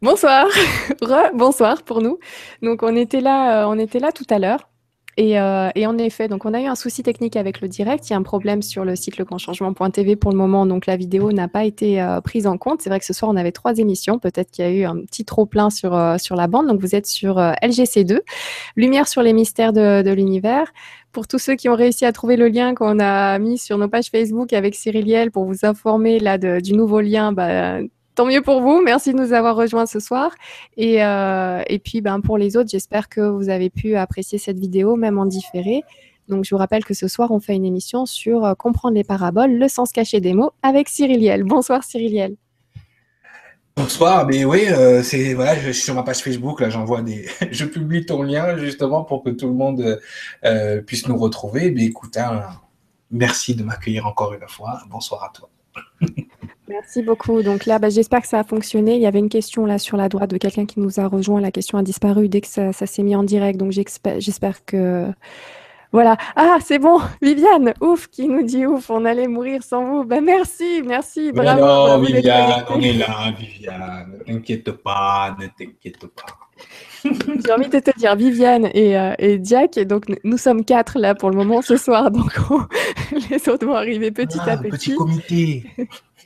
Bonsoir, bonsoir pour nous. Donc on était là, euh, on était là tout à l'heure. Et, euh, et, en effet, donc on a eu un souci technique avec le direct. Il y a un problème sur le site legrandchangement.tv pour le moment, donc la vidéo n'a pas été euh, prise en compte. C'est vrai que ce soir on avait trois émissions. Peut-être qu'il y a eu un petit trop plein sur sur la bande. Donc vous êtes sur LGC2, Lumière sur les mystères de, de l'univers. Pour tous ceux qui ont réussi à trouver le lien qu'on a mis sur nos pages Facebook avec Cyril pour vous informer là de, du nouveau lien, bah, tant mieux pour vous. Merci de nous avoir rejoints ce soir. Et, euh, et puis, ben, pour les autres, j'espère que vous avez pu apprécier cette vidéo, même en différé. Donc, je vous rappelle que ce soir, on fait une émission sur euh, comprendre les paraboles, le sens caché des mots avec Cyriliel. Bonsoir, Cyriliel. Bonsoir, mais oui, euh, c'est voilà, je suis sur ma page Facebook, là, j'envoie des, je publie ton lien justement pour que tout le monde puisse nous retrouver. Mais écoute, hein, merci de m'accueillir encore une fois. Bonsoir à toi. Merci beaucoup. Donc là, bah, j'espère que ça a fonctionné. Il y avait une question là sur la droite de quelqu'un qui nous a rejoint. La question a disparu dès que ça, s'est mis en direct. Donc j'espère que... Voilà. Ah, c'est bon. Viviane, ouf, qui nous dit ouf, on allait mourir sans vous. Ben, merci, merci. Bravo. Non, Viviane, on est là, Viviane. Ne t'inquiète pas, ne t'inquiète pas. J'ai envie de te dire Viviane et, euh, et Jack. Donc, nous sommes quatre là pour le moment ce soir. Donc, les autres vont arriver petit ah, à petit. Petit comité.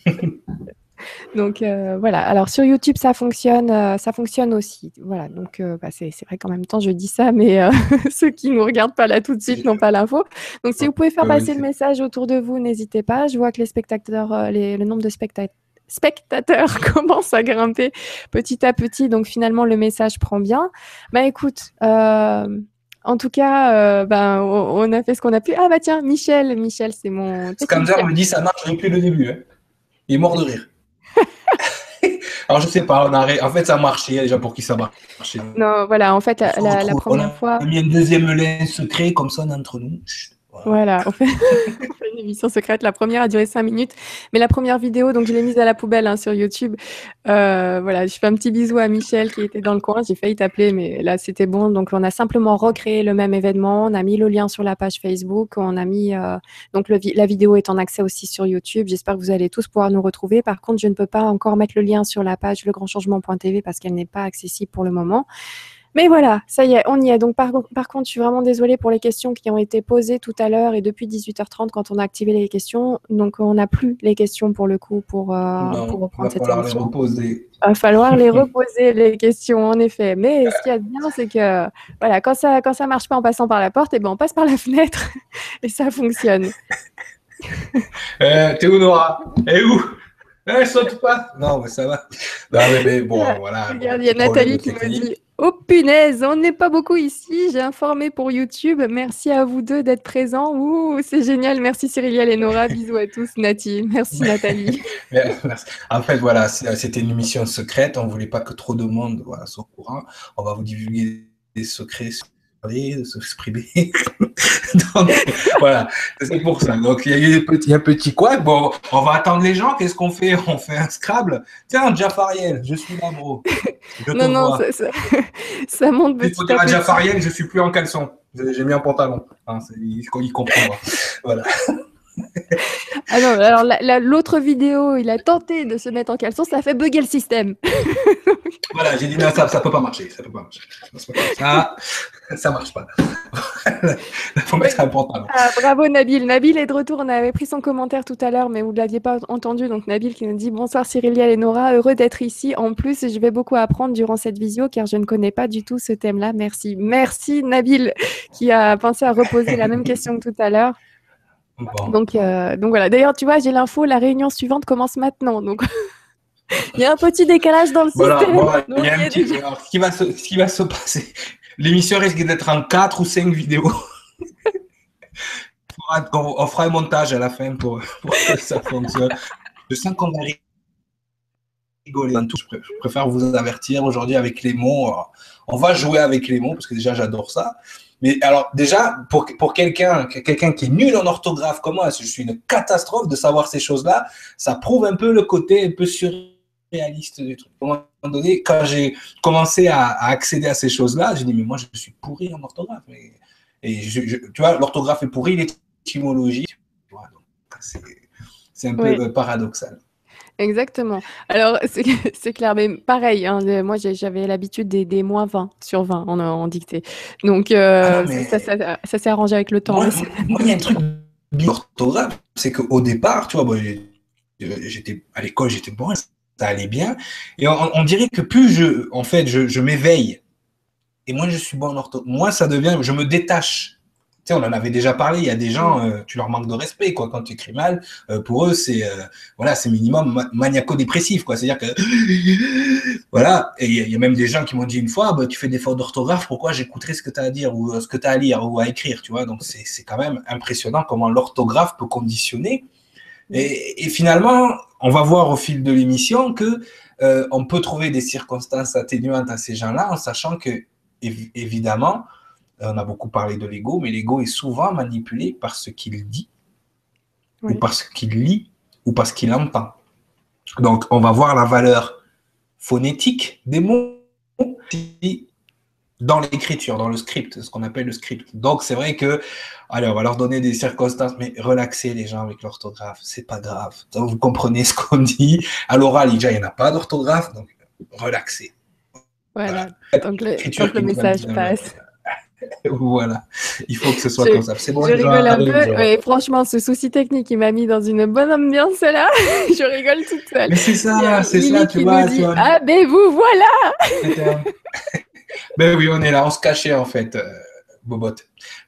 donc euh, voilà. Alors sur YouTube, ça fonctionne, euh, ça fonctionne aussi. Voilà. Donc euh, bah, c'est vrai qu'en même temps, je dis ça, mais ceux qui nous regardent pas là tout de suite n'ont pas l'info. Donc si vous pouvez faire passer le message autour de vous, n'hésitez pas. Je vois que les spectateurs, les, le nombre de spectateurs spectateurs commence à grimper petit à petit. Donc finalement, le message prend bien. Bah écoute, en tout cas, ben, on a fait ce qu'on a pu. Ah bah tiens, Michel, Michel, c'est mon. Comme ça, on me dit ça marche depuis le début. Hein. Il est mort de rire. Alors, je sais pas, on a... en fait, ça a marché déjà pour qui ça marche. Non, voilà, en fait, la, la, première fois. On a mis un deuxième lien secret comme ça entre nous. Voilà, on fait... une émission secrète. La première a duré cinq minutes, mais la première vidéo, donc je l'ai mise à la poubelle hein, sur YouTube. Euh, voilà, je fais un petit bisou à Michel qui était dans le coin. J'ai failli t'appeler, mais là c'était bon. Donc on a simplement recréé le même événement. On a mis le lien sur la page Facebook. On a mis euh, donc la vidéo est en accès aussi sur YouTube. J'espère que vous allez tous pouvoir nous retrouver. Par contre, je ne peux pas encore mettre le lien sur la page legrandchangement.tv parce qu'elle n'est pas accessible pour le moment. Mais voilà, ça y est, on y est. Donc par, par, contre, je suis vraiment désolée pour les questions qui ont été posées tout à l'heure et depuis 18h30 quand on a activé les questions. Donc on n'a plus les questions pour le coup pour, euh, pour reprendre cette émission. Il va falloir les reposer les questions en effet. Mais ce qu'il y a de bien, c'est que voilà, quand ça quand ça marche pas en passant par la porte, et eh ben on passe par la fenêtre et ça fonctionne. euh, T'es où Nora Et où? Eh, saute pas Non, mais ça va. Non, mais, bon, voilà. Regarde, il y a Nathalie qui me dit Oh punaise, on n'est pas beaucoup ici. J'ai informé pour YouTube. Merci à vous deux d'être présents. Ouh, c'est génial. Merci Cyriliel et Nora. Bisous à tous. Nati. Merci Nathalie. En fait, voilà, c'était une mission secrète. On ne voulait pas que trop de monde voilà, soit au courant. On va vous divulguer des secrets de s'exprimer. Donc, voilà, c'est pour ça. Donc, il y a eu un petit quoi. Bon, on va attendre les gens. Qu'est-ce qu'on fait? On fait un Scrabble. Tiens, Jafariel, je suis là, bro. non, non, ça, ça, ça, monte petit à Jafariel, je suis plus en caleçon. J'ai mis un pantalon. Hein, il, il comprendra. voilà. Ah non, alors l'autre vidéo, il a tenté de se mettre en caleçon, ça a fait bugger le système. voilà, j'ai dit non, ça, ça peut pas marcher, ça peut pas marcher. Ça, ça marche pas. Il faut mettre un pantalon. Ah, bravo Nabil. Nabil est de retour. On avait pris son commentaire tout à l'heure, mais vous ne l'aviez pas entendu. Donc Nabil qui nous dit bonsoir Cyrilia et Nora, heureux d'être ici. En plus, je vais beaucoup apprendre durant cette visio car je ne connais pas du tout ce thème-là. Merci. Merci Nabil qui a pensé à reposer la même question que tout à l'heure. Donc, euh, donc voilà. D'ailleurs, tu vois, j'ai l'info, la réunion suivante commence maintenant. Donc, il y a un petit décalage dans le système. il y a un petit... ce, qui va se, ce qui va se passer, l'émission risque d'être en 4 ou 5 vidéos. on, fera un montage à la fin pour, que ça fonctionne. Je sens qu'on va rigoler. Je préfère vous avertir aujourd'hui avec les mots. On va jouer avec les mots parce que déjà j'adore ça. Mais alors, déjà, pour, pour quelqu'un quelqu'un qui est nul en orthographe comme moi, je suis une catastrophe de savoir ces choses-là, ça prouve un peu le côté un peu surréaliste du truc. À un moment donné, quand j'ai commencé à, accéder à ces choses-là, j'ai dit, mais moi, je suis pourri en orthographe. Et, tu vois, l'orthographe est pourri, l'étymologie, c'est un peu paradoxal. Exactement. Alors, c'est clair, mais pareil, hein, moi j'avais l'habitude des, des, moins 20 sur 20 en, en dictée. Donc, euh, ah ça, ça, s'est arrangé avec le temps. Moi, il y a un truc d'orthographe, c'est qu'au départ, tu vois, j'étais à l'école, j'étais bon, ça allait bien. Et on, dirait que plus je, en fait, je, je m'éveille et moi je suis bon en orthographe, moi ça devient, je me détache sais, on en avait déjà parlé, il y a des gens, euh, tu leur manques de respect, quoi. Quand tu écris mal, euh, pour eux, c'est euh, voilà, c'est minimum maniaco-dépressif, quoi. C'est-à-dire que voilà, et il y, a même des gens qui m'ont dit une fois, bah, tu fais des fautes d'orthographe, pourquoi j'écouterai ce que tu as à dire ou ce que tu as à lire ou à écrire, tu vois. Donc c'est quand même impressionnant comment l'orthographe peut conditionner. Et, et, finalement, on va voir au fil de l'émission que on peut trouver des circonstances atténuantes à ces gens-là, en sachant que évidemment on a beaucoup parlé de l'ego, mais l'ego est souvent manipulé par ce qu'il dit, ou parce qu'il lit, ou parce qu'il entend. Donc, on va voir la valeur phonétique des mots dans l'écriture, dans le script, ce qu'on appelle le script. Donc, c'est vrai que, allez, on va leur donner des circonstances, mais relaxez les gens avec l'orthographe, c'est pas grave. Donc, vous comprenez ce qu'on dit. À l'oral, déjà, il n'y en a pas d'orthographe, donc relaxez. Voilà, Donc, le message passe. Voilà, il faut que ce soit comme ça. C'est bon, je rigole un peu. franchement, ce souci technique, il m'a mis dans une bonne ambiance là. je rigole toute seule. Mais c'est ça, c'est ça, tu vois, Ah, ben vous voilà Ben oui, on est là, on se cachait en fait, euh, Bobot,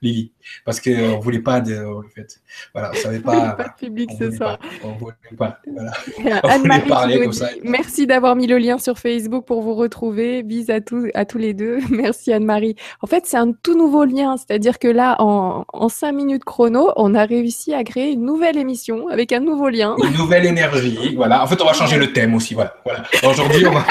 Lily parce qu'on ne voulait pas de. En fait, voilà, on savait pas. pas de public ce soir. on ne voulait pas. Voilà. on voulait parler comme ça. Merci d'avoir mis le lien sur Facebook pour vous retrouver. Bise à tous, à tous les deux. Merci Anne-Marie. En fait, c'est un tout nouveau lien. C'est-à-dire que là, en, en 5 minutes chrono, on a réussi à créer une nouvelle émission avec un nouveau lien. Une nouvelle énergie. Voilà. En fait, on va changer le thème aussi. Voilà. voilà. Aujourd'hui, on va.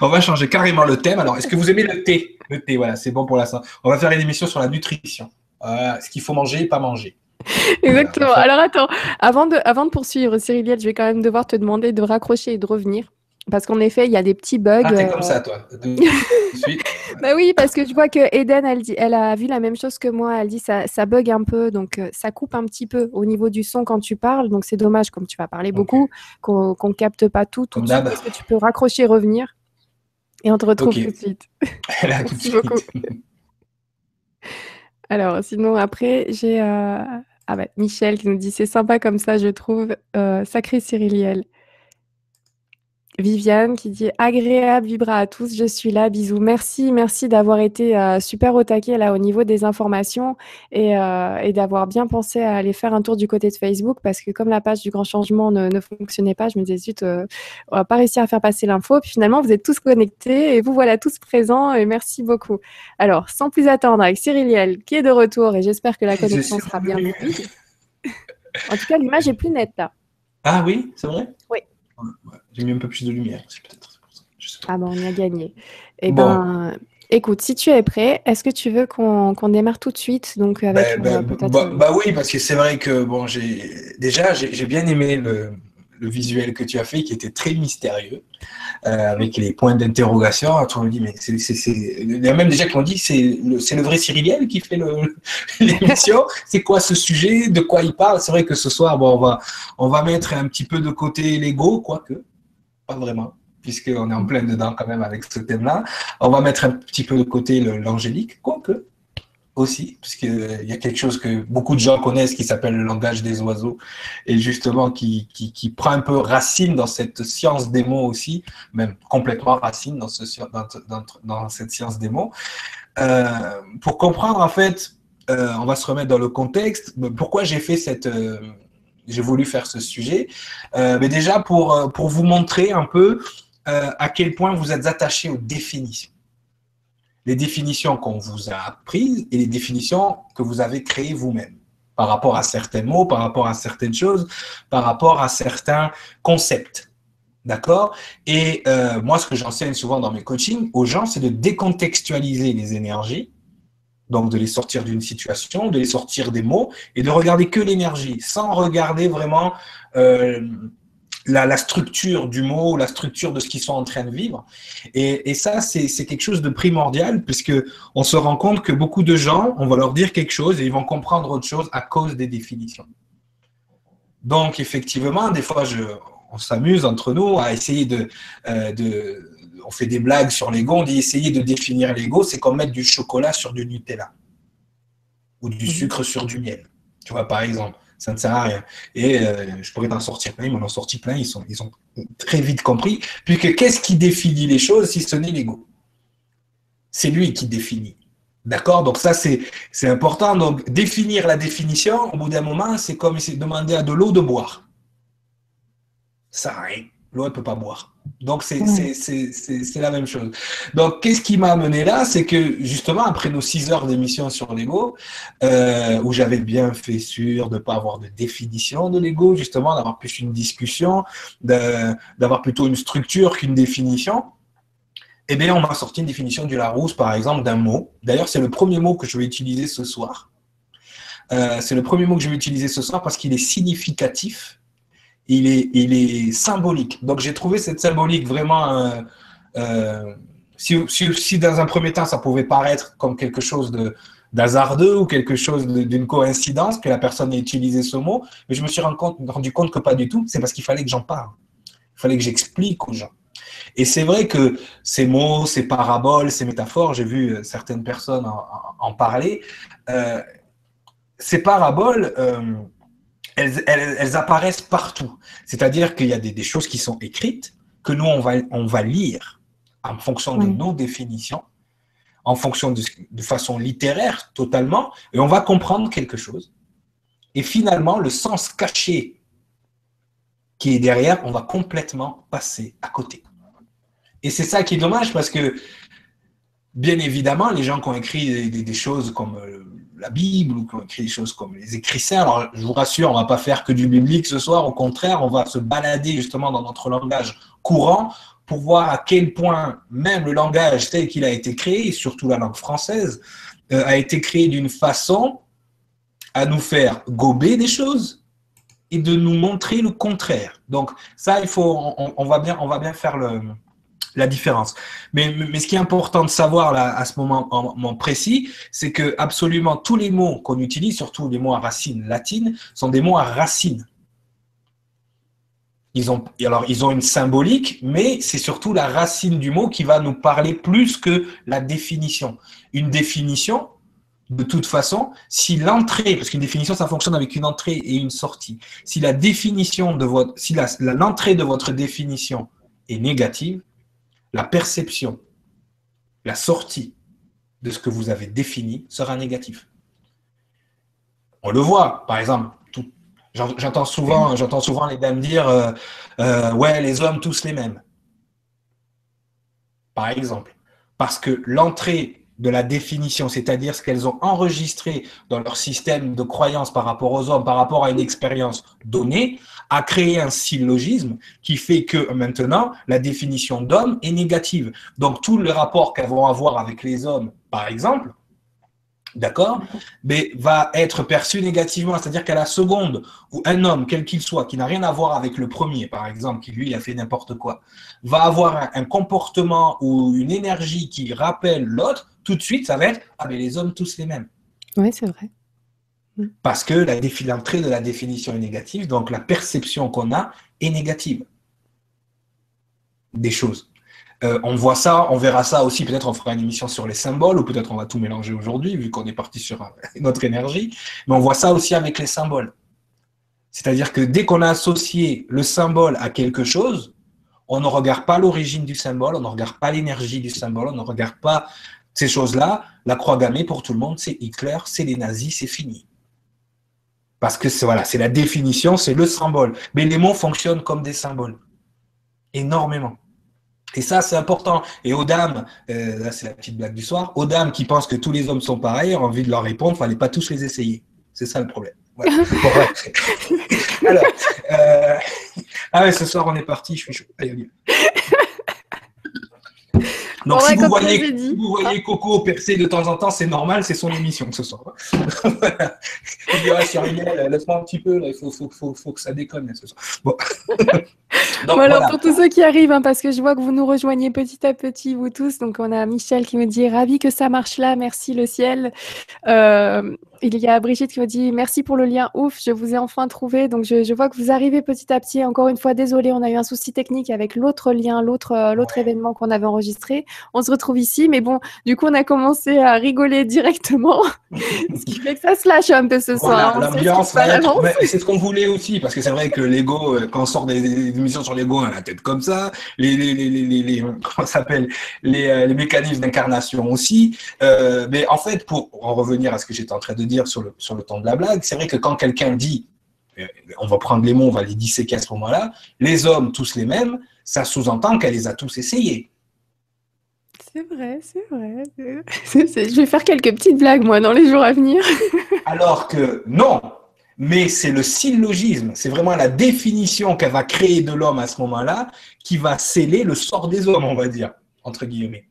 On va changer carrément le thème. Alors, est-ce que vous aimez le thé? Le thé, voilà, c'est bon pour la santé. On va faire une émission sur la nutrition. ce qu'il faut manger et pas manger. Exactement. Alors attends, avant de, avant de poursuivre, Cyriliette, je vais quand même devoir te demander de raccrocher et de revenir. Parce qu'en effet, il y a des petits bugs. Ah, t'es comme ça, toi. bah oui, parce que je vois que Eden, elle, dit, elle a vu la même chose que moi. Elle dit ça, ça bug un peu, donc euh, ça coupe un petit peu au niveau du son quand tu parles. Donc c'est dommage, comme tu vas parler beaucoup, qu'on ne capte pas tout. tout de suite. Est-ce que tu peux raccrocher et revenir et on te retrouve tout de suite. Merci beaucoup. Alors, sinon, après, j'ai euh, ah bah, Michel qui nous dit c'est sympa comme ça, je trouve. Euh, sacré Cyriliel. Viviane qui dit agréable vibra à tous, je suis là, bisous. Merci, merci d'avoir été euh, super au taquet là au niveau des informations euh, et, d'avoir bien pensé à aller faire un tour du côté de Facebook parce que comme la page du grand changement ne, fonctionnait pas, je me disais zut, euh, on va pas réussir à faire passer l'info. Puis finalement, vous êtes tous connectés et vous voilà tous présents et merci beaucoup. Alors, sans plus attendre, avec Cyriliel qui est de retour et j'espère que la connexion sera bien. en tout cas, l'image est plus nette là. Ah oui, c'est vrai? Oui. J'ai mis un peu plus de lumière, peut-être. Ah ben, on y a gagné. Eh ben, écoute, si tu es prêt, est-ce que tu veux qu'on démarre tout de suite donc avec ben, ben, bah, bah, oui, parce que c'est vrai que bon, j'ai déjà j'ai bien aimé le, le visuel que tu as fait qui était très mystérieux, euh, avec les points d'interrogation. On me dit, mais c'est, il y a même déjà qui m'ont dit, c'est le, c'est le vrai Cyriliel qui fait l'émission. c'est quoi ce sujet? De quoi il parle? C'est vrai que ce soir, bon, on va, on va mettre un petit peu de côté l'ego, quoique, pas vraiment puisqu'on est en plein dedans quand même avec ce thème-là. On va mettre un petit peu de côté l'angélique, quoique aussi, puisqu'il y a quelque chose que beaucoup de gens connaissent qui s'appelle le langage des oiseaux, et justement qui, qui, qui, prend un peu racine dans cette science des mots aussi, même complètement racine dans, ce, dans, dans, dans cette science des mots. Euh, pour comprendre, en fait, euh, on va se remettre dans le contexte, pourquoi j'ai fait cette... Euh, j'ai voulu faire ce sujet, euh, mais déjà pour, pour vous montrer un peu euh, à quel point vous êtes attaché aux définitions. Les définitions qu'on vous a apprises et les définitions que vous avez créées vous-même par rapport à certains mots, par rapport à certaines choses, par rapport à certains concepts. D'accord? Et euh, moi, ce que j'enseigne souvent dans mes coachings aux gens, c'est de décontextualiser les énergies, donc de les sortir d'une situation, de les sortir des mots et de regarder que l'énergie, sans regarder vraiment euh, la, structure du mot, la structure de ce qu'ils sont en train de vivre. Et, ça, c'est quelque chose de primordial, puisque on se rend compte que beaucoup de gens, on va leur dire quelque chose et ils vont comprendre autre chose à cause des définitions. Donc, effectivement, des fois, je, on s'amuse entre nous à essayer de, euh, de, On fait des blagues sur l'ego, on dit essayer de définir l'ego, c'est comme mettre du chocolat sur du Nutella ou du mhm. sucre sur du miel. Tu vois, par exemple, ça ne sert à rien. Et euh, je pourrais t'en sortir plein, ils m'en ont sorti plein, ils, sont, ils ont très vite compris. Puisque qu'est-ce qui définit les choses si ce n'est l'ego C'est lui qui définit. D'accord? Donc ça, c'est important. Donc définir la définition, au bout d'un moment, c'est comme demander à de l'eau de boire. Ça rien. L'eau, elle ne peut pas boire. Donc, c'est la même chose. Donc, qu'est-ce qui m'a amené là? C'est que, justement, après nos six heures d'émission sur l'ego, euh, où j'avais bien fait sûr de ne pas avoir de définition de l'ego, justement, d'avoir plus une discussion, d'avoir plutôt une structure qu'une définition, eh bien, on m'a sorti une définition du Larousse, par exemple, d'un mot. D'ailleurs, c'est le premier mot que je vais utiliser ce soir. Euh, c'est le premier mot que je vais utiliser ce soir parce qu'il est significatif, il est, il est symbolique. Donc, j'ai trouvé cette symbolique vraiment. Euh, euh, si, si, dans un premier temps, ça pouvait paraître comme quelque chose de, d'hasardeux ou quelque chose d'une coïncidence que la personne ait utilisé ce mot, mais je me suis rendu compte, que pas du tout. C'est parce qu'il fallait que j'en parle. Il fallait que j'explique aux gens. Et c'est vrai que ces mots, ces paraboles, ces métaphores, j'ai vu euh, certaines personnes en, parler, ces paraboles, elles, apparaissent partout. C'est-à-dire qu'il y a des, choses qui sont écrites, que nous, on va, on va lire en fonction de nos définitions, en fonction de, de façon littéraire totalement, et on va comprendre quelque chose. Et finalement, le sens caché qui est derrière, on va complètement passer à côté. Et c'est ça qui est dommage parce que, bien évidemment, les gens qui ont écrit des, choses comme euh, la Bible ou qui ont écrit des choses comme les écrits saints, alors je vous rassure, on ne va pas faire que du biblique ce soir, au contraire, on va se balader justement dans notre langage courant pour voir à quel point même le langage tel qu'il a été créé, surtout la langue française, euh, a été créé d'une façon à nous faire gober des choses et de nous montrer le contraire. Donc ça, il faut, on va bien, on va bien faire le, la différence. Mais, ce qui est important de savoir à ce moment, précis, c'est que absolument tous les mots qu'on utilise, surtout les mots à racine latine, sont des mots à racine. Ils ont, alors, ils ont une symbolique, mais c'est surtout la racine du mot qui va nous parler plus que la définition. Une définition, de toute façon, si l'entrée, parce qu'une définition, ça fonctionne avec une entrée et une sortie. Si la définition de votre, si l'entrée de votre définition est négative, la perception, la sortie de ce que vous avez défini sera négatif. On le voit, par exemple, j'entends souvent, j'entends souvent les dames dire euh, euh, ouais, les hommes tous les mêmes. Par exemple, parce que l'entrée de la définition, c'est-à-dire ce qu'elles ont enregistré dans leur système de croyance par rapport aux hommes, par rapport à une expérience donnée, a créé un syllogisme qui fait que maintenant, la définition d'homme est négative. Donc, tout le rapport qu'elles vont avoir avec les hommes, par exemple, d'accord, mais va être perçu négativement. C'est-à-dire qu'à la seconde où un homme, quel qu'il soit, qui n'a rien à voir avec le premier, par exemple, qui lui a fait n'importe quoi, va avoir un, comportement ou une énergie qui rappelle l'autre, tout de suite, ça va être ah mais les hommes tous les mêmes. Oui, c'est vrai. Mm. Parce que l'entrée de la définition est négative, donc la perception qu'on a est négative des choses. Euh, on voit ça, on verra ça aussi, peut-être on fera une émission sur les symboles, ou peut-être on va tout mélanger aujourd'hui, vu qu'on est parti sur notre énergie, mais on voit ça aussi avec les symboles. C'est-à-dire que dès qu'on a associé le symbole à quelque chose, on ne regarde pas l'origine du symbole, on ne regarde pas l'énergie du symbole, on ne regarde pas ces choses-là. La croix gammée, pour tout le monde, c'est Hitler, c'est les nazis, c'est fini. Parce que c'est voilà, c'est la définition, c'est le symbole. Mais les mots fonctionnent comme des symboles. Énormément. Et ça, c'est important. Et aux dames, euh, là c'est la petite blague du soir, aux dames qui pensent que tous les hommes sont pareils, ont envie de leur répondre, il fallait pas tous les essayer. C'est ça le problème. Alors, euh, ah ouais, ce soir on est parti, je suis chaud. Allez, donc, si, vous voyez, vous voyez, Coco percer de temps en temps, c'est normal, c'est son émission ce soir. Il dit, ah, laisse-moi un petit peu, il faut, faut, faut, faut, que ça déconne ce soir. Bon. donc, alors, pour tous ceux qui arrivent, hein, parce que je vois que vous nous rejoignez petit à petit, vous tous. Donc, on a Michel qui me dit, ravi que ça marche là, merci le ciel. Euh, Il y a Brigitte qui me dit merci pour le lien. Ouf, je vous ai enfin trouvé. Donc je, vois que vous arrivez petit à petit. Encore une fois, désolé, on a eu un souci technique avec l'autre lien, l'autre euh, événement qu'on avait enregistré. On se retrouve ici, mais bon, du coup, on a commencé à rigoler directement, ce qui fait que ça se lâche un peu ce soir. L'ambiance, c'est ce qu'on voulait aussi, parce que c'est vrai que l'ego, euh, quand on sort des, émissions sur l'ego, on a la tête comme ça. Les, les, les, les comment s'appelle les, euh, les, mécanismes d'incarnation aussi. mais en fait, pour en revenir à ce que j'étais en train de dire sur le, sur le ton de la blague, c'est vrai que quand quelqu'un dit, euh, on va prendre les mots, on va les disséquer à ce moment-là, les hommes tous les mêmes, ça sous-entend qu'elle les a tous essayés. C'est vrai, c'est vrai. Je vais faire quelques petites blagues, moi, dans les jours à venir. Alors que non, mais c'est le syllogisme, c'est vraiment la définition qu'elle va créer de l'homme à ce moment-là qui va sceller le sort des hommes, on va dire, entre guillemets.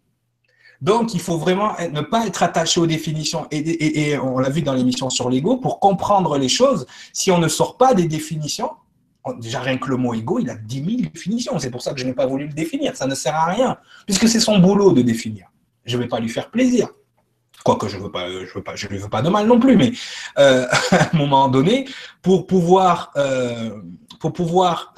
Donc, il faut vraiment ne pas être attaché aux définitions. Et, on l'a vu dans l'émission sur l'ego, pour comprendre les choses, si on ne sort pas des définitions, déjà rien que le mot ego, il a 10 000 définitions. C'est pour ça que je n'ai pas voulu le définir. Ça ne sert à rien, puisque c'est son boulot de définir. Je ne vais pas lui faire plaisir. Quoique je ne veux pas, je lui veux pas de mal non plus, mais euh, à un moment donné, pour pouvoir, euh, pour pouvoir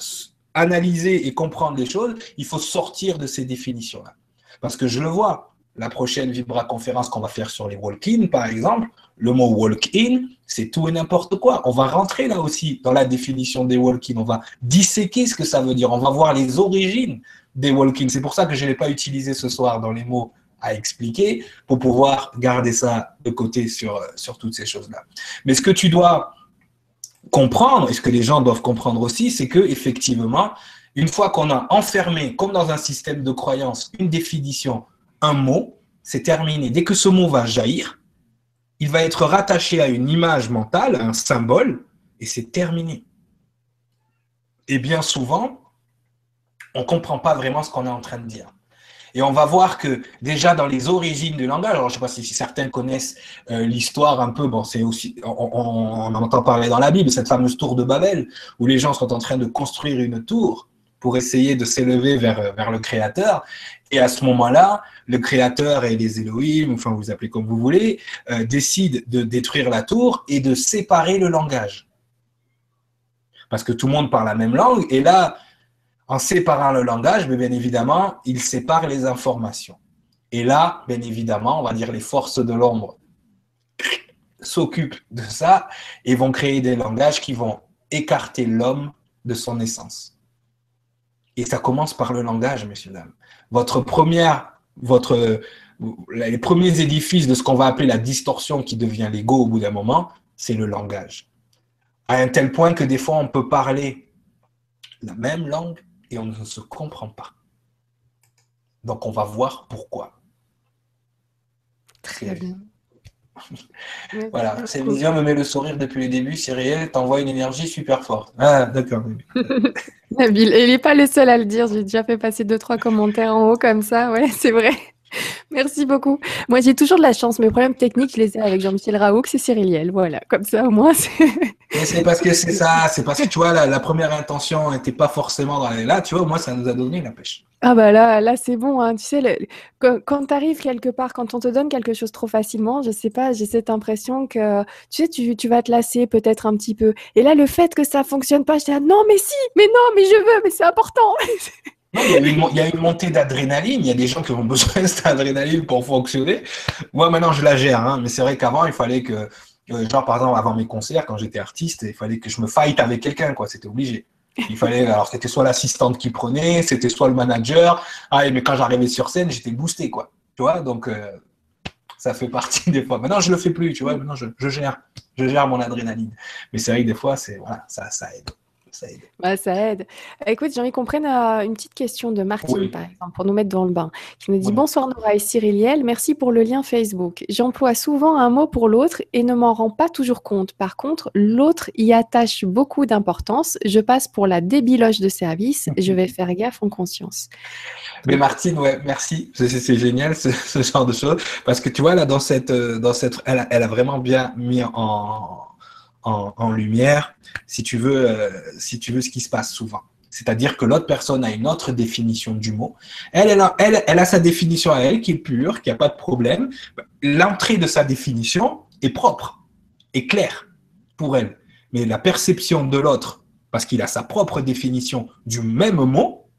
analyser et comprendre les choses, il faut sortir de ces définitions-là. Parce que je le vois, la prochaine Vibra conférence qu'on va faire sur les walk-in, par exemple, le mot walk-in, c'est tout et n'importe quoi. On va rentrer là aussi dans la définition des walk-in. On va disséquer ce que ça veut dire. On va voir les origines des walk-in. C'est pour ça que je ne l'ai pas utilisé ce soir dans les mots à expliquer pour pouvoir garder ça de côté sur, sur toutes ces choses-là. Mais ce que tu dois comprendre, et ce que les gens doivent comprendre aussi, c'est que effectivement, une fois qu'on a enfermé, comme dans un système de croyance, une définition un mot, c'est terminé. Dès que ce mot va jaillir, il va être rattaché à une image mentale, un symbole, et c'est terminé. Et bien souvent, on ne comprend pas vraiment ce qu'on est en train de dire. Et on va voir que déjà dans les origines du langage, alors je ne sais pas si, certains connaissent euh, l'histoire un peu, bon, c'est aussi, on, on, entend parler dans la Bible, cette fameuse tour de Babel, où les gens sont en train de construire une tour pour essayer de s'élever vers, vers le Créateur. Et à ce moment-là, le créateur et les Elohim, enfin vous appelez comme vous voulez, euh, décident de détruire la tour et de séparer le langage. Parce que tout le monde parle la même langue, et là, en séparant le langage, bien évidemment, ils séparent les informations. Et là, bien évidemment, on va dire les forces de l'ombre s'occupent de ça et vont créer des langages qui vont écarter l'homme de son essence. Et ça commence par le langage, messieurs, dames. Votre première votre, les premiers édifices de ce qu'on va appeler la distorsion qui devient l'ego au bout d'un moment, c'est le langage. À un tel point que des fois, on peut parler la même langue et on ne se comprend pas. Donc, on va voir pourquoi. Très bien. Voilà, vision me met le sourire depuis le début. Cyril t'envoie une énergie super forte. Ah, d'accord. Nabil, il n'est pas le seul à le dire. J'ai déjà fait passer deux, trois commentaires en haut comme ça. Ouais, c'est vrai. Merci beaucoup. Moi, j'ai toujours de la chance. Mes problèmes techniques, je les ai avec Jean-Michel Raoult, c'est Cyriliel. Voilà, comme ça, au moins. C'est parce que c'est ça. C'est parce que, tu vois, la, première intention n'était pas forcément dans là. Tu vois, moi, ça nous a donné la pêche. Ah bah là, là c'est bon, hein. Tu sais, quand, tu arrives quelque part, quand on te donne quelque chose trop facilement, je sais pas, j'ai cette impression que, tu sais, tu, tu vas te lasser peut-être un petit peu. Et là, le fait que ça fonctionne pas, je dis, non, mais si, mais non, mais je veux, mais c'est important. il, y a une, montée d'adrénaline. Il y a des gens qui ont besoin de cette adrénaline pour fonctionner. Moi, maintenant, je la gère. Hein. mais c'est vrai qu'avant, il fallait que, genre, par exemple, avant mes concerts, quand j'étais artiste, il fallait que je me fight avec quelqu'un. quoi. C'était obligé. Il fallait, alors, c'était soit l'assistante qui prenait, c'était soit le manager. Ah, mais quand j'arrivais sur scène, j'étais boosté. quoi. Tu vois, donc, euh, ça fait partie des fois. Maintenant, je le fais plus. Tu vois, maintenant, je, je gère. Je gère mon adrénaline. Mais c'est vrai que des fois, c'est, voilà, ça, ça aide ça aide. Bah, ça aide. Écoute, j'ai envie qu'on prenne euh, une petite question de Martine, par exemple, pour nous mettre dans le bain, qui nous dit Bonsoir Nora et Cyriliel, merci pour le lien Facebook. J'emploie souvent un mot pour l'autre et ne m'en rends pas toujours compte. Par contre, l'autre y attache beaucoup d'importance. Je passe pour la débiloche de service. Je vais faire gaffe en conscience. Mais Martine, ouais, merci. C'est génial ce, genre de choses. Parce que tu vois, là, dans cette. Euh, dans cette elle, elle a vraiment bien mis en en, lumière, si tu, veux, euh, si tu veux, ce qui se passe souvent. C'est-à-dire que l'autre personne a une autre définition du mot. Elle, a, sa définition à elle qui est pure, qui n'a pas de problème. L'entrée de sa définition est propre. est clair pour elle. Mais la perception de l'autre, parce qu'il a sa propre définition du même mot,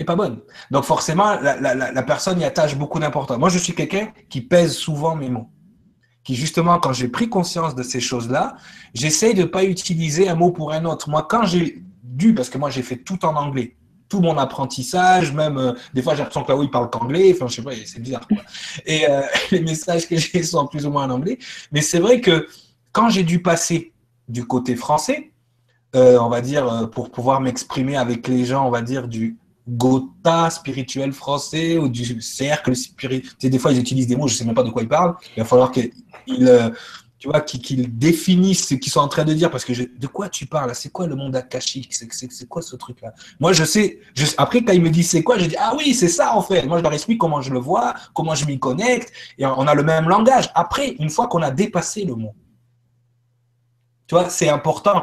n'est pas bonne. Donc forcément, la, personne y attache beaucoup d'importance. Moi, je suis quelqu'un qui pèse souvent mes mots. Qui justement, quand j'ai pris conscience de ces choses-là, j'essaye de ne pas utiliser un mot pour un autre. Moi, quand j'ai dû, parce que moi j'ai fait tout en anglais, tout mon apprentissage, même euh, des fois j'ai l'impression que là où il parle qu'anglais, enfin je sais pas, c'est bizarre. Et euh, les messages que j'ai sont plus ou moins en anglais. Mais c'est vrai que quand j'ai dû passer du côté français, euh, on va dire, pour pouvoir m'exprimer avec les gens, on va dire, du Gotha spirituel français ou du cercle spirituel. Des fois, ils utilisent des mots, je ne sais même pas de quoi ils parlent. Il va falloir qu'ils tu vois, qu'ils définissent ce qu'ils sont en train de dire, parce que de quoi tu parles C'est quoi le monde akashique? C'est quoi ce truc-là? Moi, je sais, après, quand ils me disent c'est quoi, je dis, ah oui, c'est ça en fait. Moi, je leur explique comment je le vois, comment je m'y connecte, et on a le même langage. Après, une fois qu'on a dépassé le mot, tu vois, c'est important.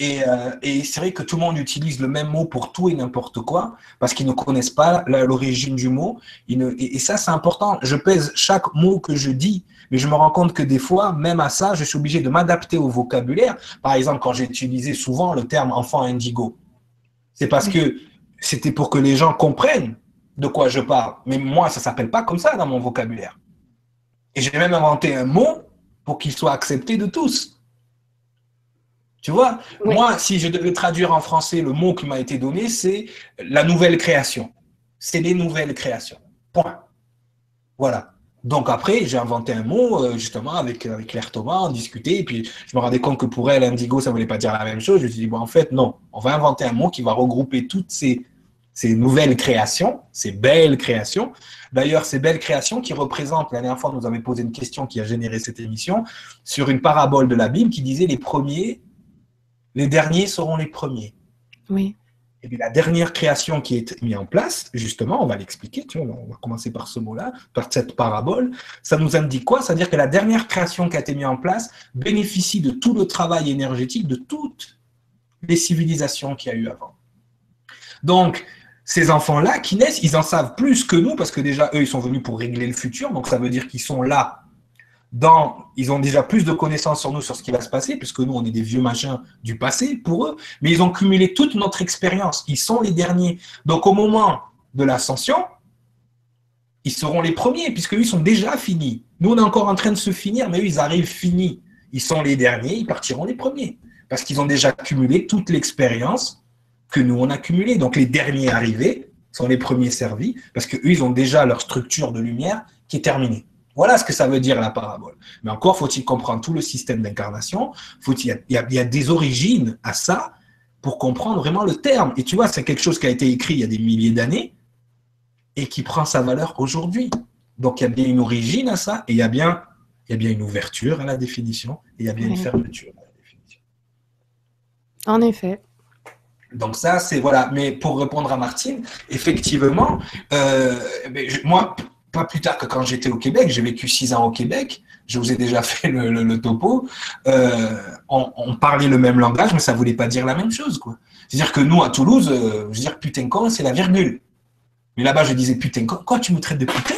Euh, et, c'est vrai que tout le monde utilise le même mot pour tout et n'importe quoi, parce qu'ils ne connaissent pas l'origine du mot. et, ça, c'est important. Je pèse chaque mot que je dis, mais je me rends compte que des fois, même à ça, je suis obligé de m'adapter au vocabulaire. Par exemple, quand j'ai utilisé souvent le terme enfant indigo, c'est parce que c'était pour que les gens comprennent de quoi je parle. Mais moi, ça s'appelle pas comme ça dans mon vocabulaire. Et j'ai même inventé un mot pour qu'il soit accepté de tous. Tu vois, moi, si je devais traduire en français, le mot qui m'a été donné, c'est la nouvelle création. C'est les nouvelles créations. Point. Voilà. Donc après, j'ai inventé un mot, euh, justement, avec, avec Claire Thomas, on discutait, et puis je me rendais compte que pour elle, indigo, ça ne voulait pas dire la même chose. Je me suis dit, bon, en fait, non, on va inventer un mot qui va regrouper toutes ces, ces nouvelles créations, ces belles créations. D'ailleurs, ces belles créations qui représentent, la dernière fois, nous avait posé une question qui a généré cette émission, sur une parabole de la Bible qui disait les premiers les derniers seront les premiers. Oui. Et bien, la dernière création qui est mise en place, justement, on va l'expliquer, tu vois, on va commencer par ce mot-là, par cette parabole, ça nous indique quoi? C'est-à-dire que la dernière création qui a été mise en place bénéficie de tout le travail énergétique de toutes les civilisations qu'il y a eu avant. Donc, ces enfants-là qui naissent, ils en savent plus que nous, parce que déjà, eux, ils sont venus pour régler le futur, donc ça veut dire qu'ils sont là ils ont déjà plus de connaissances sur nous, sur ce qui va se passer, puisque nous, on est des vieux machins du passé pour eux, mais ils ont cumulé toute notre expérience. Ils sont les derniers. Donc, au moment de l'ascension, ils seront les premiers, puisque eux, ils sont déjà finis. Nous, on est encore en train de se finir, mais eux, ils arrivent finis. Ils sont les derniers, ils partiront les premiers, parce qu'ils ont déjà cumulé toute l'expérience que nous, on a cumulée. Donc, les derniers arrivés sont les premiers servis, parce qu'eux, ils ont déjà leur structure de lumière qui est terminée. Voilà ce que ça veut dire la parabole. Mais encore faut-il comprendre tout le système d'incarnation. Il y, a des origines à ça pour comprendre vraiment le terme. Et tu vois, c'est quelque chose qui a été écrit il y a des milliers d'années et qui prend sa valeur aujourd'hui. Donc il y a bien une origine à ça et il y a bien, il y a bien une ouverture à la définition et il y a bien une fermeture à la définition. En effet. Donc ça, c'est voilà. Mais pour répondre à Martine, effectivement, euh, moi, pas plus tard que quand j'étais au Québec, j'ai vécu six ans au Québec, je vous ai déjà fait le, topo, euh, on, parlait le même langage, mais ça voulait pas dire la même chose. quoi. C'est-à-dire que nous, à Toulouse, euh, je veux dire, putain con, c'est la virgule. Mais là-bas, je disais, putain con, quoi, tu me traites de putain?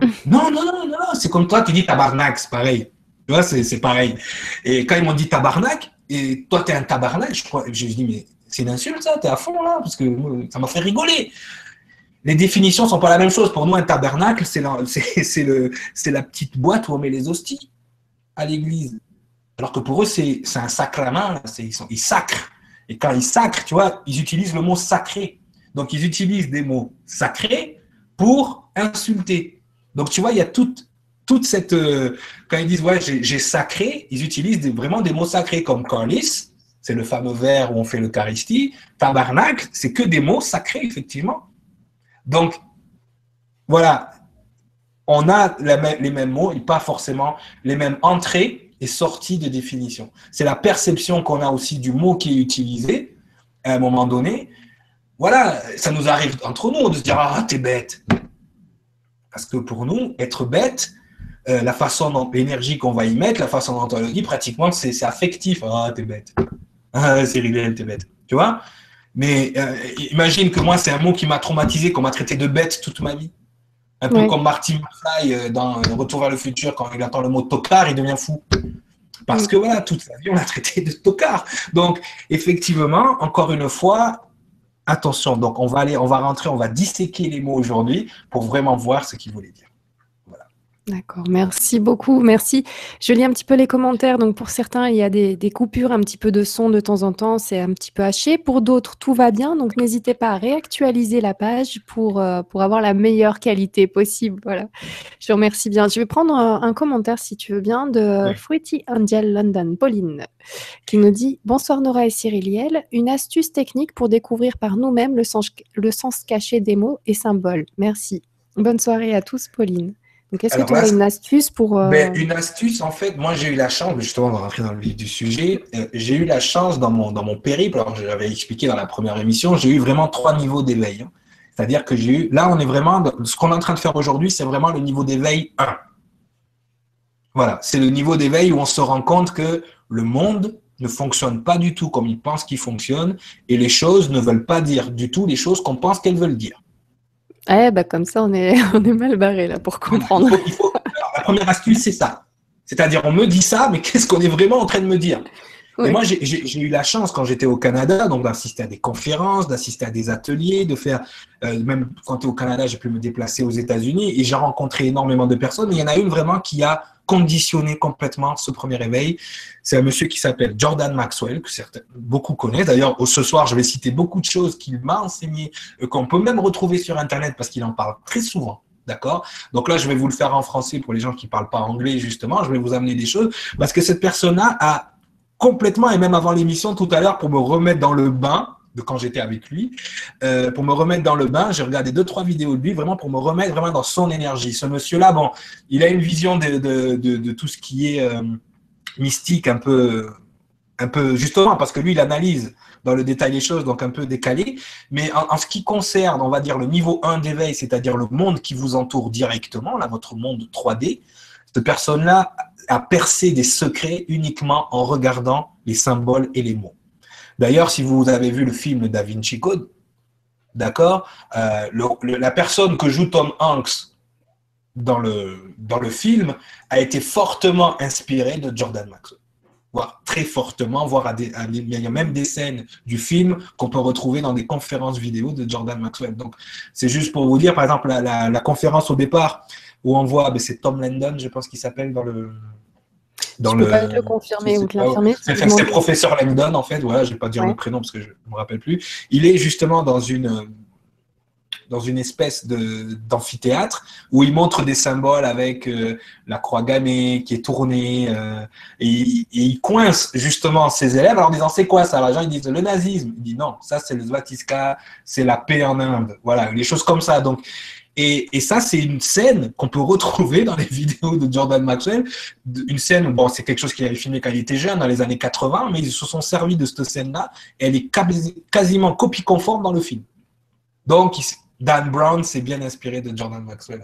Non, non, non, non, c'est comme toi, tu dis tabarnak, c'est pareil. Tu vois, c'est pareil. Et quand ils m'ont dit tabarnak, et toi, tu es un tabarnak, je crois, je dis, mais c'est une insulte, ça, tu es à fond là, parce que ça m'a fait rigoler les définitions sont pas la même chose. Pour nous, un tabernacle, c'est la, la petite boîte où on met les hosties à l'église. Alors que pour eux, c'est un sacrement, ils, ils sacrent. Et quand ils sacrent, tu vois, ils utilisent le mot sacré. Donc, ils utilisent des mots sacrés pour insulter. Donc, tu vois, il y a toute, toute cette. Euh, quand ils disent, ouais, j'ai sacré, ils utilisent vraiment des mots sacrés comme corlis, c'est le fameux verre où on fait l'Eucharistie. Tabernacle, c'est que des mots sacrés, effectivement. Donc, voilà, on a les mêmes mots et pas forcément les mêmes entrées et sorties de définition. C'est la perception qu'on a aussi du mot qui est utilisé à un moment donné. Voilà, ça nous arrive entre nous de se dire Ah, t'es bête. Parce que pour nous, être bête, euh, la façon dont l'énergie qu'on va y mettre, la façon dont on le dit, pratiquement, c'est affectif. Ah, t'es bête. Ah, Cyril, t'es bête. Tu vois? Mais euh, imagine que moi, c'est un mot qui m'a traumatisé, qu'on m'a traité de bête toute ma vie. Un peu comme Martin McFly euh, dans Retour vers le futur, quand il entend le mot tocard, il devient fou. Parce mm. que voilà, toute sa vie, on l'a traité de tocard. Donc, effectivement, encore une fois, attention. Donc, on va aller, on va rentrer, on va disséquer les mots aujourd'hui pour vraiment voir ce qu'il voulait dire. D'accord, merci beaucoup, merci. Je lis un petit peu les commentaires. Donc pour certains, il y a des, coupures, un petit peu de son de temps en temps, c'est un petit peu haché. Pour d'autres, tout va bien. Donc n'hésitez pas à réactualiser la page pour, euh, pour avoir la meilleure qualité possible. Voilà, je vous remercie bien. Je vais prendre un, commentaire, si tu veux bien, de Fruity Angel London, Pauline, qui nous dit Bonsoir Nora et Cyriliel. Une astuce technique pour découvrir par nous-mêmes le sens, le sens caché des mots et symboles. Merci. Bonne soirée à tous, Pauline. Donc, est-ce que tu as une astuce pour. Euh, ben, une astuce, en fait, moi j'ai eu la chance, justement, on va rentrer dans le vif du sujet. Euh, j'ai eu la chance dans mon, dans mon périple, alors je l'avais expliqué dans la première émission, j'ai eu vraiment trois niveaux d'éveil. Hein. C'est-à-dire que j'ai eu. Là, on est vraiment. Ce qu'on est en train de faire aujourd'hui, c'est vraiment le niveau d'éveil 1. Voilà, c'est le niveau d'éveil où on se rend compte que le monde ne fonctionne pas du tout comme il pense qu'il fonctionne et les choses ne veulent pas dire du tout les choses qu'on pense qu'elles veulent dire. Eh bah comme ça, on est, on est mal barré là pour comprendre. la première astuce, c'est ça. C'est-à-dire, on me dit ça, mais qu'est-ce qu'on est vraiment en train de me dire? Et moi, j'ai eu la chance, quand j'étais au Canada, donc d'assister à des conférences, d'assister à des ateliers, de faire, euh, même quand es au Canada, j'ai pu me déplacer aux États-Unis et j'ai rencontré énormément de personnes. Il y en a une vraiment qui a conditionner complètement ce premier éveil. C'est un monsieur qui s'appelle Jordan Maxwell, que certains, beaucoup connaissent. D'ailleurs, ce soir, je vais citer beaucoup de choses qu'il m'a enseignées, euh, qu'on peut même retrouver sur Internet parce qu'il en parle très souvent. D'accord? Donc là, je vais vous le faire en français pour les gens qui ne parlent pas anglais, justement. Je vais vous amener des choses parce que cette personne-là a complètement, et même avant l'émission tout à l'heure, pour me remettre dans le bain, de quand j'étais avec lui. Euh, pour me remettre dans le bain, j'ai regardé deux, trois vidéos de lui, vraiment pour me remettre vraiment dans son énergie. Ce monsieur-là, bon, il a une vision de, de, tout ce qui est euh, mystique, un peu, un peu, justement, parce que lui, il analyse dans le détail les choses, donc un peu décalé. Mais en, en ce qui concerne, on va dire, le niveau 1 d'éveil, c'est-à-dire le monde qui vous entoure directement, là, votre monde 3D, cette personne-là a percé des secrets uniquement en regardant les symboles et les mots. D'ailleurs, si vous avez vu le film Da Vinci Code, d'accord, euh, la personne que joue Tom Hanks dans le, dans le film a été fortement inspirée de Jordan Maxwell. Voire très fortement, voire il y a même des scènes du film qu'on peut retrouver dans des conférences vidéo de Jordan Maxwell. Donc, c'est juste pour vous dire, par exemple, la, conférence au départ où on voit, ben, c'est Tom Landon, je pense qu'il s'appelle dans le, dans je. Peux pas le confirmer ou te l'infirmer. C'est professeur Langdon, en fait. Voilà, je vais pas dire le prénom parce que je ne me rappelle plus. Il est justement dans une dans une espèce d'amphithéâtre où il montre des symboles avec euh, la croix gammée qui est tournée euh, et, il coince justement ses élèves en disant c'est quoi ça? Les gens ils disent le nazisme. Il dit non, ça c'est le Svatiska, c'est la paix en Inde. Voilà, les choses comme ça. Donc et, ça, c'est une scène qu'on peut retrouver dans les vidéos de Jordan Maxwell. Une scène, bon, c'est quelque chose qu'il avait filmé quand il était jeune, dans les années 80, mais ils se sont servis de cette scène-là. Elle est quasiment copie conforme dans le film. Donc, Dan Brown s'est bien inspiré de Jordan Maxwell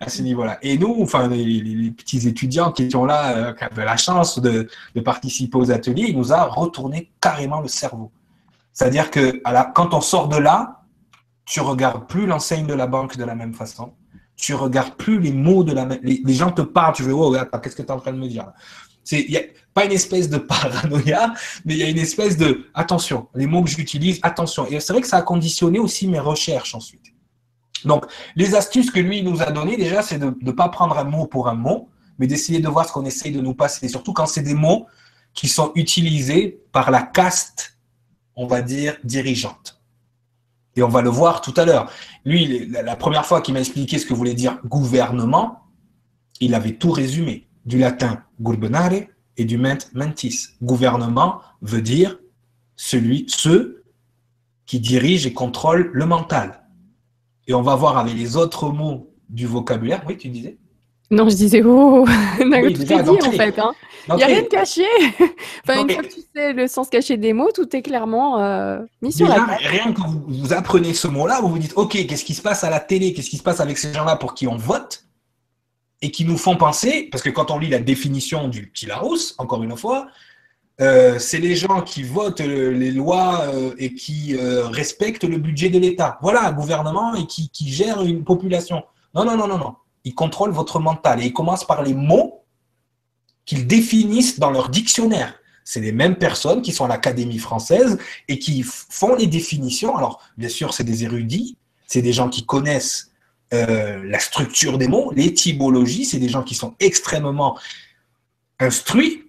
à, ce niveau-là. Et nous, enfin, les, petits étudiants qui étaient là, euh, qui avaient la chance de, participer aux ateliers, il nous a retourné carrément le cerveau. C'est-à-dire que quand on sort de là, tu regardes plus l'enseigne de la banque de la même façon. Tu regardes plus les mots de la même. Les, gens te parlent, tu veux, oh, qu'est-ce que tu es en train de me dire Il n'y a pas une espèce de paranoïa, mais il y a une espèce de attention, les mots que j'utilise, attention. Et c'est vrai que ça a conditionné aussi mes recherches ensuite. Donc, les astuces que lui nous a données, déjà, c'est de ne pas prendre un mot pour un mot, mais d'essayer de voir ce qu'on essaye de nous passer, surtout quand c'est des mots qui sont utilisés par la caste, on va dire, dirigeante. Et on va le voir tout à l'heure. Lui, la première fois qu'il m'a expliqué ce que voulait dire gouvernement, il avait tout résumé. Du latin gubernare et du ment mentis. Gouvernement veut dire celui, ceux qui dirigent et contrôlent le mental. Et on va voir avec les autres mots du vocabulaire. Oui, tu disais? Non, je disais, oh, on a tout dit en fait. Hein. Il n'y a rien de caché. enfin, une fois que tu sais le sens caché des mots, tout est clairement euh, mis sur la Rien que vous, apprenez ce mot-là, vous vous dites, OK, qu'est-ce qui se passe à la télé? Qu'est-ce qui se passe avec ces gens-là pour qui on vote? Et qui nous font penser, parce que quand on lit la définition du petit Larousse, encore une fois, euh, c'est les gens qui votent les lois euh, et qui respectent le budget de l'État. Voilà, un gouvernement et qui, qui gère une population. Non, non, non, non, non il contrôle votre mental. Et il commence par les mots qu'ils définissent dans leur dictionnaire. C'est les mêmes personnes qui sont à l'Académie française et qui font les définitions. Alors, bien sûr, c'est des érudits, c'est des gens qui connaissent euh, la structure des mots, l'étymologie, c'est des gens qui sont extrêmement instruits,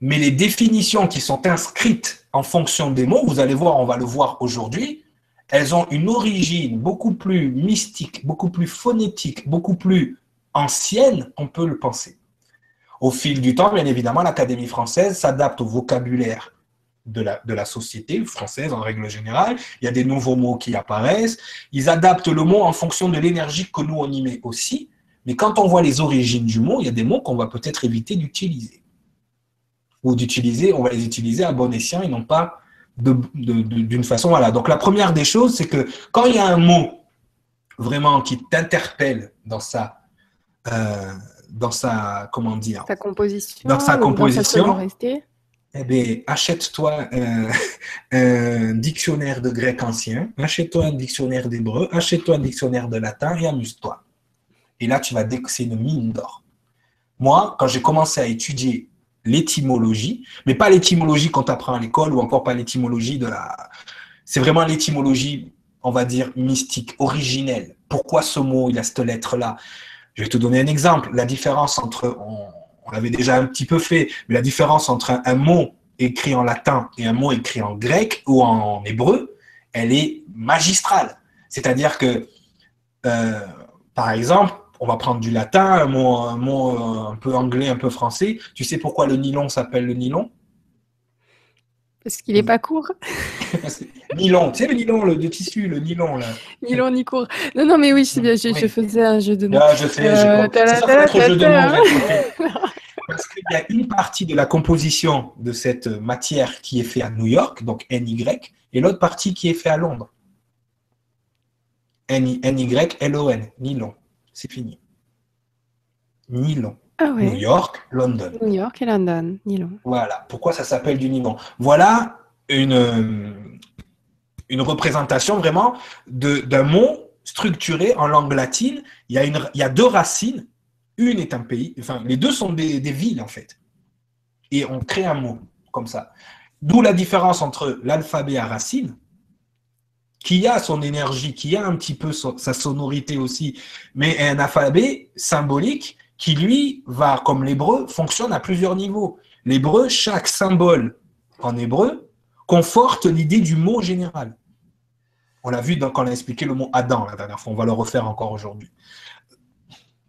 mais les définitions qui sont inscrites en fonction des mots, vous allez voir, on va le voir aujourd'hui, elles ont une origine beaucoup plus mystique, beaucoup plus phonétique, beaucoup plus ancienne qu'on peut le penser. Au fil du temps, bien évidemment, l'Académie française s'adapte au vocabulaire de la, de la société française en règle générale. Il y a des nouveaux mots qui apparaissent. Ils adaptent le mot en fonction de l'énergie que nous on y met aussi. Mais quand on voit les origines du mot, il y a des mots qu'on va peut-être éviter d'utiliser. Ou d'utiliser, on va les utiliser à bon escient et non pas d'une façon. Voilà. Donc la première des choses, c'est que quand il y a un mot vraiment qui t'interpelle dans sa, euh, dans sa, comment dire, sa composition, dans sa composition, eh bien, achète-toi un, dictionnaire de grec ancien, achète-toi un dictionnaire d'hébreu, achète-toi un dictionnaire de latin et amuse-toi. Et là, tu vas c'est une mine d'or. Moi, quand j'ai commencé à étudier l'étymologie, mais pas l'étymologie qu'on t'apprend à l'école ou encore pas l'étymologie de la. C'est vraiment l'étymologie, on va dire, mystique, originelle. Pourquoi ce mot, il a cette lettre-là? Je vais te donner un exemple. La différence entre, on, l'avait déjà un petit peu fait, mais la différence entre un, mot écrit en latin et un mot écrit en grec ou en hébreu, elle est magistrale. C'est-à-dire que, euh, par exemple, on va prendre du latin, un mot, un mot un peu anglais, un peu français. Tu sais pourquoi le nylon s'appelle le nylon? Parce qu'il n'est pas court. nylon, tu sais le nylon, le de tissu, le nylon là. Nylon ni court. Non, non, mais oui, je, bien, je, faisais un jeu de mots. Ah, je sais, euh, c'est ça, jeu de mots. Parce qu'il y a une partie de la composition de cette matière qui est faite à New York, donc NY, et l'autre partie qui est faite à Londres. N-Y-L-O-N, nylon. C'est fini. Nylon. Ah New York, London. New York et London, nylon. Voilà. Pourquoi ça s'appelle du nylon? Voilà une, une représentation vraiment d'un mot structuré en langue latine. Il y, a une, il y a deux racines. Une est un pays. Enfin, les deux sont des, des villes, en fait. Et on crée un mot comme ça. D'où la différence entre l'alphabet à racines, qui a son énergie, qui a un petit peu sa sonorité aussi, mais un alphabet symbolique qui, lui, va, comme l'hébreu, fonctionne à plusieurs niveaux. L'hébreu, chaque symbole en hébreu conforte l'idée du mot général. On l'a vu quand on a expliqué le mot Adam la dernière fois, on va le refaire encore aujourd'hui.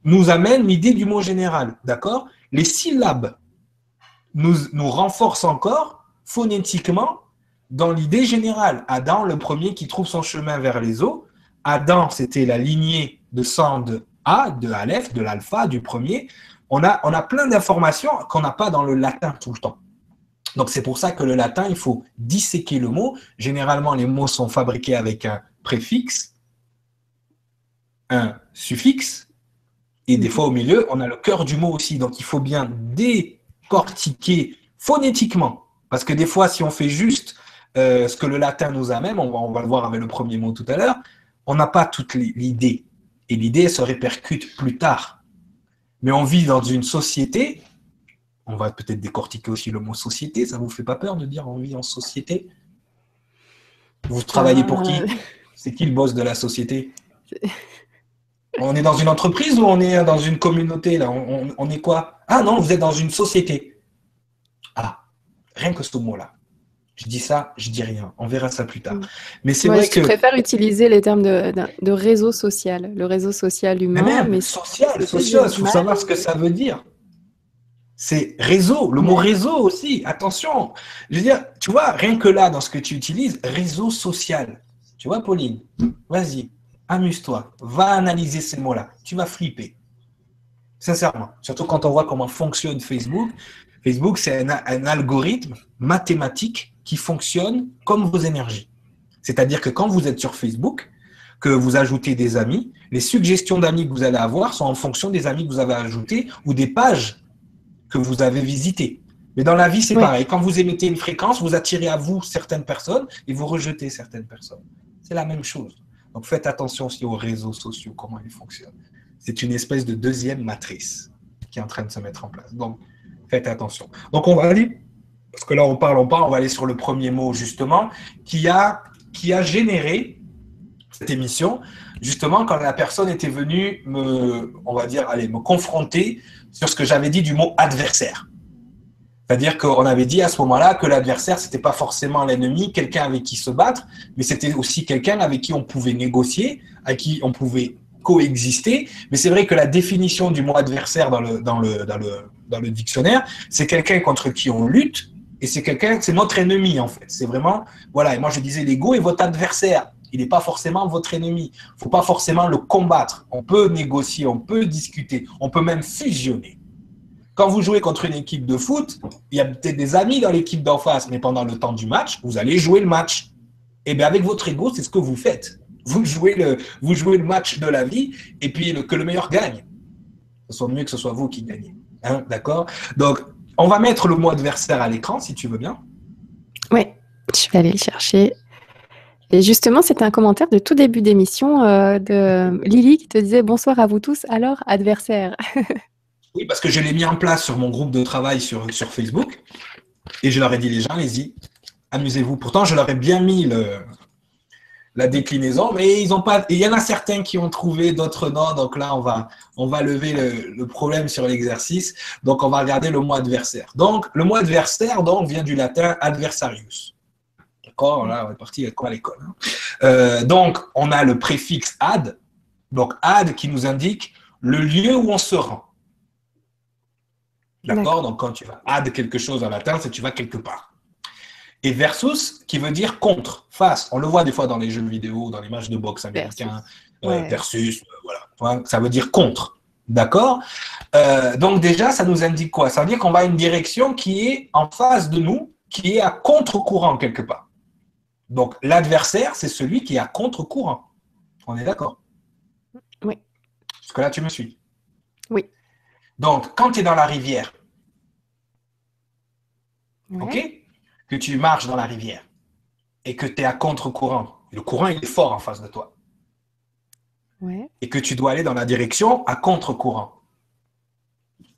Nous amène l'idée du mot général, d'accord? Les syllabes nous, nous renforcent encore phonétiquement dans l'idée générale. Adam, le premier qui trouve son chemin vers les eaux. Adam, c'était la lignée de sang de a, de Aleph, de l'alpha, du premier. On a, on a plein d'informations qu'on n'a pas dans le latin tout le temps. Donc c'est pour ça que le latin, il faut disséquer le mot. Généralement, les mots sont fabriqués avec un préfixe, un suffixe, et des fois au milieu, on a le cœur du mot aussi. Donc il faut bien décortiquer phonétiquement. Parce que des fois, si on fait juste euh, ce que le latin nous amène, on va, on va le voir avec le premier mot tout à l'heure, on n'a pas toute l'idée. Et l'idée se répercute plus tard. Mais on vit dans une société, on va peut-être décortiquer aussi le mot société, ça ne vous fait pas peur de dire on vit en société? Vous travaillez pour qui? Euh. C'est qui le boss de la société? On est dans une entreprise ou on est dans une communauté là? On, est quoi? Ah non, vous êtes dans une société. Ah, rien que ce mot-là. Je dis ça, je dis rien. On verra ça plus tard. Mm. Mais c'est vrai que. Je préfère utiliser les termes de, réseau social, le réseau social humain. Mais même social, social, il faut savoir ce que ça veut dire. C'est réseau, le mot réseau aussi. Attention, je veux dire, tu vois, rien que là, dans ce que tu utilises, réseau social. Tu vois, Pauline, vas-y, amuse-toi, va analyser ces mots-là. Tu vas flipper. Sincèrement, surtout quand on voit comment fonctionne Facebook. Facebook, c'est un algorithme mathématique qui fonctionne comme vos énergies. C'est-à-dire que quand vous êtes sur Facebook, que vous ajoutez des amis, les suggestions d'amis que vous allez avoir sont en fonction des amis que vous avez ajoutés ou des pages que vous avez visitées. Mais dans la vie, c'est pareil. Quand vous émettez une fréquence, vous attirez à vous certaines personnes et vous rejetez certaines personnes. C'est la même chose. Donc faites attention aussi aux réseaux sociaux, comment ils fonctionnent. C'est une espèce de deuxième matrice qui est en train de se mettre en place. Donc Faites attention. Donc, on va aller, parce que là, on parle, on parle, on va aller sur le premier mot, justement, qui a, qui a généré cette émission, justement, quand la personne était venue me, on va dire, aller me confronter sur ce que j'avais dit du mot adversaire. C'est-à-dire qu'on avait dit à ce moment-là que l'adversaire, c'était pas forcément l'ennemi, quelqu'un avec qui se battre, mais c'était aussi quelqu'un avec qui on pouvait négocier, avec qui on pouvait coexister. Mais c'est vrai que la définition du mot adversaire dans le, dans le, dans le, dans le dictionnaire, c'est quelqu'un contre qui on lutte, et c'est quelqu'un, c'est notre ennemi en fait. C'est vraiment, voilà. Et moi je disais, l'ego est votre adversaire. Il n'est pas forcément votre ennemi. Il faut pas forcément le combattre. On peut négocier, on peut discuter, on peut même fusionner. Quand vous jouez contre une équipe de foot, il y a peut-être des amis dans l'équipe d'en face, mais pendant le temps du match, vous allez jouer le match. Et eh bien avec votre ego, c'est ce que vous faites. Vous jouez le, vous jouez le match de la vie et puis que le meilleur gagne. Ce soit mieux que ce soit vous qui gagnez. Hein, D'accord? Donc, on va mettre le mot adversaire à l'écran, si tu veux bien. Oui, je vais aller le chercher. Et justement, c'était un commentaire de tout début d'émission euh, de Lily qui te disait bonsoir à vous tous, alors adversaire. oui, parce que je l'ai mis en place sur mon groupe de travail sur, sur Facebook et je leur ai dit les gens, allez-y, amusez-vous. Pourtant, je leur ai bien mis le, la déclinaison, mais ils ont pas. Il y en a certains qui ont trouvé, d'autres non. Donc là, on va, on va lever le, le problème sur l'exercice. Donc, on va regarder le mot adversaire. Donc, le mot adversaire donc, vient du latin adversarius. D'accord? Là, on est parti à l'école hein? euh, Donc, on a le préfixe ad. Donc, ad qui nous indique le lieu où on se rend. D'accord? Donc, quand tu vas ad quelque chose en latin, c'est tu vas quelque part. Et versus, qui veut dire contre, face. On le voit des fois dans les jeux vidéo, dans les matchs de boxe américains. Versus, euh, euh, voilà. Ça veut dire contre. D'accord Donc, déjà, ça nous indique quoi? Ça veut dire qu'on va à une direction qui est en face de nous, qui est à contre-courant quelque part. Donc, l'adversaire, c'est celui qui est à contre-courant. On est d'accord? Oui. Parce que là, tu me suis. Oui. Donc, quand tu es dans la rivière, OK? Que tu marches dans la rivière et que tu es à contre-courant, le courant, il est fort en face de toi. Ouais. Et que tu dois aller dans la direction à contre-courant.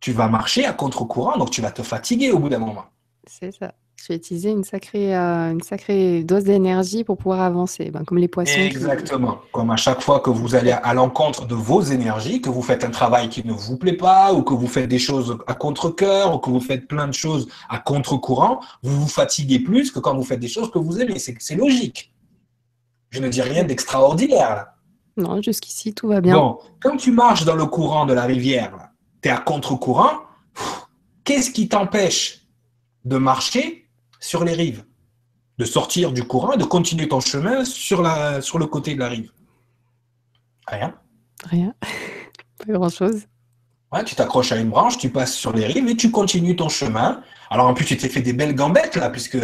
Tu vas marcher à contre-courant, donc tu vas te fatiguer au bout d'un moment. C'est ça. Tu vas utiliser une sacrée, euh, une sacrée dose d'énergie pour pouvoir avancer, ben, comme les poissons. Exactement. Comme à chaque fois que vous allez à l'encontre de vos énergies, que vous faites un travail qui ne vous plaît pas, ou que vous faites des choses à contre-coeur, ou que vous faites plein de choses à contre-courant, vous vous fatiguez plus que quand vous faites des choses que vous aimez. C'est logique. Je ne dis rien d'extraordinaire. Non, jusqu'ici, tout va bien. Bon, quand tu marches dans le courant de la rivière, tu es à contre-courant, qu'est-ce qui t'empêche de marcher sur les rives, de sortir du courant et de continuer ton chemin sur, la, sur le côté de la rive Rien. Rien. Pas grand-chose. Ouais, tu t'accroches à une branche, tu passes sur les rives et tu continues ton chemin. Alors en plus, tu t'es fait des belles gambettes là, puisque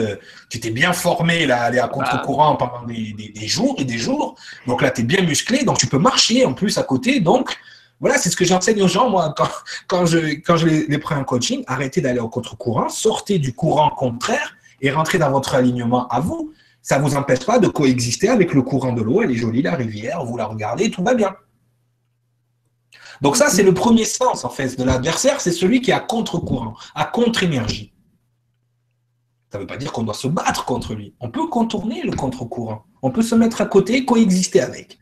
tu t'es bien formé là, aller à contre-courant pendant des, jours et des jours. Donc là, tu es bien musclé, donc tu peux marcher en plus à côté. Donc voilà, c'est ce que j'enseigne aux gens, moi, quand, quand je, quand je les, les prends en coaching. Arrêtez d'aller au contre-courant, sortez du courant contraire et rentrer dans votre alignement à vous, ça ne vous empêche pas de coexister avec le courant de l'eau. Elle est jolie, la rivière, vous la regardez, tout va bien. Donc ça, c'est le premier sens, en fait, de l'adversaire, c'est celui qui est à contre-courant, à contre-énergie. Ça ne veut pas dire qu'on doit se battre contre lui. On peut contourner le contre-courant. On peut se mettre à côté, coexister avec.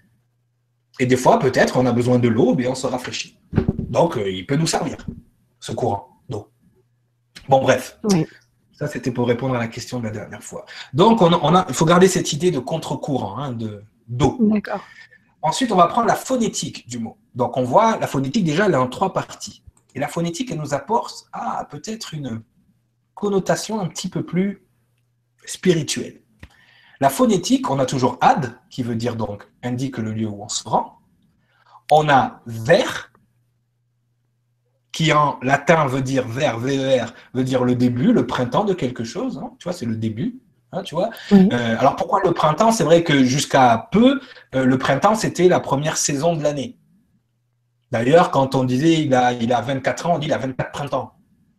Et des fois, peut-être, on a besoin de l'eau, mais on se rafraîchit. Donc, euh, il peut nous servir, ce courant d'eau. Bon, bref. Oui. Ça, c'était pour répondre à la question de la dernière fois. Donc, on, a, il faut garder cette idée de contre-courant, hein, de d'eau. D'accord. Ensuite, on va prendre la phonétique du mot. Donc, on voit la phonétique, déjà, elle est en trois parties. Et la phonétique, elle nous apporte ah, peut-être une connotation un petit peu plus spirituelle. La phonétique, on a toujours ad, qui veut dire donc indique le lieu où on se rend. On a vers, qui en latin veut dire vers, ver, veut dire le début, le printemps de quelque chose. Hein. tu vois, c'est le début. Hein, tu vois euh, alors pourquoi le printemps? C'est vrai que jusqu'à peu, euh, le printemps, c'était la première saison de l'année. D'ailleurs, quand on disait il a, il a 24 ans, on dit il a 24 printemps.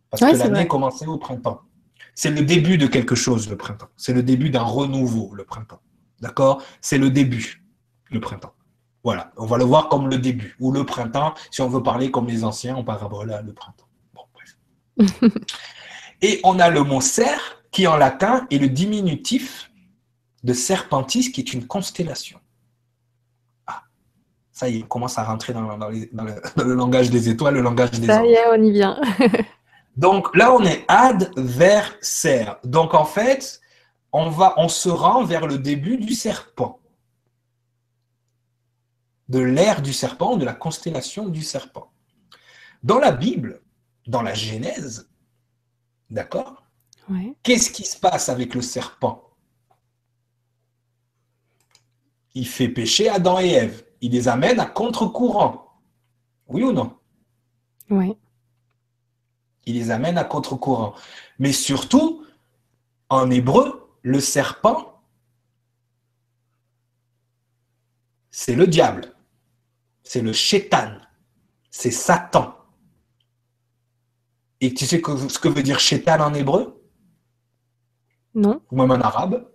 Parce que l'année commençait au printemps. C'est le début de quelque chose, le printemps. C'est le début d'un renouveau, le printemps. D'accord? C'est le début, le printemps. Voilà, on va le voir comme le début ou le printemps, si on veut parler comme les anciens en parabole, le printemps. Bon, bref. Et on a le mot cerf, qui en latin est le diminutif de serpentis, qui est une constellation. Ah, ça y est, on commence à rentrer dans, le, langage des étoiles, le langage des Ça y est, on y vient. Donc là, on est adversaire. Donc en fait, on, va, on se rend vers le début du serpent. De l'ère du serpent, de la constellation du serpent. Dans la Bible, dans la Genèse, d'accord Qu'est-ce qui se passe avec le serpent? Il fait pécher Adam et Ève. Il les amène à contre-courant. Oui ou non? Oui. Il les amène à contre-courant. Mais surtout, en hébreu, le serpent, c'est le diable. C'est le chétan. C'est Satan. Et tu sais ce que veut dire chétan en hébreu? Non. Ou même en arabe?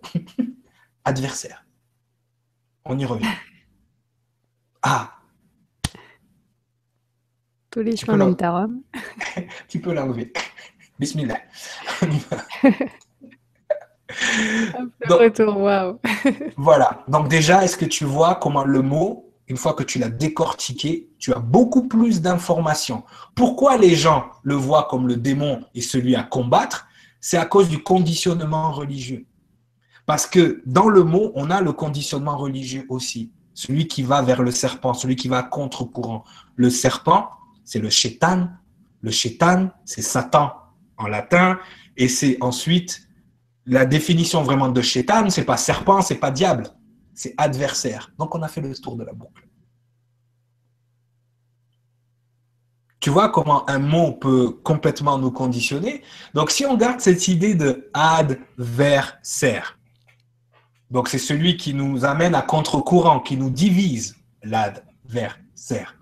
Adversaire. On y revient. Ah tous les chemins mènent à Rome. tu peux l'enlever. Bismillah. Donc, retour, waouh. voilà. Donc déjà, est-ce que tu vois comment le mot, une fois que tu l'as décortiqué, tu as beaucoup plus d'informations. Pourquoi les gens le voient comme le démon et celui à combattre? C'est à cause du conditionnement religieux. Parce que dans le mot, on a le conditionnement religieux aussi. Celui qui va vers le serpent, celui qui va contre-courant. Le serpent, c'est le chétan. Le chétan, c'est Satan en latin. Et c'est ensuite la définition vraiment de chétan, c'est pas serpent, c'est pas diable, c'est adversaire. Donc on a fait le tour de la boucle. Tu vois comment un mot peut complètement nous conditionner? Donc si on garde cette idée de adversaire, donc c'est celui qui nous amène à contre-courant, qui nous divise, l'adversaire.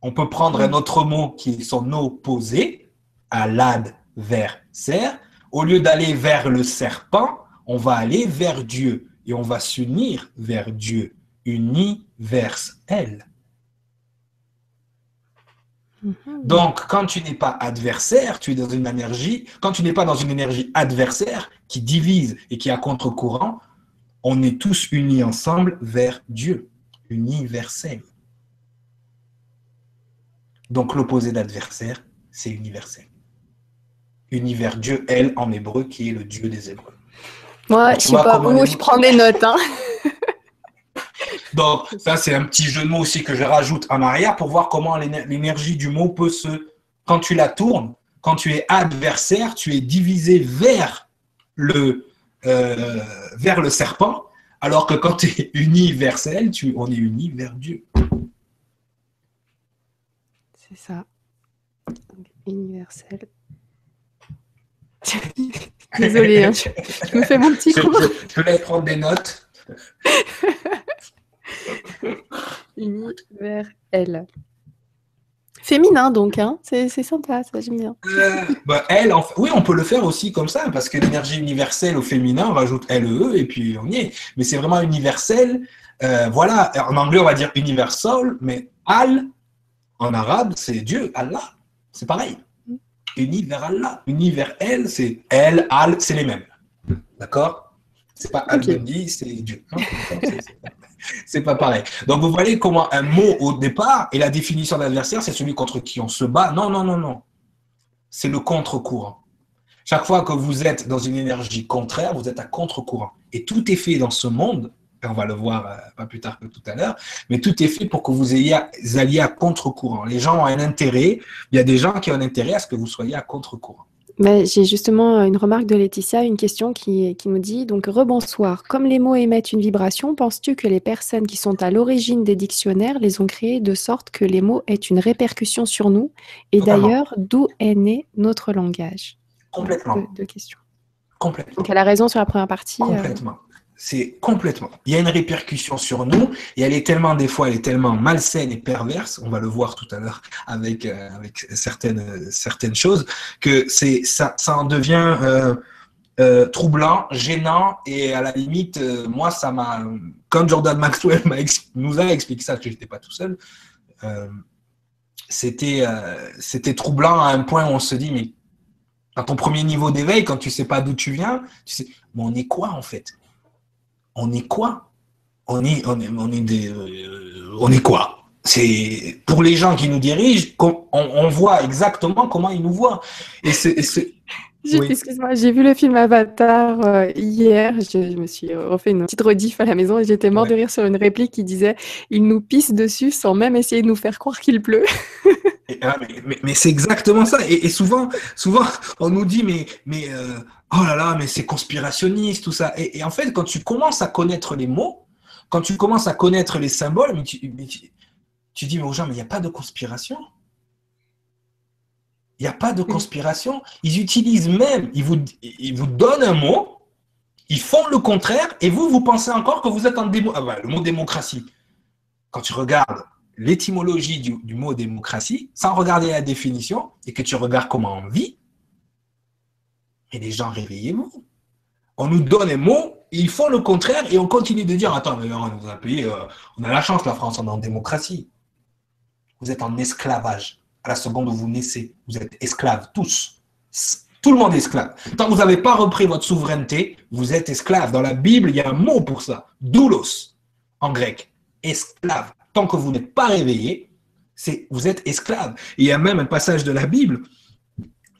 On peut prendre un autre mot qui est son opposé à l'adversaire. Au lieu d'aller vers le serpent, on va aller vers Dieu et on va s'unir vers Dieu, universel. Mhm. Donc, quand tu n'es pas adversaire, tu es dans une énergie, quand tu n'es pas dans une énergie adversaire qui divise et qui est à contre-courant, on est tous unis ensemble vers Dieu, universel. Donc l'opposé d'adversaire, c'est universel. Univers Dieu, elle, en hébreu, qui est le Dieu des Hébreux. Moi, je sais pas où, je prends des notes. Hein. Donc, ça, c'est un petit jeu de mots aussi que je rajoute en arrière pour voir comment l'énergie du mot peut se. Quand tu la tournes, quand tu es adversaire, tu es divisé vers le, euh, vers le serpent, alors que quand tu es universel, tu, on est uni vers Dieu. C'est ça. universel. Désolée, hein, je, me fais mon petit coup. Je, vais prendre des notes. Universel. Féminin donc, hein c'est sympa, ça j'aime bien. Euh, bah, elle, oui, on peut le faire aussi comme ça, parce que l'énergie universelle au féminin, on rajoute LE et puis on y est. Mais c'est vraiment universel. Euh, voilà, en anglais on va dire universal, mais al, en arabe, c'est Dieu, Allah. C'est pareil. Uni vers Allah. Uni vers elle, c'est elle, Al, c'est les mêmes. D'accord? C'est pas al c'est Dieu. C'est pas pareil. Donc vous voyez comment un mot au départ et la définition d'adversaire, c'est celui contre qui on se bat. Non, non, non, non. C'est le contre-courant. Chaque fois que vous êtes dans une énergie contraire, vous êtes à contre-courant. Et tout est fait dans ce monde on va le voir euh, pas plus tard que tout à l'heure, mais tout est fait pour que vous ayez, alliez à contre-courant. Les gens ont un intérêt, il y a des gens qui ont un intérêt à ce que vous soyez à contre-courant. J'ai justement une remarque de Laetitia, une question qui, qui nous dit donc rebonsoir. Comme les mots émettent une vibration, penses-tu que les personnes qui sont à l'origine des dictionnaires les ont créés de sorte que les mots aient une répercussion sur nous? Et d'ailleurs, d'où est né notre langage? Complètement. De, questions. Complètement. Donc elle a raison sur la première partie. Euh, Complètement c'est complètement. Il y a une répercussion sur nous et elle est tellement, des fois, elle est tellement malsaine et perverse, on va le voir tout à l'heure avec, euh, avec certaines, certaines choses, que c'est, ça, ça en devient euh, euh, troublant, gênant et à la limite, moi, ça m'a. Quand Jordan Maxwell nous a expliqué ça, que je n'étais pas tout seul, c'était c'était troublant à un point où on se dit, mais à ton premier niveau d'éveil, quand tu sais pas d'où tu viens, tu sais, mais on est quoi en fait? On est quoi? On est, on euh, quoi? C'est pour les gens qui nous dirigent, on, voit exactement comment ils nous voient. Et Excuse-moi, j'ai vu le film Avatar euh, hier. Je, me suis refait une petite rediff à la maison et j'étais mort de rire sur une réplique qui disait Il nous pisse dessus sans même essayer de nous faire croire qu'il pleut. Ah, mais, c'est exactement ça. Et, souvent, souvent, on nous dit Mais, mais euh, oh là là, mais c'est conspirationniste, tout ça. Et, en fait, quand tu commences à connaître les mots, quand tu commences à connaître les symboles, tu, tu dis Mais aux gens, mais il n'y a pas de conspiration. Il n'y a pas de conspiration. Ils utilisent même, ils vous, donnent un mot, ils font le contraire, et vous, vous pensez encore que vous êtes en démocratie. Ah le mot démocratie. Quand tu regardes l'étymologie du, mot démocratie, sans regarder la définition, et que tu regardes comment on vit, mais les gens, réveillez-vous. On nous donne un mot, ils font le contraire, et on continue de dire, attends, mais on, a pays, euh, on a la chance, la France, on est en démocratie. Vous êtes en esclavage la seconde où vous naissez. Vous êtes esclaves, tous. Tout le monde est esclave. Tant que vous n'avez pas repris votre souveraineté, vous êtes esclave. Dans la Bible, il y a un mot pour ça. Doulos, en grec. Esclave. Tant que vous n'êtes pas réveillé, vous êtes esclave. il y a même un passage de la Bible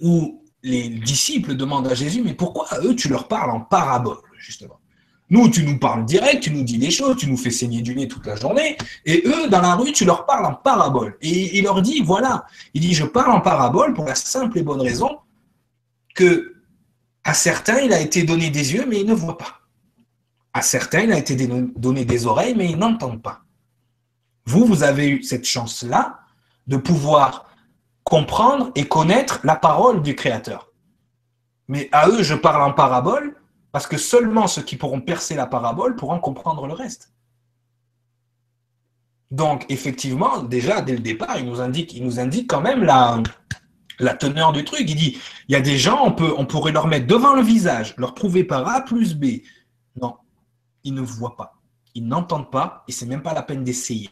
où les disciples demandent à Jésus, mais pourquoi eux, tu leur parles en parabole, justement? Nous, tu nous parles direct, tu nous dis des choses, tu nous fais saigner du nez toute la journée. Et eux, dans la rue, tu leur parles en parabole. Et il leur dit, voilà, il dit, je parle en parabole pour la simple et bonne raison que à certains, il a été donné des yeux, mais ils ne voient pas. À certains, il a été donné des oreilles, mais ils n'entendent pas. Vous, vous avez eu cette chance-là de pouvoir comprendre et connaître la parole du Créateur. Mais à eux, je parle en parabole parce que seulement ceux qui pourront percer la parabole pourront comprendre le reste. Donc, effectivement, déjà, dès le départ, il nous indique, il nous indique quand même la, la teneur du truc. Il dit, il y a des gens, on, peut, on pourrait leur mettre devant le visage, leur prouver par A plus B. Non, ils ne voient pas, ils n'entendent pas, et c'est même pas la peine d'essayer.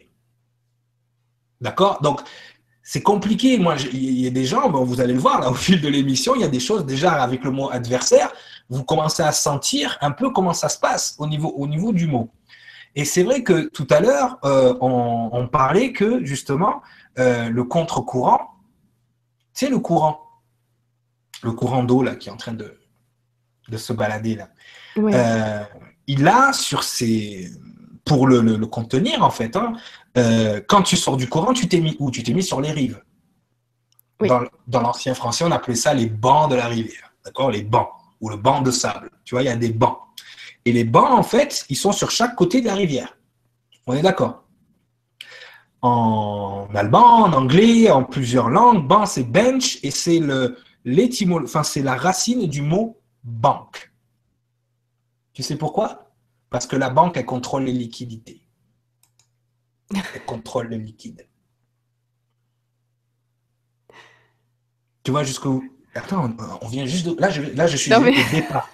D'accord? Donc, c'est compliqué. Moi, il y a des gens, vous allez le voir là au fil de l'émission, il y a des choses déjà avec le mot adversaire vous commencez à sentir un peu comment ça se passe au niveau, au niveau du mot. Et c'est vrai que tout à l'heure, euh, on, parlait que justement, euh, le contre-courant, c'est le courant, le courant d'eau là qui est en train de, de se balader là. Euh, il a sur ses, pour le, le, contenir en fait, hein, quand tu sors du courant, tu t'es mis où? Tu t'es mis sur les rives. Dans, dans l'ancien français, on appelait ça les bancs de la rivière, d'accord? Les bancs ou le banc de sable. Tu vois, il y a des bancs. Et les bancs, en fait, ils sont sur chaque côté de la rivière. On est d'accord? En allemand, en anglais, en plusieurs langues, banc c'est bench et c'est le enfin c'est la racine du mot banque. Tu sais pourquoi? Parce que la banque elle contrôle les liquidités. Elle contrôle le liquide. Tu vois jusqu'où Attends, on vient juste de... Là, je, là, je suis au départ.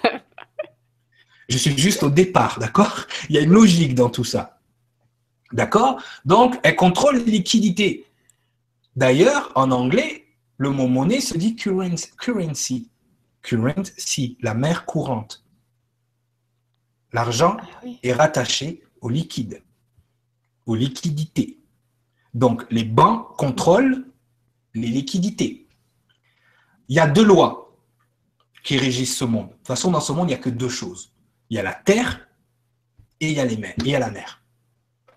je suis juste au départ, d'accord? Il y a une logique dans tout ça. D'accord? Donc, elle contrôle les liquidités. D'ailleurs, en anglais, le mot monnaie se dit currency. Currency, la mer courante. L'argent ah est rattaché au liquide, aux liquidités. Donc, les banques contrôlent les liquidités il y a deux lois qui régissent ce monde. De toute façon, dans ce monde, il n'y a que deux choses. Il y a la terre et il y a les mers, et il y a la mer.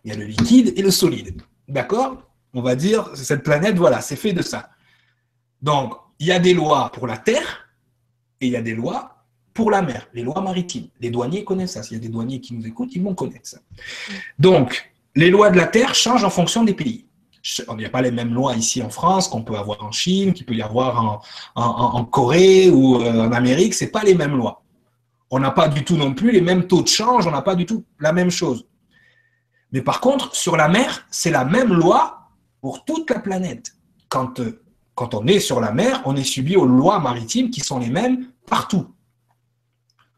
Il y a le liquide et le solide. D'accord? On va dire, cette planète, voilà, c'est fait de ça. Donc, il y a des lois pour la terre et il y a des lois pour la mer, les lois maritimes. Les douaniers connaissent ça. S'il y a des douaniers qui nous écoutent, ils vont connaître ça. Donc, les lois de la terre changent en fonction des pays il n'y a pas les mêmes lois ici en France qu'on peut avoir en Chine, qu'il peut y avoir en, Corée ou euh, en Amérique. Ce pas les mêmes lois. On n'a pas du tout non plus les mêmes taux de change, on n'a pas du tout la même chose. Mais par contre, sur la mer, c'est la même loi pour toute la planète. Quand, euh, quand on est sur la mer, on est subi aux lois maritimes qui sont les mêmes partout.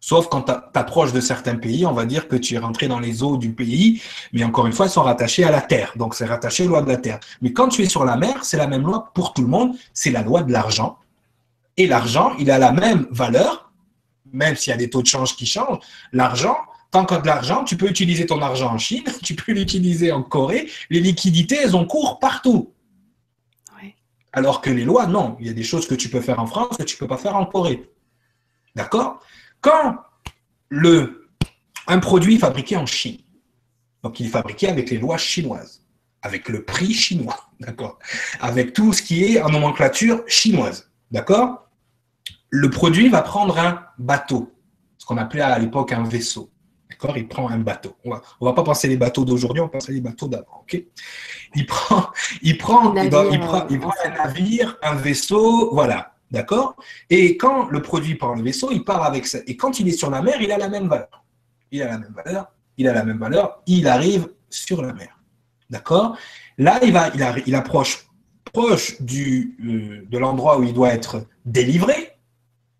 Sauf quand tu approches de certains pays, on va dire que tu es rentré dans les eaux du pays, mais encore une fois, ils sont rattachés à la terre. Donc, c'est rattaché aux lois de la terre. Mais quand tu es sur la mer, c'est la même loi pour tout le monde. C'est la loi de l'argent. Et l'argent, il a la même valeur, même s'il y a des taux de change qui changent. L'argent, tant que de l'argent, tu peux utiliser ton argent en Chine, tu peux l'utiliser en Corée. Les liquidités, elles ont cours partout. Alors que les lois, non. Il y a des choses que tu peux faire en France que tu ne peux pas faire en Corée. D'accord? Quand le, un produit est fabriqué en Chine, donc il est fabriqué avec les lois chinoises, avec le prix chinois, d'accord Avec tout ce qui est en nomenclature chinoise, d'accord Le produit va prendre un bateau, ce qu'on appelait à l'époque un vaisseau. D'accord Il prend un bateau. On va, va pas penser les bateaux d'aujourd'hui, on va penser les bateaux d'avant. ok il prend, il prend, il, prend, il prend un navire, un vaisseau, voilà. D'accord? Et quand le produit part le vaisseau, il part avec ça. Et quand il est sur la mer, il a la même valeur. Il a la même valeur, il a la même valeur, il arrive sur la mer. D'accord? Là, il, va, il, approche proche euh, de l'endroit où il doit être délivré.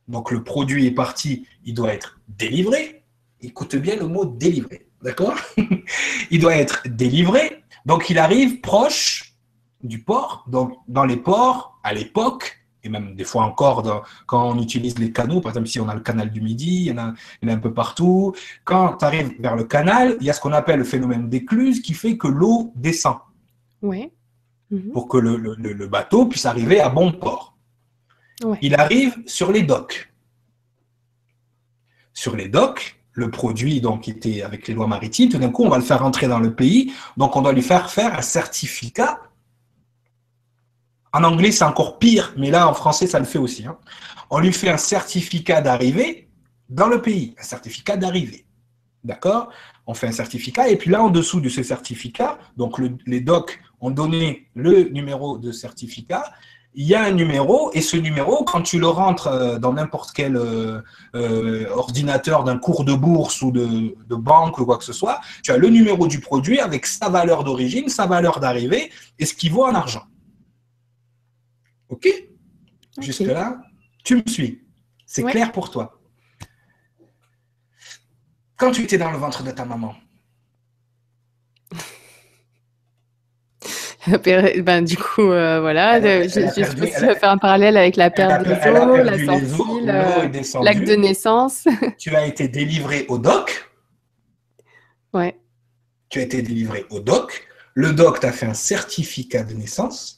Donc le produit est parti, il doit être délivré. Écoute bien le mot délivré. D'accord? Il doit être délivré. Donc il arrive proche du port. Donc dans les ports, à l'époque, et même des fois encore quand on utilise les canaux, par exemple si on a le canal du Midi, il y en a, un peu partout. Quand tu arrives vers le canal, il y a ce qu'on appelle le phénomène d'écluse qui fait que l'eau descend. Oui. Mhm. Pour que le, bateau puisse arriver à bon port. Il arrive sur les docks. Sur les docks, le produit donc était avec les lois maritimes, tout d'un coup on va le faire rentrer dans le pays, donc on doit lui faire faire un certificat en anglais, c'est encore pire, mais là, en français, ça le fait aussi. Hein. On lui fait un certificat d'arrivée dans le pays, un certificat d'arrivée. D'accord? On fait un certificat, et puis là, en dessous de ce certificat, donc les docs ont donné le numéro de certificat, il y a un numéro, et ce numéro, quand tu le rentres euh, dans n'importe quel euh, euh, ordinateur d'un cours de bourse ou de, de, banque ou quoi que ce soit, tu as le numéro du produit avec sa valeur d'origine, sa valeur d'arrivée, et ce qui vaut en argent. OK Jusque-là, tu me suis. C'est clair pour toi. Quand tu étais dans le ventre de ta maman, ben, du coup, euh, voilà, je, faire un parallèle avec la perte des os, la sortie, l'acte de naissance. tu as été délivré au doc? Ouais. Tu as été délivré au doc. Le doc t'a fait un certificat de naissance.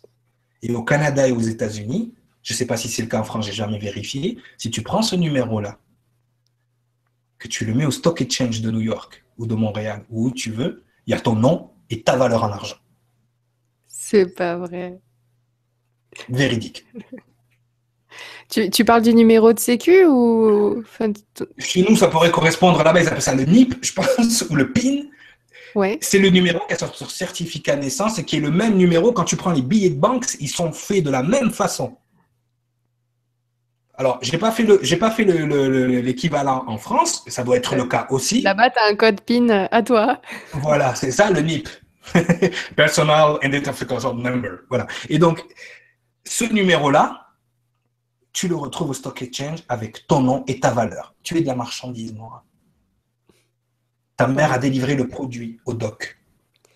Et au Canada et aux États-Unis, je ne sais pas si c'est le cas en France, j'ai jamais vérifié, si tu prends ce numéro-là, que tu le mets au Stock Exchange de New York ou de Montréal ou où tu veux, il y a ton nom et ta valeur en argent. C'est pas vrai. Véridique. Tu, parles du numéro de sécu ou Chez nous, ça pourrait correspondre à la base, ils appellent ça le NIP, je pense, ou le PIN. C'est le numéro qui est sur ton certificat de naissance et qui est le même numéro quand tu prends les billets de banque, ils sont faits de la même façon. Alors, le, j'ai pas fait l'équivalent en France, ça doit être le cas aussi. Là-bas, tu as un code PIN à toi. Voilà, c'est ça le NIP. Personal Identification Number. Voilà. Et donc, ce numéro-là, tu le retrouves au Stock Exchange avec ton nom et ta valeur. Tu es de la marchandise, moi. Ta mère a délivré le produit au dock,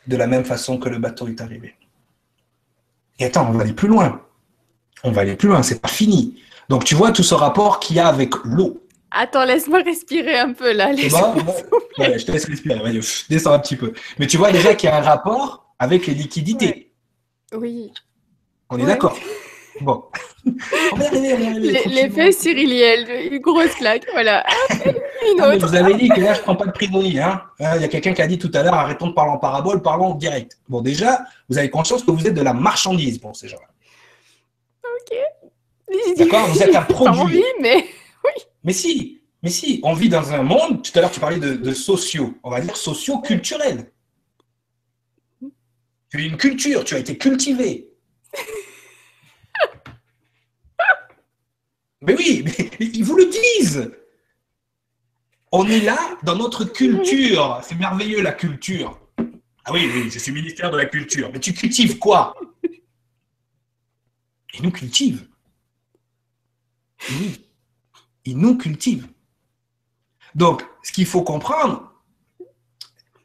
de la même façon que le bateau est arrivé. Et attends, on va aller plus loin. On va aller plus loin, c'est pas fini. Donc tu vois tout ce rapport qu'il y a avec l'eau. Attends, laisse-moi respirer un peu là. je te laisse respirer. descends un petit peu. Mais tu vois déjà qu'il y a un rapport avec les liquidités. Oui. On est d'accord. Bon. L'effet cyriliel, une grosse claque, voilà. Une autre. vous avez dit que là, je ne prends pas de prisonnier. Hein. hein. Il y a quelqu'un qui a dit tout à l'heure, arrêtons de parler en parabole, parlons en direct. Bon, déjà, vous avez conscience que vous êtes de la marchandise pour ces gens-là. Ok. D'accord Vous êtes un produit. Envie, mais oui. Mais si, mais si, on vit dans un monde, tout à l'heure tu parlais de, de sociaux, on va dire socio-culturel. Tu as une culture, tu as été cultivé. Mais oui, mais ils vous le disent. On est là dans notre culture. C'est merveilleux la culture. Ah oui, oui, c'est le ministère de la Culture. Mais tu cultives quoi? Ils nous cultivent. Oui, ils nous cultivent. Donc, ce qu'il faut comprendre,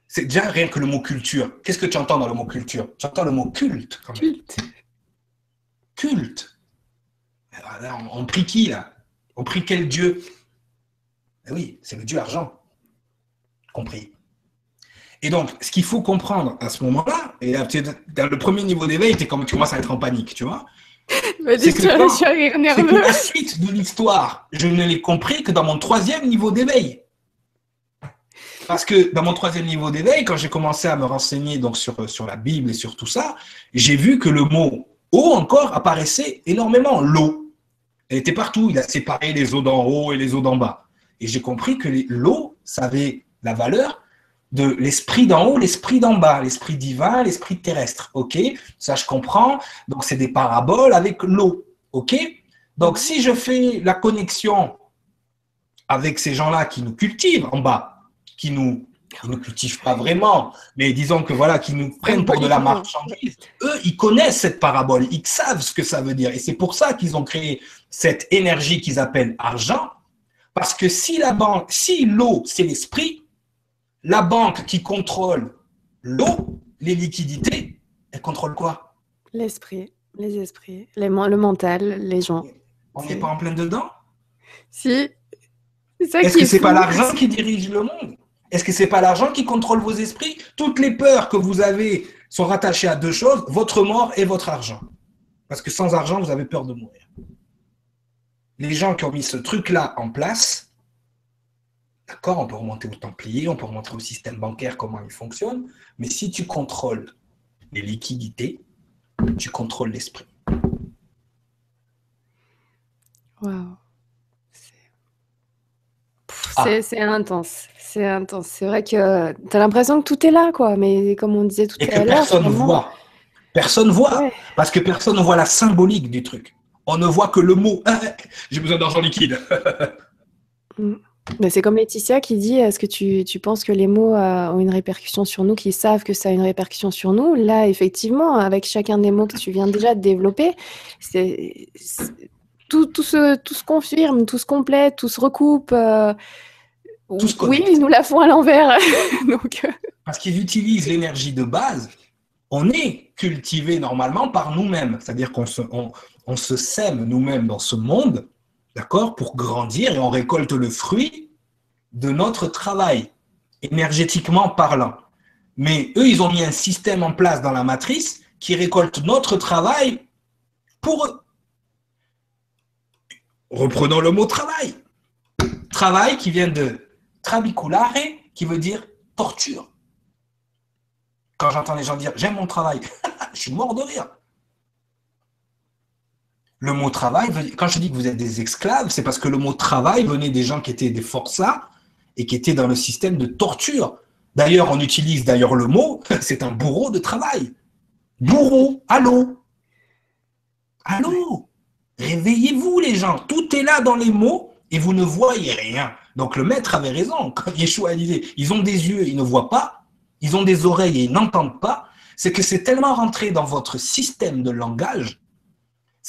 c'est déjà rien que le mot culture. Qu'est-ce que tu entends dans le mot culture? Tu entends le mot culte. Culte. Culte. On, prie qui là? On prie quel Dieu? Eh Oui, c'est le Dieu argent. Compris. Et donc, ce qu'il faut comprendre à ce moment-là, et dans le premier niveau d'éveil, tu commences à être en panique, tu vois. C'est que, la suite de l'histoire, je ne l'ai compris que dans mon troisième niveau d'éveil. Parce que dans mon troisième niveau d'éveil, quand j'ai commencé à me renseigner donc sur, sur la Bible et sur tout ça, j'ai vu que le mot eau encore apparaissait énormément. L'eau. Elle était partout. Il a séparé les eaux d'en haut et les eaux d'en bas. Et j'ai compris que l'eau, ça avait la valeur de l'esprit d'en haut, l'esprit d'en bas, l'esprit divin, l'esprit terrestre. OK? Ça, je comprends. Donc, c'est des paraboles avec l'eau. OK? Donc, si je fais la connexion avec ces gens-là qui nous cultivent en bas, qui nous ne cultivent pas vraiment, mais disons que voilà, qui nous prennent pour de la marchandise, eux, ils connaissent cette parabole, ils savent ce que ça veut dire. Et c'est pour ça qu'ils ont créé cette énergie qu'ils appellent argent, parce que si la banque, si l'eau, c'est l'esprit, la banque qui contrôle l'eau, les liquidités, elle contrôle quoi? L'esprit, les esprits, les, le mental, les gens. On n'est pas en plein dedans? Si. Est-ce que c'est pas l'argent qui dirige le monde? Est-ce que c'est pas l'argent qui contrôle vos esprits? Toutes les peurs que vous avez sont rattachées à deux choses votre mort et votre argent. Parce que sans argent, vous avez peur de mourir. Les gens qui ont mis ce truc-là en place, D'accord, on peut remonter au Templier, on peut remonter au système bancaire, comment il fonctionne, mais si tu contrôles les liquidités, tu contrôles l'esprit. Waouh. C'est ah. intense. C'est intense. C'est vrai que tu as l'impression que tout est là, quoi. Mais comme on disait tout à l'heure. Personne ne voit. Personne voit. Parce que personne ne voit la symbolique du truc. On ne voit que le mot. J'ai besoin d'argent liquide. Mm c'est comme Laetitia qui dit, est-ce que tu, tu, penses que les mots euh, ont une répercussion sur nous, qu'ils savent que ça a une répercussion sur nous? Là, effectivement, avec chacun des mots que tu viens déjà de développer, c'est, tout, tout, se, tout se confirme, tout se complète, tout se recoupe. Euh, oui, ils nous la font à l'envers. Donc... Euh. Parce qu'ils utilisent l'énergie de base. On est cultivé normalement par nous-mêmes. C'est-à-dire qu'on se, on, on se sème nous-mêmes dans ce monde d'accord, pour grandir et on récolte le fruit de notre travail, énergétiquement parlant. Mais eux, ils ont mis un système en place dans la matrice qui récolte notre travail pour eux. Reprenons le mot travail. Travail qui vient de trabiculare, qui veut dire torture. Quand j'entends les gens dire j'aime mon travail, je suis mort de rire. Le mot travail, quand je dis que vous êtes des esclaves, c'est parce que le mot travail venait des gens qui étaient des forçats et qui étaient dans le système de torture. D'ailleurs, on utilise d'ailleurs le mot, c'est un bourreau de travail. Bourreau, allô? Allô? Réveillez-vous les gens, tout est là dans les mots et vous ne voyez rien. Donc le maître avait raison quand Yeshua disait, ils ont des yeux, ils ne voient pas, ils ont des oreilles et ils n'entendent pas. C'est que c'est tellement rentré dans votre système de langage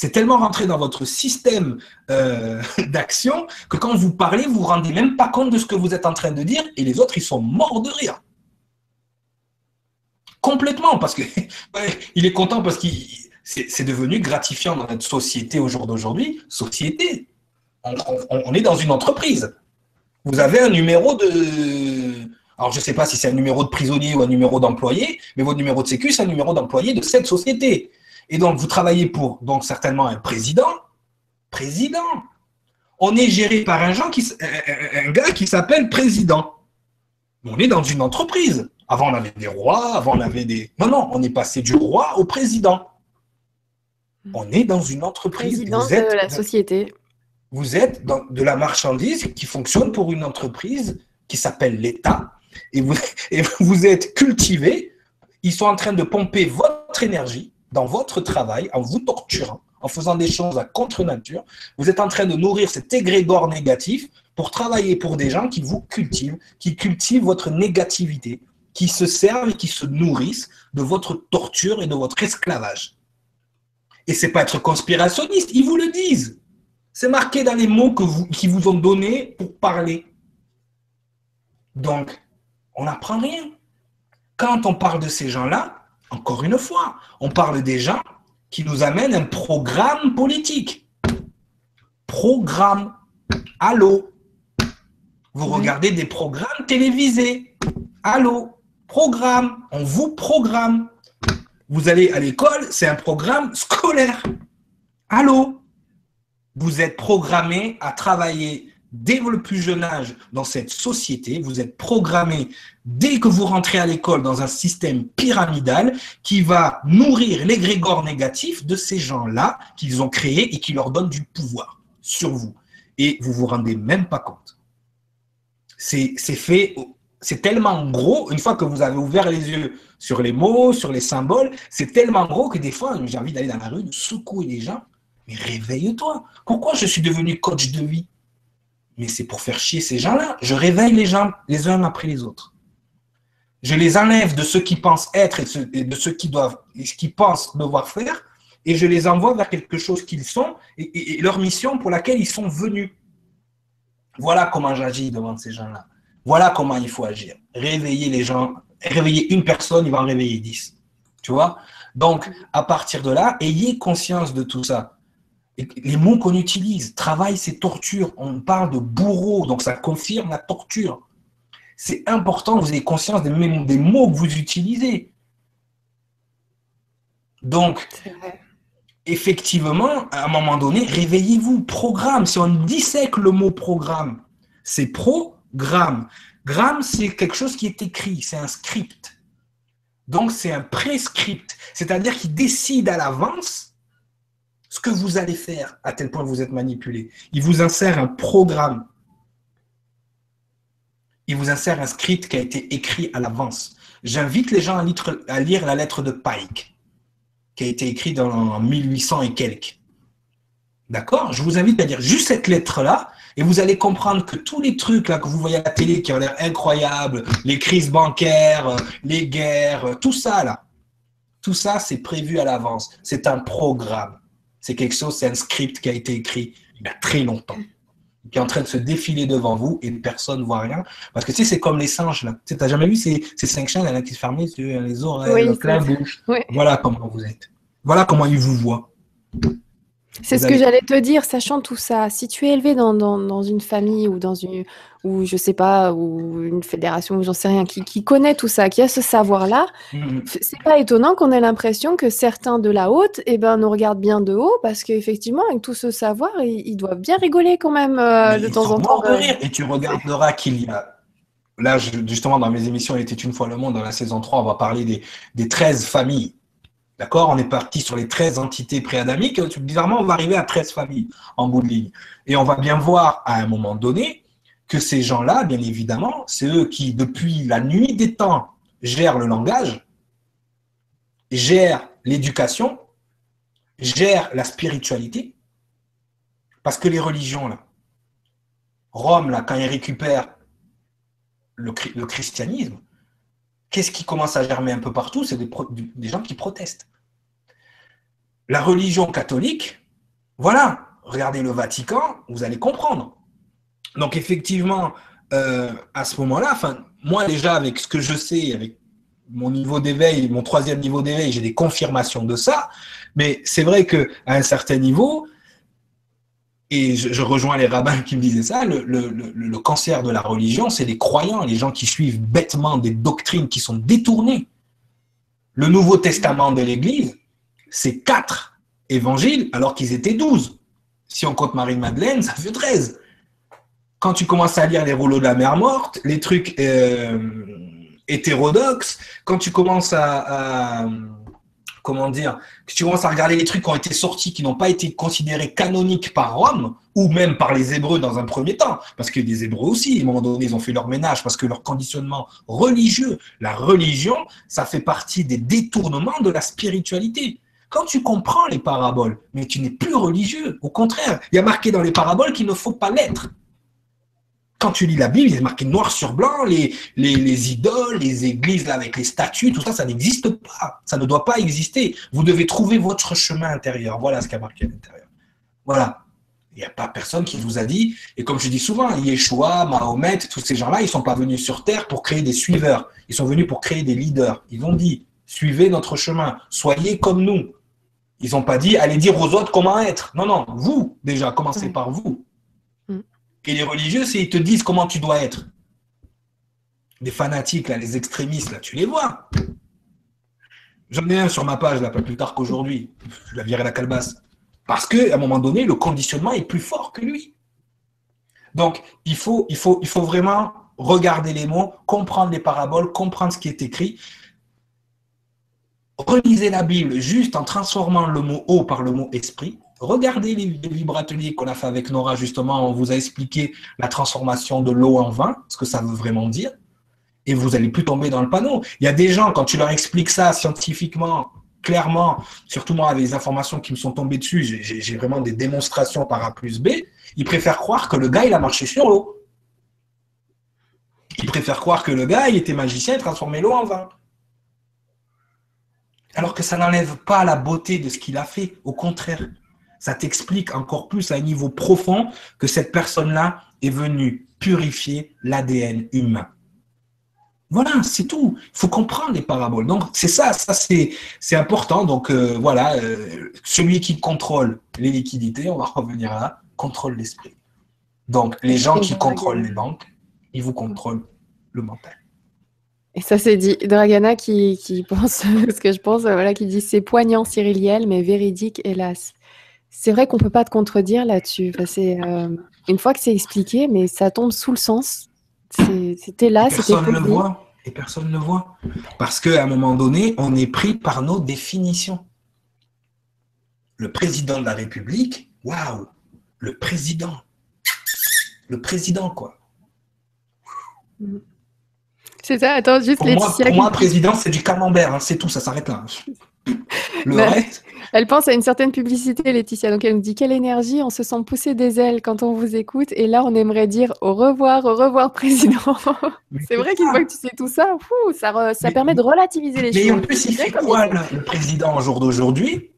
c'est tellement rentré dans votre système euh, d'action que quand vous parlez, vous ne vous rendez même pas compte de ce que vous êtes en train de dire et les autres, ils sont morts de rire. Complètement, parce que il est content parce que c'est devenu gratifiant dans notre société au jour d'aujourd'hui. Société, on, est dans une entreprise. Vous avez un numéro de... Alors, je ne sais pas si c'est un numéro de prisonnier ou un numéro d'employé, mais votre numéro de sécu, c'est un numéro d'employé de cette société. Et donc, vous travaillez pour donc certainement un président. Président. On est géré par un, qui, un gars qui s'appelle président. On est dans une entreprise. Avant, on avait des rois, avant, on avait des. Non, non, on est passé du roi au président. On est dans une entreprise. Président vous êtes, de la société. Vous êtes dans de la marchandise qui fonctionne pour une entreprise qui s'appelle l'État. Et vous, et vous êtes cultivé. Ils sont en train de pomper votre énergie dans votre travail, en vous torturant, en faisant des choses à contre-nature, vous êtes en train de nourrir cet égrégore négatif pour travailler pour des gens qui vous cultivent, qui cultivent votre négativité, qui se servent et qui se nourrissent de votre torture et de votre esclavage. Et c'est pas être conspirationniste, ils vous le disent. C'est marqué dans les mots vous, qui vous ont donnés pour parler. Donc, on n'apprend rien. Quand on parle de ces gens-là, encore une fois, on parle des gens qui nous amènent un programme politique. Programme. Allô? Vous regardez des programmes télévisés. Allô? Programme. On vous programme. Vous allez à l'école, c'est un programme scolaire. Allô? Vous êtes programmé à travailler dès le plus jeune âge dans cette société. Vous êtes programmé dès que vous rentrez à l'école dans un système pyramidal qui va nourrir l'égrégore négatif de ces gens-là qu'ils ont créés et qui leur donne du pouvoir sur vous. Et vous vous rendez même pas compte. C'est fait, c'est tellement gros, une fois que vous avez ouvert les yeux sur les mots, sur les symboles, c'est tellement gros que des fois, j'ai envie d'aller dans la rue, de secouer les gens. Mais réveille-toi. Pourquoi je suis devenu coach de vie? Mais c'est pour faire chier ces gens-là. Je réveille les gens les uns après les autres. Je les enlève de ceux qui pensent être et de ceux qui doivent, qui pensent devoir faire, et je les envoie vers quelque chose qu'ils sont et, leur mission pour laquelle ils sont venus. Voilà comment j'agis devant ces gens-là. Voilà comment il faut agir. Réveiller les gens, réveiller une personne, il va en réveiller dix. Tu vois? Donc, à partir de là, ayez conscience de tout ça. Les mots qu'on utilise, travail, c'est torture. On parle de bourreau, donc ça confirme la torture c'est important que vous ayez conscience des, des mots que vous utilisez. Donc, effectivement, à un moment donné, réveillez-vous. Programme, si on dissèque le mot programme, c'est programme. Gramme, c'est quelque chose qui est écrit, c'est un script. Donc, c'est un prescript, c'est-à-dire qu'il décide à l'avance ce que vous allez faire à tel point que vous êtes manipulé. Il vous insère un programme il vous insère un script qui a été écrit à l'avance. J'invite les gens à lire, la lettre de Pike, qui a été écrite en 1800 et quelques. D'accord? Je vous invite à lire juste cette lettre-là, et vous allez comprendre que tous les trucs là que vous voyez à la télé qui ont l'air incroyables, les crises bancaires, les guerres, tout ça là, tout ça c'est prévu à l'avance. C'est un programme. C'est quelque chose, c'est un script qui a été écrit il y a très longtemps qui est en train de se défiler devant vous et personne ne voit rien. Parce que tu sais, c'est comme les singes. Tu n'as jamais vu ces, ces cinq chiens là, qui se ferment les oreilles, la bouche. Voilà comment vous êtes. Voilà comment ils vous voient. C'est ce que j'allais te dire, sachant tout ça. Si tu es élevé dans, dans, une famille ou dans une, ou je sais pas, ou une fédération, ou j'en sais rien, qui, qui, connaît tout ça, qui a ce savoir-là, mmh. c'est pas étonnant qu'on ait l'impression que certains de la haute, eh ben, nous regardent bien de haut, parce qu'effectivement, avec tout ce savoir, ils, doivent bien rigoler quand même euh, de temps en temps. De rire. Et tu regarderas qu'il y a là, justement, dans mes émissions, Il était une fois le monde, dans la saison 3, on va parler des, des 13 familles D'accord? On est parti sur les 13 entités préadamiques. Bizarrement, on va arriver à 13 familles en bout de ligne. Et on va bien voir à un moment donné que ces gens-là, bien évidemment, c'est eux qui, depuis la nuit des temps, gèrent le langage, gèrent l'éducation, gèrent la spiritualité. Parce que les religions, là, Rome, là, quand ils récupèrent le christianisme, qu'est-ce qui commence à germer un peu partout? C'est des, gens qui protestent. La religion catholique, voilà, regardez le Vatican, vous allez comprendre. Donc effectivement, euh, à ce moment-là, moi déjà avec ce que je sais, avec mon niveau d'éveil, mon troisième niveau d'éveil, j'ai des confirmations de ça. Mais c'est vrai que à un certain niveau, et je, rejoins les rabbins qui me disaient ça, le, cancer de la religion, c'est les croyants, les gens qui suivent bêtement des doctrines qui sont détournées. Le Nouveau Testament de l'Église, c'est quatre évangiles alors qu'ils étaient douze. Si on compte Marie-Madeleine, ça fait treize. Quand tu commences à lire les rouleaux de la mer morte, les trucs euh, hétérodoxes, quand tu commences à comment dire, que tu commences à regarder les trucs qui ont été sortis, qui n'ont pas été considérés canoniques par Rome, ou même par les Hébreux dans un premier temps, parce que les Hébreux aussi, à un moment donné, ils ont fait leur ménage, parce que leur conditionnement religieux, la religion, ça fait partie des détournements de la spiritualité. Quand tu comprends les paraboles, mais tu n'es plus religieux, au contraire, il y a marqué dans les paraboles qu'il ne faut pas l'être quand tu lis la Bible, il est marqué noir sur blanc, les, les, idoles, les églises avec les statues, tout ça, ça n'existe pas. Ça ne doit pas exister. Vous devez trouver votre chemin intérieur. Voilà ce qui a marqué à l'intérieur. Voilà. Il n'y a pas personne qui vous a dit, et comme je dis souvent, Yeshua, Mahomet, tous ces gens-là, ils ne sont pas venus sur Terre pour créer des suiveurs. Ils sont venus pour créer des leaders. Ils ont dit, suivez notre chemin, soyez comme nous. Ils n'ont pas dit, allez dire aux autres comment être. Non, non, vous, déjà, commencez par vous. Mm. Et les religieux, c'est ils te disent comment tu dois être. Les fanatiques, là, les extrémistes, là, tu les vois. J'en ai un sur ma page, là, pas plus tard qu'aujourd'hui. Je la virer la calebasse. Parce qu'à un moment donné, le conditionnement est plus fort que lui. Donc, il faut, il faut, il faut vraiment regarder les mots, comprendre les paraboles, comprendre ce qui est écrit. Relisez la Bible juste en transformant le mot eau par le mot esprit. Regardez les, vibrateliers qu'on a fait avec Nora, justement, on vous a expliqué la transformation de l'eau en vin, ce que ça veut vraiment dire. Et vous n'allez plus tomber dans le panneau. Il y a des gens, quand tu leur expliques ça scientifiquement, clairement, surtout moi, avec les informations qui me sont tombées dessus, j'ai vraiment des démonstrations par A plus B, ils préfèrent croire que le gars, il a marché sur l'eau. Ils préfèrent croire que le gars, il était magicien et transformé l'eau en vin. Alors que ça n'enlève pas la beauté de ce qu'il a fait. Au contraire, ça t'explique encore plus à un niveau profond que cette personne-là est venue purifier l'ADN humain. Voilà, c'est tout. Il faut comprendre les paraboles. Donc, c'est ça, ça c'est important. Donc, euh, voilà, euh, celui qui contrôle les liquidités, on va revenir là, contrôle l'esprit. Donc, les gens qui contrôlent les banques, ils vous contrôlent le mental. Et ça, c'est dit Dragana qui, qui pense ce que je pense, voilà, qui dit c'est poignant, Cyriliel, mais véridique, hélas. C'est vrai qu'on ne peut pas te contredire là-dessus. c'est euh, une fois que c'est expliqué, mais ça tombe sous le sens c'était là, c'était Personne ne le voit. Et personne ne le voit. Parce qu'à un moment donné, on est pris par nos définitions. Le président de la République, waouh, le président. Le président, quoi. C'est ça, attends, juste pour Moi, pour moi, président, c'est du camembert, hein, c'est tout, ça s'arrête là. Le reste, elle pense à une certaine publicité, Laetitia. Donc, elle nous dit Quelle énergie, on se sent pousser des ailes quand on vous écoute. Et là, on aimerait dire Au revoir, au revoir, président. c'est vrai qu'une fois que tu sais tout ça, ça, ça permet de relativiser les choses. Mais en plus, il fait quoi, le, président, au jour d'aujourd'hui?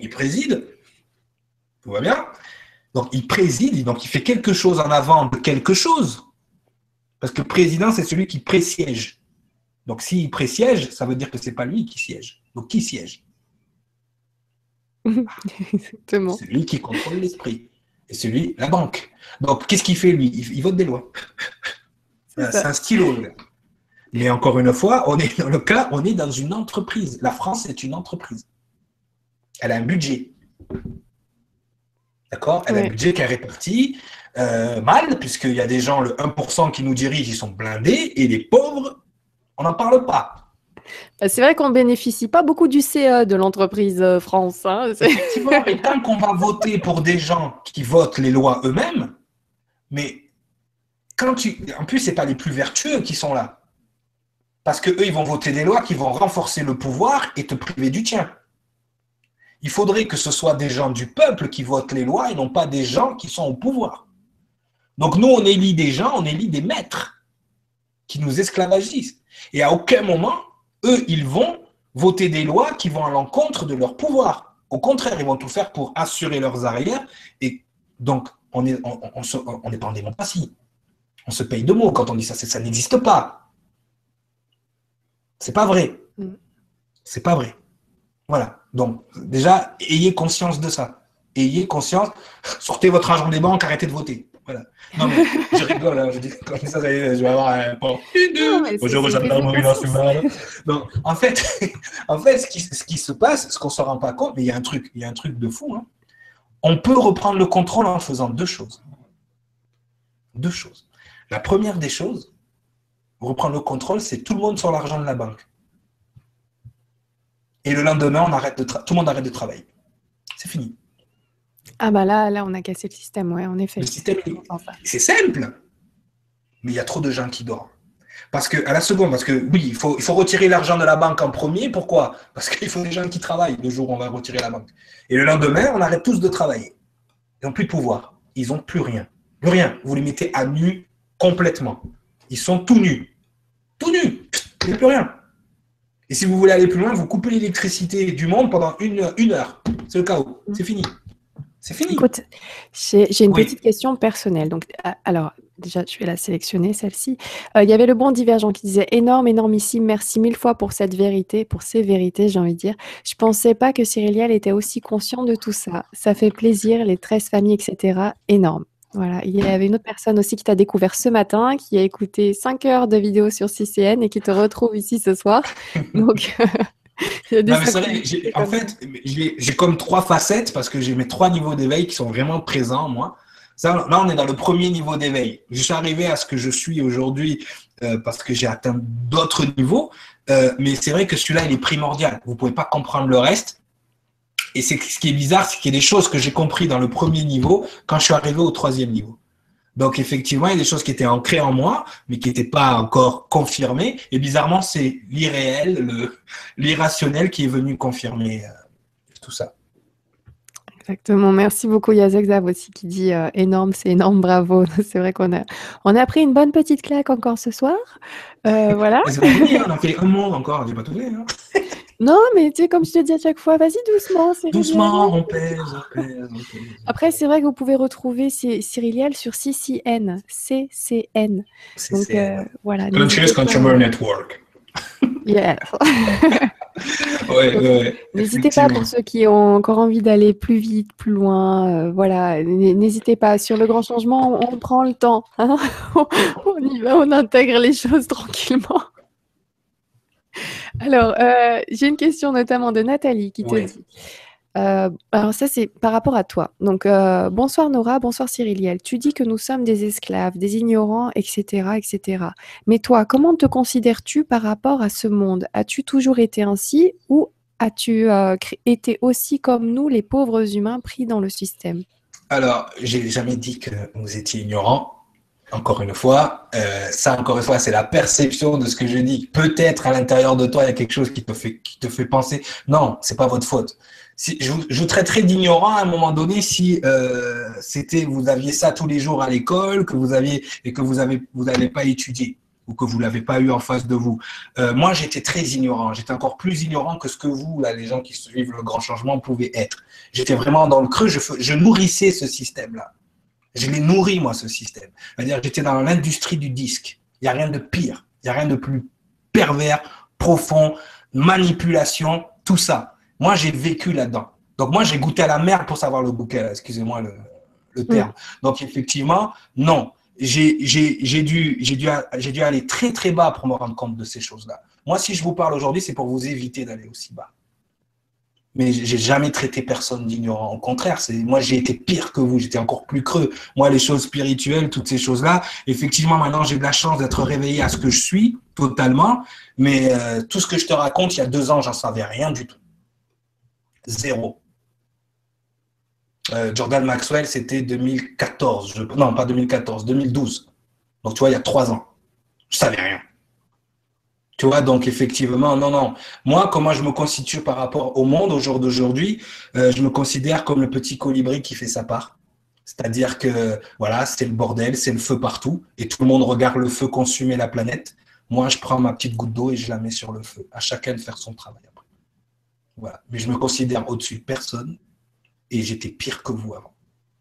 Il préside. Tout va bien Donc, il préside, donc il fait quelque chose en avant de quelque chose. Parce que président, c'est celui qui présiège. Donc, s'il présiège, ça veut dire que ce n'est pas lui qui siège. Donc, qui siège? C'est lui qui contrôle l'esprit. Et c'est lui, la banque. Donc, qu'est-ce qu'il fait, lui? Il, vote des lois. C'est un stylo, Mais encore une fois, on est dans le cas, on est dans une entreprise. La France est une entreprise. Elle a un budget. D'accord? Elle a un budget qui est réparti euh, mal, puisqu'il y a des gens, le 1% qui nous dirigent, ils sont blindés, et les pauvres, on n'en parle pas. Bah, c'est vrai qu'on ne bénéficie pas beaucoup du CE de l'entreprise euh, France. Hein. Effectivement, et tant qu'on va voter pour des gens qui votent les lois eux-mêmes, mais quand tu. En plus, ce pas les plus vertueux qui sont là. Parce qu'eux, ils vont voter des lois qui vont renforcer le pouvoir et te priver du tien. Il faudrait que ce soit des gens du peuple qui votent les lois et non pas des gens qui sont au pouvoir. Donc nous, on élit des gens, on élit des maîtres qui nous esclavagisent. Et à aucun moment, eux, ils vont voter des lois qui vont à l'encontre de leur pouvoir. Au contraire, ils vont tout faire pour assurer leurs arrières. Et donc, on n'est on, on, pas en démocratie. On se paye de mots quand on dit ça. Ça n'existe pas. C'est pas vrai. Mm. C'est pas vrai. Voilà. Donc, déjà, ayez conscience de ça. Ayez conscience. Sortez votre argent des banques, arrêtez de voter. Voilà. Non, mais je rigole, hein, je dis comme ça, ça y est, je vais avoir un bon. Bonjour. Non, en fait, en fait ce, qui, ce qui se passe, ce qu'on ne se rend pas compte, mais il y a un truc, il y a un truc de fou. Hein. On peut reprendre le contrôle en faisant deux choses. Deux choses. La première des choses, reprendre le contrôle, c'est tout le monde sur l'argent de la banque. Et le lendemain, on arrête de tout le monde arrête de travailler. C'est fini. Ah bah là, là, on a cassé le système, ouais, en effet. Le système, c'est simple, mais il y a trop de gens qui dorment. Parce que à la seconde, parce que oui, il faut, il faut retirer l'argent de la banque en premier. Pourquoi? Parce qu'il faut des gens qui travaillent le jour où on va retirer la banque. Et le lendemain, on arrête tous de travailler. Ils n'ont plus de pouvoir. Ils n'ont plus rien. Plus rien. Vous les mettez à nu complètement. Ils sont tout nus. Tout nus. Il n'y a plus rien. Et si vous voulez aller plus loin, vous coupez l'électricité du monde pendant une, une heure. C'est le chaos. C'est fini. C'est fini. Écoute, j'ai une petite question personnelle. Donc, alors, déjà, je vais la sélectionner, celle-ci. Euh, il y avait le bon divergent qui disait énorme, énormissime, merci mille fois pour cette vérité, pour ces vérités, j'ai envie de dire. Je pensais pas que Cyriliel était aussi conscient de tout ça. Ça fait plaisir, les 13 familles, etc. Énorme. Voilà, il y avait une autre personne aussi qui t'a découvert ce matin, qui a écouté 5 heures de vidéos sur CCN et qui te retrouve ici ce soir. Donc, en fait, j'ai comme trois facettes parce que j'ai mes trois niveaux d'éveil qui sont vraiment présents, moi. Ça, là, on est dans le premier niveau d'éveil. Je suis arrivé à ce que je suis aujourd'hui euh, parce que j'ai atteint d'autres niveaux. Euh, mais c'est vrai que celui-là, il est primordial. Vous ne pouvez pas comprendre le reste. Et c'est ce qui est bizarre, c'est qu'il y a des choses que j'ai compris dans le premier niveau quand je suis arrivé au troisième niveau. Donc effectivement, il y a des choses qui étaient ancrées en moi, mais qui n'étaient pas encore confirmées. Et bizarrement, c'est l'irréel, l'irrationnel qui est venu confirmer euh, tout ça. Exactement. Merci beaucoup Yazek Zav aussi qui dit euh, énorme, c'est énorme, bravo. C'est vrai qu'on a, on a pris une bonne petite claque encore ce soir. Euh, voilà. on a fait un mot encore, on pas tout fait. Hein. Non, mais tu sais, comme je te dis à chaque fois, vas-y doucement. Doucement, on pèse, on pèse, Après, c'est vrai que vous pouvez retrouver Cyriliel sur CCN. CCN. Donc, euh, voilà. Conscious Consumer Network. Yeah. ouais, ouais, N'hésitez pas pour ceux qui ont encore envie d'aller plus vite, plus loin. Euh, voilà, n'hésitez pas. Sur le grand changement, on, prend le temps. Hein. on y va, on intègre les choses tranquillement. Alors, euh, j'ai une question notamment de Nathalie qui te dit. Euh, alors ça, c'est par rapport à toi. Donc, euh, bonsoir Nora, bonsoir Cyriliel. Tu dis que nous sommes des esclaves, des ignorants, etc., etc. Mais toi, comment te considères-tu par rapport à ce monde? As-tu toujours été ainsi ou as-tu été aussi comme nous, les pauvres humains pris dans le système? Alors, j'ai jamais dit que vous étiez ignorants encore une fois, euh, ça, encore une fois, c'est la perception de ce que je dis. Peut-être à l'intérieur de toi, il y a quelque chose qui te fait, qui te fait penser. Non, c'est pas votre faute. Si, je, vous traiterais d'ignorant à un moment donné si euh, c'était vous aviez ça tous les jours à l'école, que vous aviez et que vous avez vous n'avez pas étudié ou que vous l'avez pas eu en face de vous. Euh, moi, j'étais très ignorant. J'étais encore plus ignorant que ce que vous, là, les gens qui suivent le grand changement, pouvaient être. J'étais vraiment dans le creux. Je, je nourrissais ce système-là. Je l'ai nourri, moi, ce système. C'est-à-dire, j'étais dans l'industrie du disque. Il n'y a rien de pire. Il n'y a rien de plus pervers, profond, manipulation, tout ça. Moi, j'ai vécu là-dedans. Donc, moi, j'ai goûté à la merde pour savoir le bouquet, excusez-moi le, terme. Donc, effectivement, non. J'ai dû, dû, dû aller très, très bas pour me rendre compte de ces choses-là. Moi, si je vous parle aujourd'hui, c'est pour vous éviter d'aller aussi bas mais j'ai jamais traité personne d'ignorant. Au contraire, c'est moi j'ai été pire que vous, j'étais encore plus creux. Moi, les choses spirituelles, toutes ces choses-là, effectivement, maintenant j'ai de la chance d'être réveillé à ce que je suis totalement, mais euh, tout ce que je te raconte, il y a deux ans, j'en savais rien du tout, zéro. Euh, Jordan Maxwell, c'était 2014, je... non pas 2014, 2012. Donc tu vois, il y a trois ans, je savais rien. Tu vois, donc effectivement, non, non. Moi, comment je me constitue par rapport au monde au jour d'aujourd'hui, euh, je me considère comme le petit colibri qui fait sa part. C'est-à-dire que voilà, c'est le bordel, c'est le feu partout, et tout le monde regarde le feu consumer la planète. Moi, je prends ma petite goutte d'eau et je la mets sur le feu. À chacun de faire son travail après. Voilà. Mais je me considère au-dessus de personne, et j'étais pire que vous avant.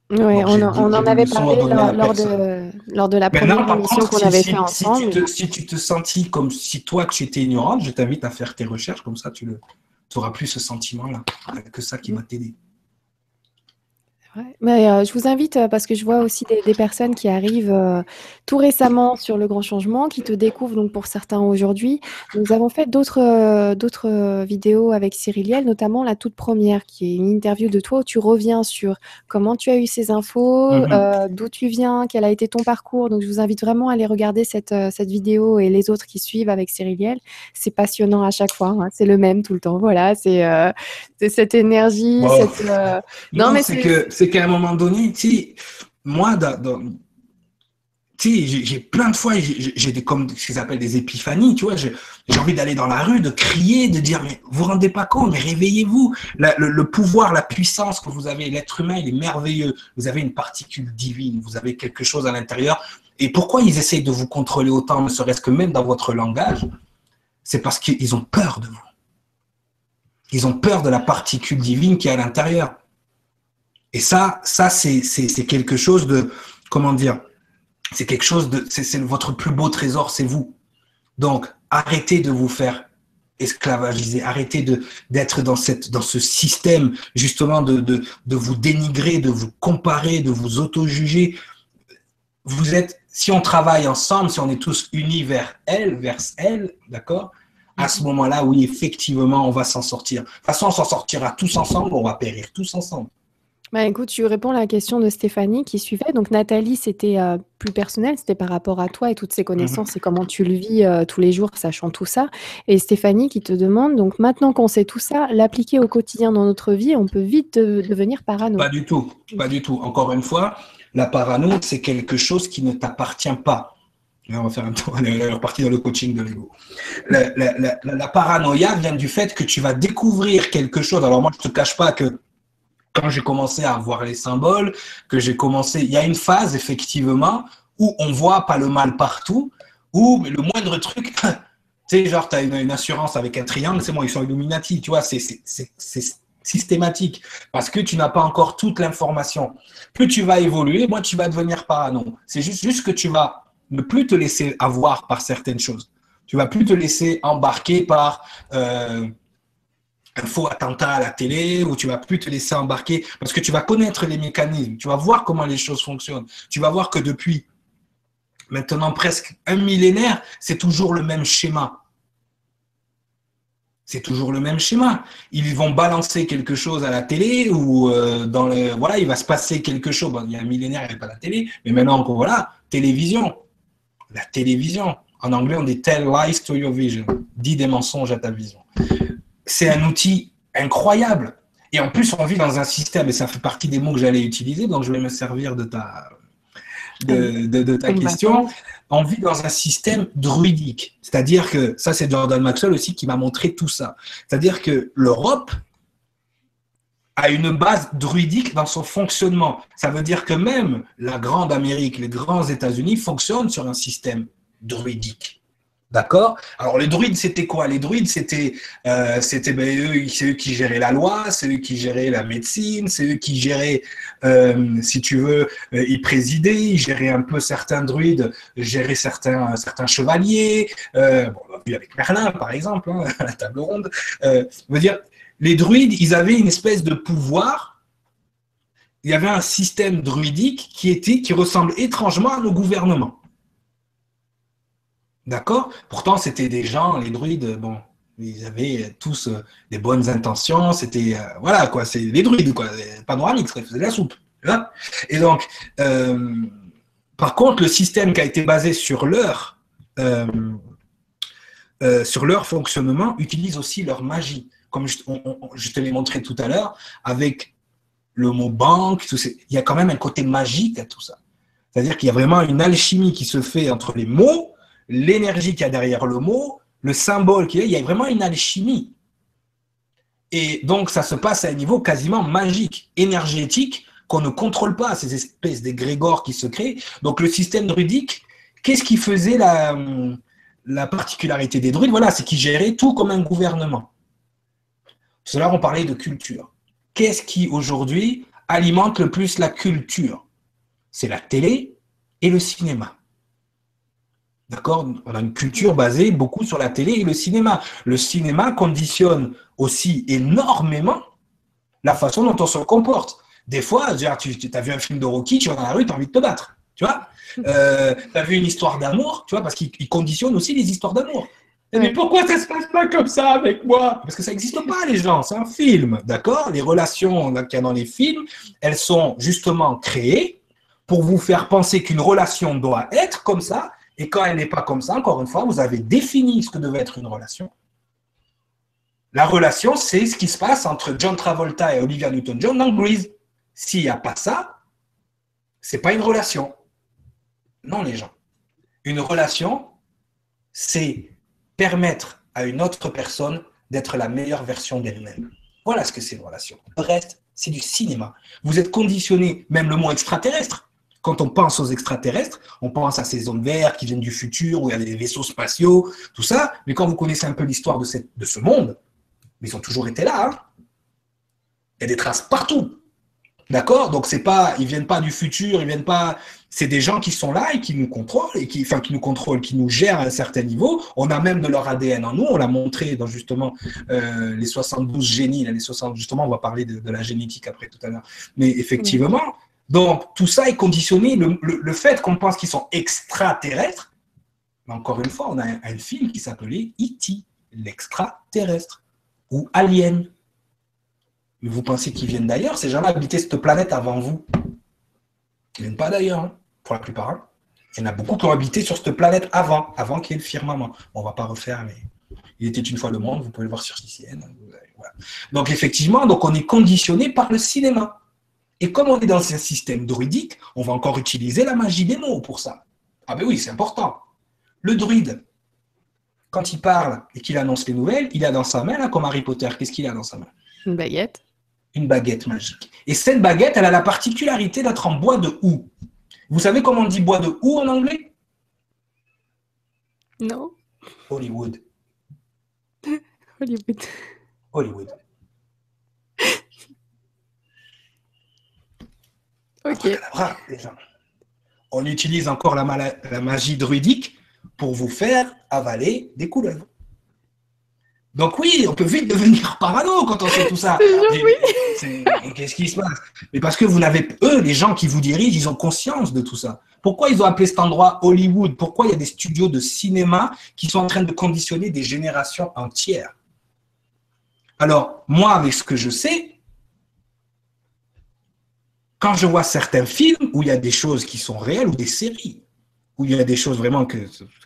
Oui, on, en avait parlé lors, de, lors, de, la première émission qu'on avait fait ensemble. Si tu, te, sentis comme si toi tu étais ignorante, je t'invite à faire tes recherches, comme ça tu n'auras plus ce sentiment-là. que ça qui va t'aider. Mais, euh, je vous invite, euh, parce que je vois aussi des, personnes qui arrivent euh, tout récemment sur le grand changement, qui te découvrent donc pour certains aujourd'hui. Nous avons fait d'autres d'autres vidéos avec Cyriliel, notamment la toute première, qui est une interview de toi où tu reviens sur comment tu as eu ces infos, mmh d'où tu viens, quel a été ton parcours. Donc je vous invite vraiment à aller regarder cette, cette vidéo et les autres qui suivent avec Cyriliel. C'est passionnant à chaque fois, hein. c'est le même tout le temps. Voilà, c'est cette énergie. Cette, non, mais c'est que qu'à un moment donné, tu moi, j'ai plein de fois, j'ai des comme ce qu'ils appellent des épiphanies, tu vois, j'ai envie d'aller dans la rue, de crier, de dire, mais vous rendez pas compte, mais réveillez-vous. Le, pouvoir, la puissance que vous avez, l'être humain, il est merveilleux. Vous avez une particule divine, vous avez quelque chose à l'intérieur. Et pourquoi ils essayent de vous contrôler autant, ne serait-ce que même dans votre langage? C'est parce qu'ils ont peur de vous. Ils ont peur de la particule divine qui est à l'intérieur. Et ça, ça c'est quelque chose de, comment dire, c'est quelque chose de, c'est votre plus beau trésor, c'est vous. Donc, arrêtez de vous faire esclavagiser, arrêtez d'être dans dans ce système justement de, de, de vous dénigrer, de vous comparer, de vous auto-juger. Vous êtes, si on travaille ensemble, si on est tous unis vers elle, vers elle, d'accord À ce moment-là, oui, effectivement, on va s'en sortir. De toute façon, on s'en sortira tous ensemble, on va périr tous ensemble. Bah, écoute, tu réponds à la question de Stéphanie qui suivait. Donc Nathalie, c'était euh, plus personnel, c'était par rapport à toi et toutes ces mmh connaissances et comment tu le vis euh, tous les jours, sachant tout ça. Et Stéphanie qui te demande, donc maintenant qu'on sait tout ça, l'appliquer au quotidien dans notre vie, on peut vite devenir parano. Pas du tout, pas du tout. Encore une fois, la parano, c'est quelque chose qui ne t'appartient pas. on va faire un tour, on est reparti dans le coaching de l'ego. La, la, paranoïa vient du fait que tu vas découvrir quelque chose. Alors moi, je ne te cache pas que quand j'ai commencé à voir les symboles, que j'ai commencé, il y a une phase effectivement où on voit pas le mal partout, où le moindre truc, tu sais, genre, tu as une, assurance avec un triangle, c'est bon, ils sont Illuminati, tu vois, c'est systématique parce que tu n'as pas encore toute l'information. Plus tu vas évoluer, moins tu vas devenir parano. C'est juste, juste que tu vas ne plus te laisser avoir par certaines choses. Tu vas plus te laisser embarquer par euh, un faux attentat à la télé où tu vas plus te laisser embarquer parce que tu vas connaître les mécanismes, tu vas voir comment les choses fonctionnent. Tu vas voir que depuis maintenant presque un millénaire, c'est toujours le même schéma. C'est toujours le même schéma. Ils vont balancer quelque chose à la télé ou euh, dans le voilà, il va se passer quelque chose. il y a un millénaire, il n'y avait pas la télé, mais maintenant voilà, télévision. La télévision. En anglais, on dit tell lies to your vision. Dis des mensonges à ta vision c'est un outil incroyable. Et en plus, on vit dans un système, et ça fait partie des mots que j'allais utiliser, donc je vais me servir de ta, de, ta question. On vit dans un système druidique. C'est-à-dire que, ça c'est Jordan Maxwell aussi qui m'a montré tout ça. C'est-à-dire que l'Europe a une base druidique dans son fonctionnement. Ça veut dire que même la grande Amérique, les grands États-Unis fonctionnent sur un système druidique. D'accord? Alors, les druides, c'était quoi? Les druides, c'était euh, ben, eux, qui géraient la loi, c'est eux qui géraient la médecine, c'est eux qui géraient, euh, si tu veux, euh, ils présidaient, ils géraient un peu certains druides, géraient certains, chevaliers. On l'a vu avec Merlin, par exemple, hein, à la table ronde. Dire, les druides, ils avaient une espèce de pouvoir. Il y avait un système druidique qui était, qui ressemble étrangement à nos gouvernements. D'accord Pourtant, c'était des gens, les druides, bon, ils avaient tous euh, des bonnes intentions, c'était, euh, voilà, quoi, c'est les druides, quoi, panoramiques, ils faisaient de la soupe. Et donc, euh, par contre, le système qui a été basé sur leur, sur leur fonctionnement utilise aussi leur magie. Comme je, je te l'ai montré tout à l'heure, avec le mot banque, tout il y a quand même un côté magique à tout ça. C'est-à-dire qu'il y a vraiment une alchimie qui se fait entre les mots l'énergie qu'il y a derrière le mot, le symbole qu'il y a, il y a vraiment une alchimie. Et donc, ça se passe à un niveau quasiment magique, énergétique, qu'on ne contrôle pas, ces espèces d'égrégores qui se créent. Donc, le système druidique, qu'est-ce qui faisait la, la particularité des druides? Voilà, c'est qu'ils géraient tout comme un gouvernement. Tout on parlait de culture. Qu'est-ce qui, aujourd'hui, alimente le plus la culture? C'est la télé et le cinéma. D'accord? On a une culture basée beaucoup sur la télé et le cinéma. Le cinéma conditionne aussi énormément la façon dont on se comporte. Des fois, tu as vu un film de Rocky, tu vas dans la rue, tu as envie de te battre. Tu vois? Euh, Tu as vu une histoire d'amour, tu vois, parce qu'il conditionne aussi les histoires d'amour. Mais pourquoi ça se passe pas comme ça avec moi? Parce que ça n'existe pas, les gens. C'est un film, d'accord? Les relations qu'il y a dans les films, elles sont justement créées pour vous faire penser qu'une relation doit être comme ça et quand elle n'est pas comme ça, encore une fois, vous avez défini ce que devait être une relation. La relation, c'est ce qui se passe entre John Travolta et Olivia Newton-John dans Grease. S'il n'y a pas ça, c'est pas une relation. Non, les gens. Une relation, c'est permettre à une autre personne d'être la meilleure version d'elle-même. Voilà ce que c'est une relation. Le reste, c'est du cinéma. Vous êtes conditionné, même le mot extraterrestre, quand on pense aux extraterrestres, on pense à ces zones vertes qui viennent du futur, où il y a des vaisseaux spatiaux, tout ça. Mais quand vous connaissez un peu l'histoire de, ce monde, ils ont toujours été là. Hein. Il y a des traces partout. D'accord? Donc c'est pas, viennent pas du futur, ils viennent pas. C'est des gens qui sont là et qui nous contrôlent qui nous contrôlent, qui nous gèrent à un certain niveau. On a même de leur ADN en nous. On l'a montré dans justement euh, les 72 génies, les 60. Justement, on va parler de, la génétique après tout à l'heure. Mais effectivement, donc tout ça est conditionné. Le, fait qu'on pense qu'ils sont extraterrestres. encore une fois, on a un, film qui s'appelait E.T., l'extraterrestre ou Alien mais vous pensez qu'ils viennent d'ailleurs Ces gens-là habitaient cette planète avant vous. Ils viennent pas d'ailleurs, hein, pour la plupart. Hein. Il y en a beaucoup qui ont habité sur cette planète avant, avant qu'il y ait le firmament. On va pas refaire, mais il était une fois le monde, vous pouvez le voir sur CCN. Donc effectivement, donc on est conditionné par le cinéma. Et comme on est dans un système druidique, on va encore utiliser la magie des mots pour ça. Ah ben oui, c'est important. Le druide, quand il parle et qu'il annonce les nouvelles, il a dans sa main, là, comme Harry Potter, qu'est-ce qu'il a dans sa main? Une baguette une baguette magique. Et cette baguette, elle a la particularité d'être en bois de houx. Vous savez comment on dit bois de houx en anglais? Non. Hollywood. Hollywood. Hollywood. Ok. On utilise encore la, la magie druidique pour vous faire avaler des couleuvres. Donc oui, on peut vite devenir parano quand on sait tout ça. Qu'est-ce qui se passe? Mais parce que vous n'avez, eux, les gens qui vous dirigent, ils ont conscience de tout ça. Pourquoi ils ont appelé cet endroit Hollywood? Pourquoi il y a des studios de cinéma qui sont en train de conditionner des générations entières? Alors, moi, avec ce que je sais, quand je vois certains films où il y a des choses qui sont réelles ou des séries, où il y a des choses vraiment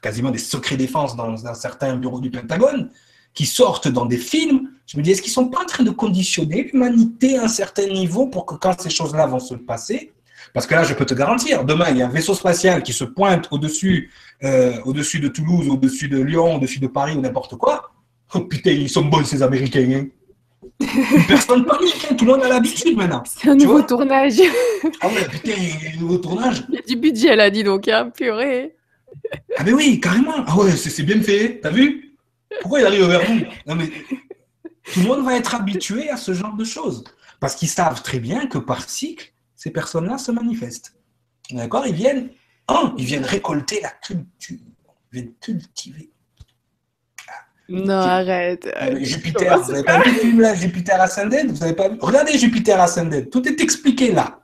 quasiment des secrets défense dans, dans certains bureaux du Pentagone, qui sortent dans des films, je me dis, est-ce qu'ils ne sont pas en train de conditionner l'humanité à un certain niveau pour que quand ces choses-là vont se passer, parce que là, je peux te garantir, demain, il y a un vaisseau spatial qui se pointe au-dessus euh, de Toulouse, au-dessus de Lyon, au-dessus de Paris ou n'importe quoi. Oh putain, ils sont bons ces Américains. Hein. Personne panique, hein. tout le monde a l'habitude maintenant. C'est un nouveau tournage. ah ouais, putain, un nouveau tournage. Il y a du budget, elle a dit donc, hein, purée. Ah mais oui, carrément. Ah ouais, c'est bien fait, t'as vu? Pourquoi il arrive vers nous non, mais Tout le monde va être habitué à ce genre de choses. Parce qu'ils savent très bien que par cycle, ces personnes-là se manifestent. D'accord? Ils viennent, un, ils viennent récolter la culture. Ils viennent cultiver. Non, arrête. Jupiter, vous n'avez pas vu le film là, Jupiter Ascended? Vous avez pas vu? Regardez Jupiter Ascended. Tout est expliqué là.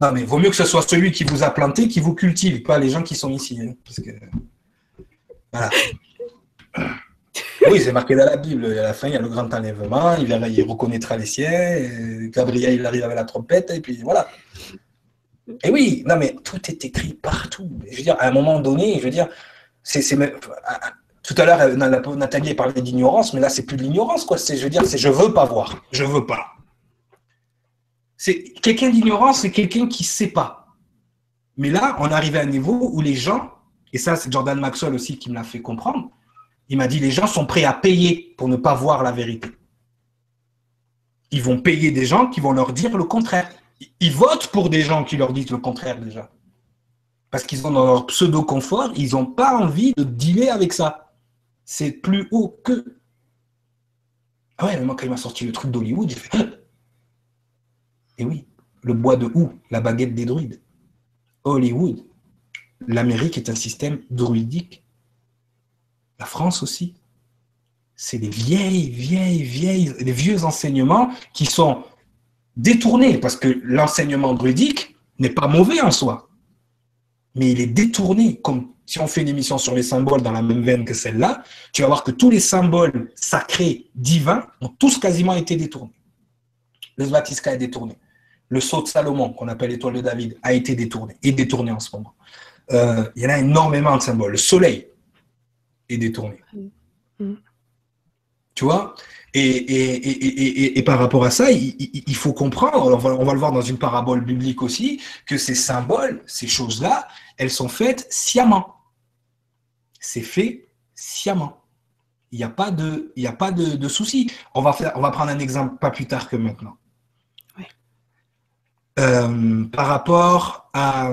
Non, mais vaut mieux que ce soit celui qui vous a planté qui vous cultive, pas les gens qui sont ici. Hein, parce que... Voilà. Oui, c'est marqué dans la Bible. À la fin, il y a le grand enlèvement. Il, il reconnaîtra les siens. Gabriel, il arrive avec la trompette. Et puis voilà. Et oui, non, mais tout est écrit partout. Je veux dire, à un moment donné, je veux dire, c'est. Tout à l'heure, Nathalie parlait d'ignorance, mais là, c'est plus de l'ignorance, quoi. Je veux dire, c'est je veux pas voir. Je veux pas. C'est quelqu'un d'ignorant, c'est quelqu'un qui sait pas. Mais là, on arrive à un niveau où les gens, et ça, c'est Jordan Maxwell aussi qui me l'a fait comprendre, il m'a dit, les gens sont prêts à payer pour ne pas voir la vérité. Ils vont payer des gens qui vont leur dire le contraire. Ils votent pour des gens qui leur disent le contraire déjà. Parce qu'ils sont dans leur pseudo-confort, ils n'ont pas envie de dealer avec ça. C'est plus haut que. Ah ouais, mais moi, quand il m'a sorti le truc d'Hollywood, j'ai fait. Et oui, le bois de houx, la baguette des druides. Hollywood. L'Amérique est un système druidique la France aussi. C'est des vieilles, vieilles, vieilles, des vieux enseignements qui sont détournés, parce que l'enseignement druidique n'est pas mauvais en soi, mais il est détourné. Comme si on fait une émission sur les symboles dans la même veine que celle-là, tu vas voir que tous les symboles sacrés, divins, ont tous quasiment été détournés. Le Svatiska est détourné. Le sceau de Salomon, qu'on appelle l'étoile de David, a été détourné, est détourné en ce moment. Euh, il y en a énormément de symboles. Le soleil, est détourné. Mm. Tu vois? Et, et, par rapport à ça, il, faut comprendre, on va, on va, le voir dans une parabole biblique aussi, que ces symboles, ces choses-là, elles sont faites sciemment. C'est fait sciemment. Il n'y a pas de, il y a pas de, de souci. On va, faire, on va prendre un exemple pas plus tard que maintenant. Euh, par rapport à,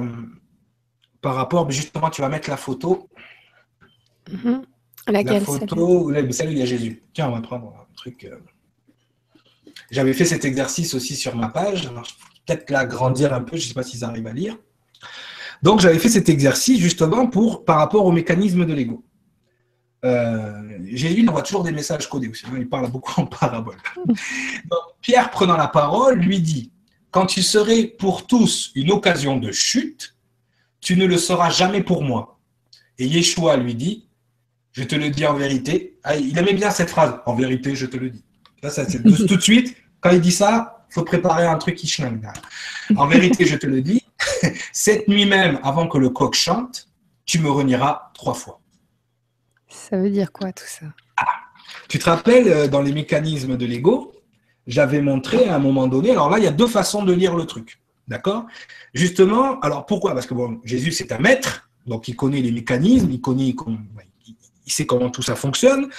par rapport, justement, tu vas mettre la photo Mhm. La photo, celle où il y a Jésus. Tiens, on va prendre un truc. Euh. J'avais fait cet exercice aussi sur ma page. Peut-être l'agrandir un peu, je ne sais pas s'ils arrivent à lire. Donc, j'avais fait cet exercice justement pour, par rapport au mécanisme de l'ego. Euh, lu, on voit toujours des messages codés aussi. Il parle beaucoup en parabole. Pierre, prenant la parole, lui dit Quand tu serais pour tous une occasion de chute, tu ne le seras jamais pour moi. Et Yeshua lui dit Je te le dis en vérité. Ah, il aimait bien cette phrase En vérité, je te le dis. ça, tout de suite, quand il dit ça, il faut préparer un truc qui schlingue. En vérité, je te le dis cette nuit même, avant que le coq chante, tu me renieras trois fois. Ça veut dire quoi tout ça? Ah, Tu te rappelles, euh, dans les mécanismes de l'ego, j'avais montré à un moment donné, alors là, il y a deux façons de lire le truc. D'accord? Justement, alors pourquoi? Parce que bon, Jésus, c'est un maître, donc il connaît les mécanismes, il connaît, il sait comment tout ça fonctionne.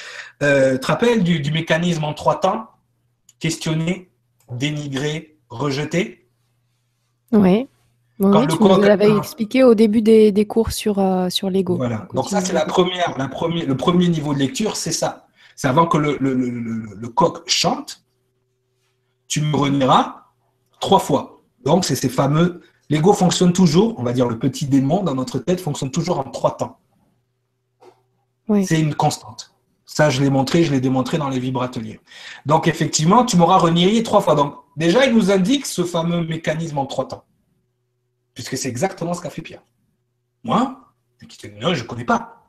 Euh, tu te rappelles du, du mécanisme en trois temps? Questionner, dénigrer, rejeter? Oui. Oui, tu nous l'avais expliqué au début des, des cours sur, euh, sur l'ego. Voilà. Donc ça, c'est la première, la première, le premier niveau de lecture, c'est ça. C'est avant que le, le, le, le, coq chante, tu me renieras trois fois. Donc c'est ces fameux... L'ego fonctionne toujours, on va dire le petit démon dans notre tête fonctionne toujours en trois temps. Oui. C'est une constante. Ça, je l'ai montré, je l'ai démontré dans les vibrateliers. Donc effectivement, tu m'auras renié trois fois. Donc déjà, il nous indique ce fameux mécanisme en trois temps puisque c'est exactement ce qu'a fait Pierre. Moi, non, je ne connais pas.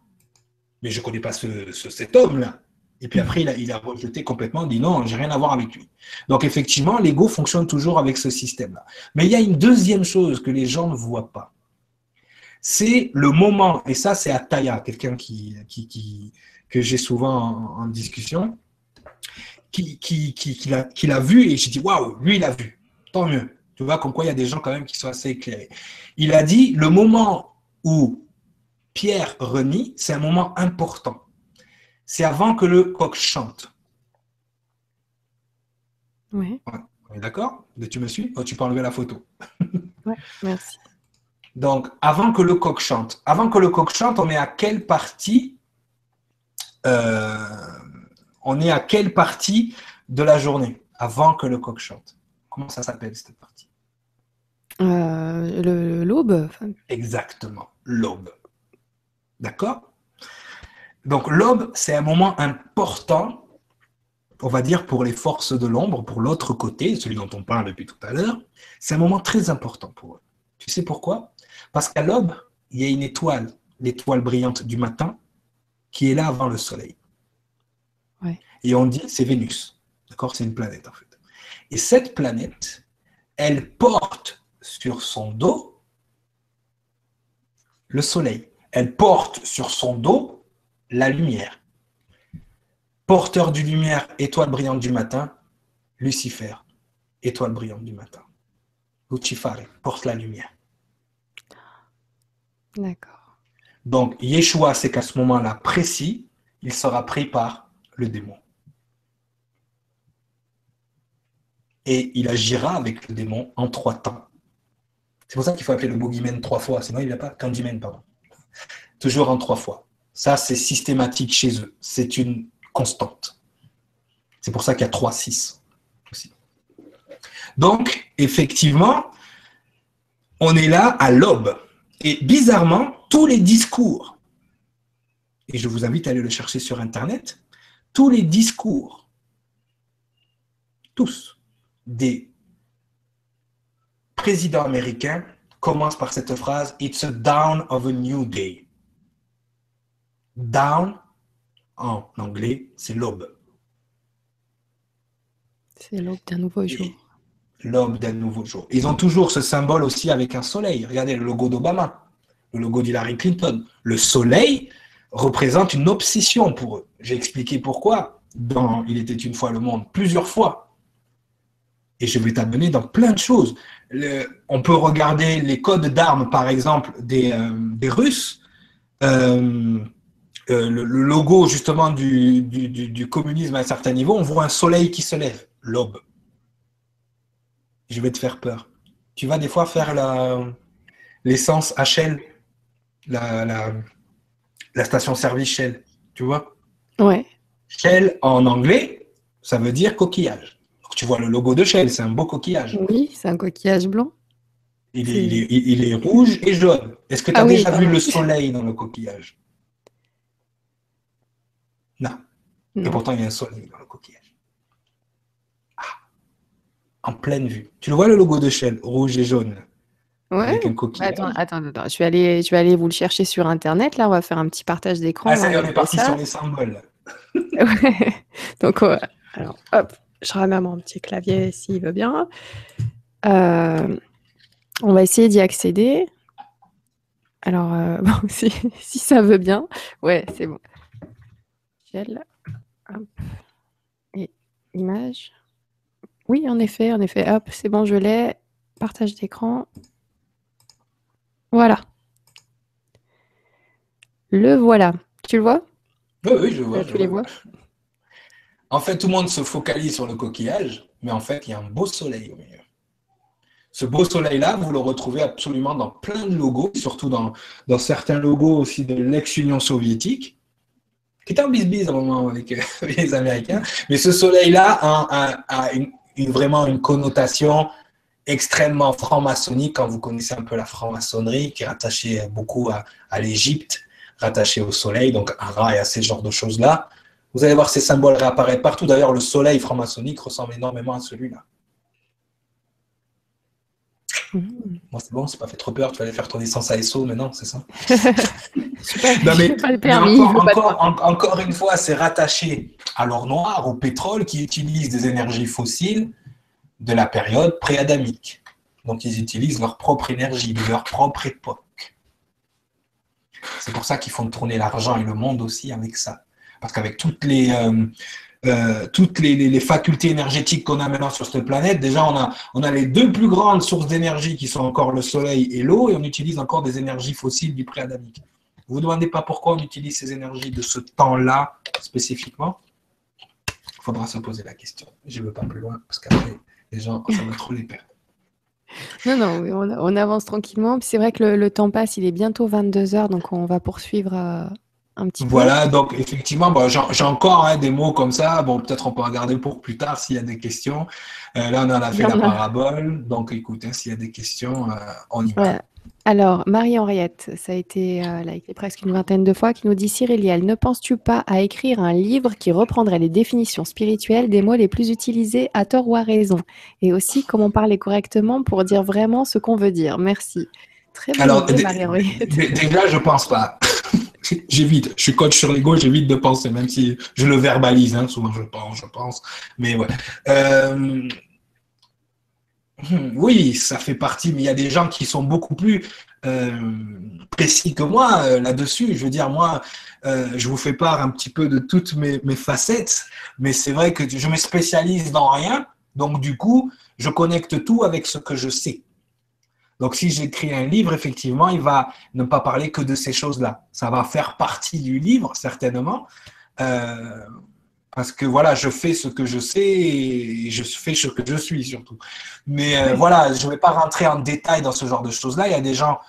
Mais je ne connais pas ce, cet homme-là. Et puis après, il a, il a rejeté complètement, dit non, j'ai rien à voir avec lui. Donc effectivement, l'ego fonctionne toujours avec ce système-là. Mais il y a une deuxième chose que les gens ne voient pas. C'est le moment, et ça c'est Ataya, quelqu'un qui, qui, que j'ai souvent en, discussion, qui, qui, qui l'a vu et j'ai dit waouh, lui il a vu, tant mieux. Tu vois, comme quoi il y a des gens quand même qui sont assez éclairés. Il a dit, le moment où Pierre renie, c'est un moment important. C'est avant que le coq chante. Oui. On est d'accord? Tu me suis? Oh, Tu peux enlever la photo. oui, merci. Donc, avant que le coq chante. Avant que le coq chante, on est à quelle partie euh, On est à quelle partie de la journée? Avant que le coq chante. Comment ça s'appelle cette partie? Euh, l'aube Exactement, l'aube. D'accord? Donc l'aube, c'est un moment important, on va dire, pour les forces de l'ombre, pour l'autre côté, celui dont on parle depuis tout à l'heure. C'est un moment très important pour eux. Tu sais pourquoi? Parce qu'à l'aube, il y a une étoile, l'étoile brillante du matin, qui est là avant le soleil. Et on dit, c'est Vénus. D'accord? C'est une planète en fait. Et cette planète, elle porte sur son dos le soleil. Elle porte sur son dos la lumière. Porteur du lumière, étoile brillante du matin, Lucifer, étoile brillante du matin. Lucifare porte la lumière. D'accord. Donc, Yeshua, c'est qu'à ce moment-là précis, il sera pris par le démon. Et il agira avec le démon en trois temps. C'est pour ça qu'il faut appeler le boogeyman trois fois, sinon il n'y a pas Candyman, pardon. Toujours en trois fois. Ça, c'est systématique chez eux. C'est une constante. C'est pour ça qu'il y a 3, 6 aussi. Donc, effectivement, on est là à l'aube. Et bizarrement, tous les discours, et je vous invite à aller le chercher sur Internet, tous les discours, tous, des président américain commence par cette phrase It's a dawn of a new day. Down, en anglais, c'est l'aube. C'est l'aube d'un nouveau jour. L'aube d'un nouveau jour. Ils ont toujours ce symbole aussi avec un soleil. Regardez le logo d'Obama, le logo d'Hillary Clinton. Le soleil représente une obsession pour eux. J'ai expliqué pourquoi dans Il était une fois le monde, plusieurs fois. Et je vais t'amener dans plein de choses on peut regarder les codes d'armes, par exemple, des, euh, Russes. Euh, euh, le, logo justement du, communisme à un certain niveau, on voit un soleil qui se lève, l'aube. Je vais te faire peur. Tu vas des fois faire l'essence à Shell, la, la, station-service Shell, tu vois? Ouais. Shell en anglais, ça veut dire coquillage. Tu vois le logo de Shell, c'est un beau coquillage. Oui, c'est un coquillage blanc. Il est, il est- il est rouge et jaune. Est-ce que tu as Ah déjà vu le soleil dans le coquillage? Non. Et pourtant, il y a un soleil dans le coquillage. Ah. En pleine vue. Tu le vois le logo de Shell, rouge et jaune, Ouais. avec un coquillage. Attends, attends, attends, Je vais aller, je vais aller vous le chercher sur Internet. Là, on va faire un petit partage d'écran. Ah, ça y est, on est parti sur les symboles. Ouais. Donc, alors, hop, je ramène mon petit clavier s'il veut bien. Euh, on va essayer d'y accéder. Alors, euh, bon, si, si ça veut bien. Ouais, c'est bon. Et image. Oui, en effet, en effet. Hop, c'est bon, je l'ai. Partage d'écran. Voilà. Le voilà. Tu le vois? Oui, oui, je vois. Euh, je Tu les vois. vois? En fait, tout le monde se focalise sur le coquillage, mais en fait, il y a un beau soleil au milieu. Ce beau soleil-là, vous le retrouvez absolument dans plein de logos, surtout dans, certains logos aussi de l'ex-Union soviétique, qui était en bis-bis à un moment avec, euh, avec les Américains. Mais ce soleil-là a, vraiment une connotation extrêmement franc-maçonnique quand vous connaissez un peu la franc-maçonnerie, qui est rattachée beaucoup à, à l'Égypte, rattachée au soleil, donc à Ra et à ces genres de choses-là. Vous allez voir ces symboles réapparaître partout. D'ailleurs, le soleil franc-maçonnique ressemble énormément à celui-là. Mhm. Moi, c'est bon, c'est pas fait trop peur. Tu vas aller faire ton licence ASO maintenant, c'est ça? Non, mais- pas le permis. en- encore une fois, c'est rattaché à l'or noir, au pétrole, qui utilise des énergies fossiles de la période pré-adamique. Donc, ils utilisent leur propre énergie, de leur propre époque. C'est pour ça qu'ils font tourner l'argent et le monde aussi avec ça. Parce qu'avec toutes les, euh, euh, toutes les, facultés énergétiques qu'on a maintenant sur cette planète, déjà, on a, on a les deux plus grandes sources d'énergie qui sont encore le soleil et l'eau, et on utilise encore des énergies fossiles du pré-adamique. Vous ne vous demandez pas pourquoi on utilise ces énergies de ce temps-là spécifiquement? Il faudra se poser la question. Je ne veux pas plus loin parce qu'après, les gens, ça va trop les perdre. Non, non, on, avance tranquillement. C'est vrai que le, le temps passe, il est bientôt 22h, donc on va poursuivre euh, un petit peu. Voilà, donc effectivement, bon, j'ai encore hein, des mots comme ça. Bon, peut-être on peut regarder pour plus tard s'il y a des questions. Euh, là, on en a fait la parabole. Donc, écoute, hein, s'il y a des questions, euh, on y va. Voilà. Alors, Marie-Henriette, ça a été euh, là, écrit presque une vingtaine de fois, qui nous dit Cyriliel, ne penses-tu pas à écrire un livre qui reprendrait les définitions spirituelles des mots les plus utilisés à tort ou à raison? Et aussi comment parler correctement pour dire vraiment ce qu'on veut dire? Merci. Très dé- Marie-Henriette. dé- déjà, je pense pas. J'évite. Je suis coach sur l'ego, j'évite de penser, même si je le verbalise. hein, souvent, je pense, je pense. Mais ouais. Euh, hmm, Oui, ça fait partie, mais il y a des gens qui sont beaucoup plus euh, précis que moi euh, là-dessus. Je veux dire, moi, je vous fais part un petit peu de toutes mes, mes facettes, mais c'est vrai que je me spécialise dans rien. Donc, du coup, je connecte tout avec ce que je sais. Donc, si j'écris un livre, effectivement, il va ne pas parler que de ces choses-là. Ça va faire partie du livre, certainement. Euh, parce que voilà, je fais ce que je sais et je fais ce que je suis surtout. Mais euh, voilà, je ne vais pas rentrer en détail dans ce genre de choses-là. Il y a des gens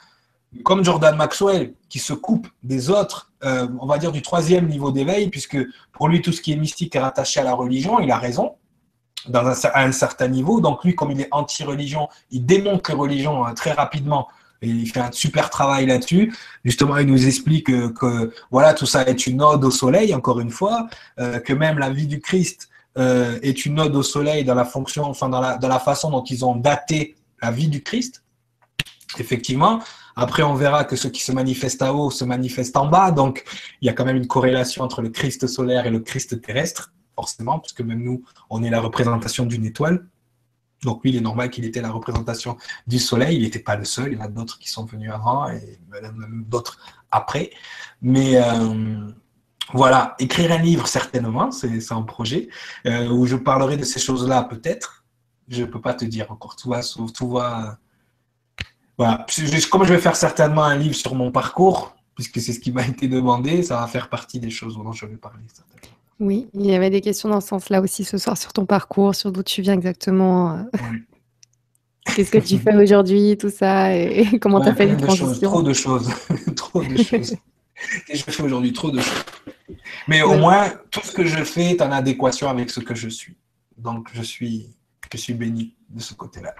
comme Jordan Maxwell qui se coupent des autres, euh, on va dire du troisième niveau d'éveil, puisque pour lui, tout ce qui est mystique est rattaché à la religion. Il a raison dans un, à un certain niveau. Donc lui, comme il est anti-religion, il démonte les religions euh, très rapidement. Et il fait un super travail là-dessus. Justement, il nous explique que, que, voilà, tout ça est une ode au soleil, encore une fois, euh, que même la vie du Christ euh, est une ode au soleil dans la fonction, enfin dans la, dans la façon dont ils ont daté la vie du Christ. Effectivement. Après, on verra que ce qui se manifeste à haut se manifeste en bas. Donc, il y a quand même une corrélation entre le Christ solaire et le Christ terrestre, forcément, puisque même nous, on est la représentation d'une étoile. Donc lui, il est normal qu'il était la représentation du Soleil. Il n'était pas le seul. Il y en a d'autres qui sont venus avant et d'autres après. Mais euh, voilà, écrire un livre, certainement, c'est un projet euh, où je parlerai de ces choses-là, peut-être. Je ne peux pas te dire encore. Tout va, tout va. Voilà. Comme je vais faire certainement un livre sur mon parcours, puisque c'est ce qui m'a été demandé, ça va faire partie des choses dont je vais parler. Certainement. Oui, il y avait des questions dans ce sens-là aussi ce soir sur ton parcours, sur d'où tu viens exactement. Oui. Qu'est-ce que tu fais aujourd'hui, tout ça, et, et comment tu as Ouais, fait les de choses, transitions. trop de choses. trop de choses. Et je fais aujourd'hui trop de choses. Mais au Ouais. moins, tout ce que je fais est en adéquation avec ce que je suis. Donc, je suis, je suis béni de ce côté-là.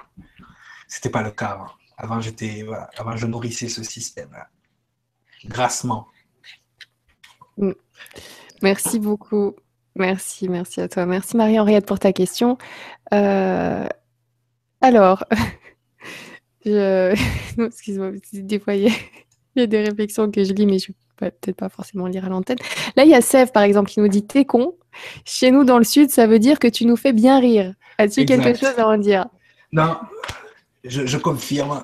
Ce n'était pas le cas avant. Avant, j'étais, avant, je nourrissais ce système-là. Grassement. Mm. Merci beaucoup. Merci, merci à toi. Merci Marie-Henriette pour ta question. Euh, alors, excuse-moi, des fois, il y, a... des réflexions que je lis, mais je ne peux peut-être pas forcément lire à l'antenne. Là, il y a Sève, par exemple, qui nous dit T'es con. Chez nous, dans le Sud, ça veut dire que tu nous fais bien rire. As-tu quelque chose à en dire? Non, je, confirme.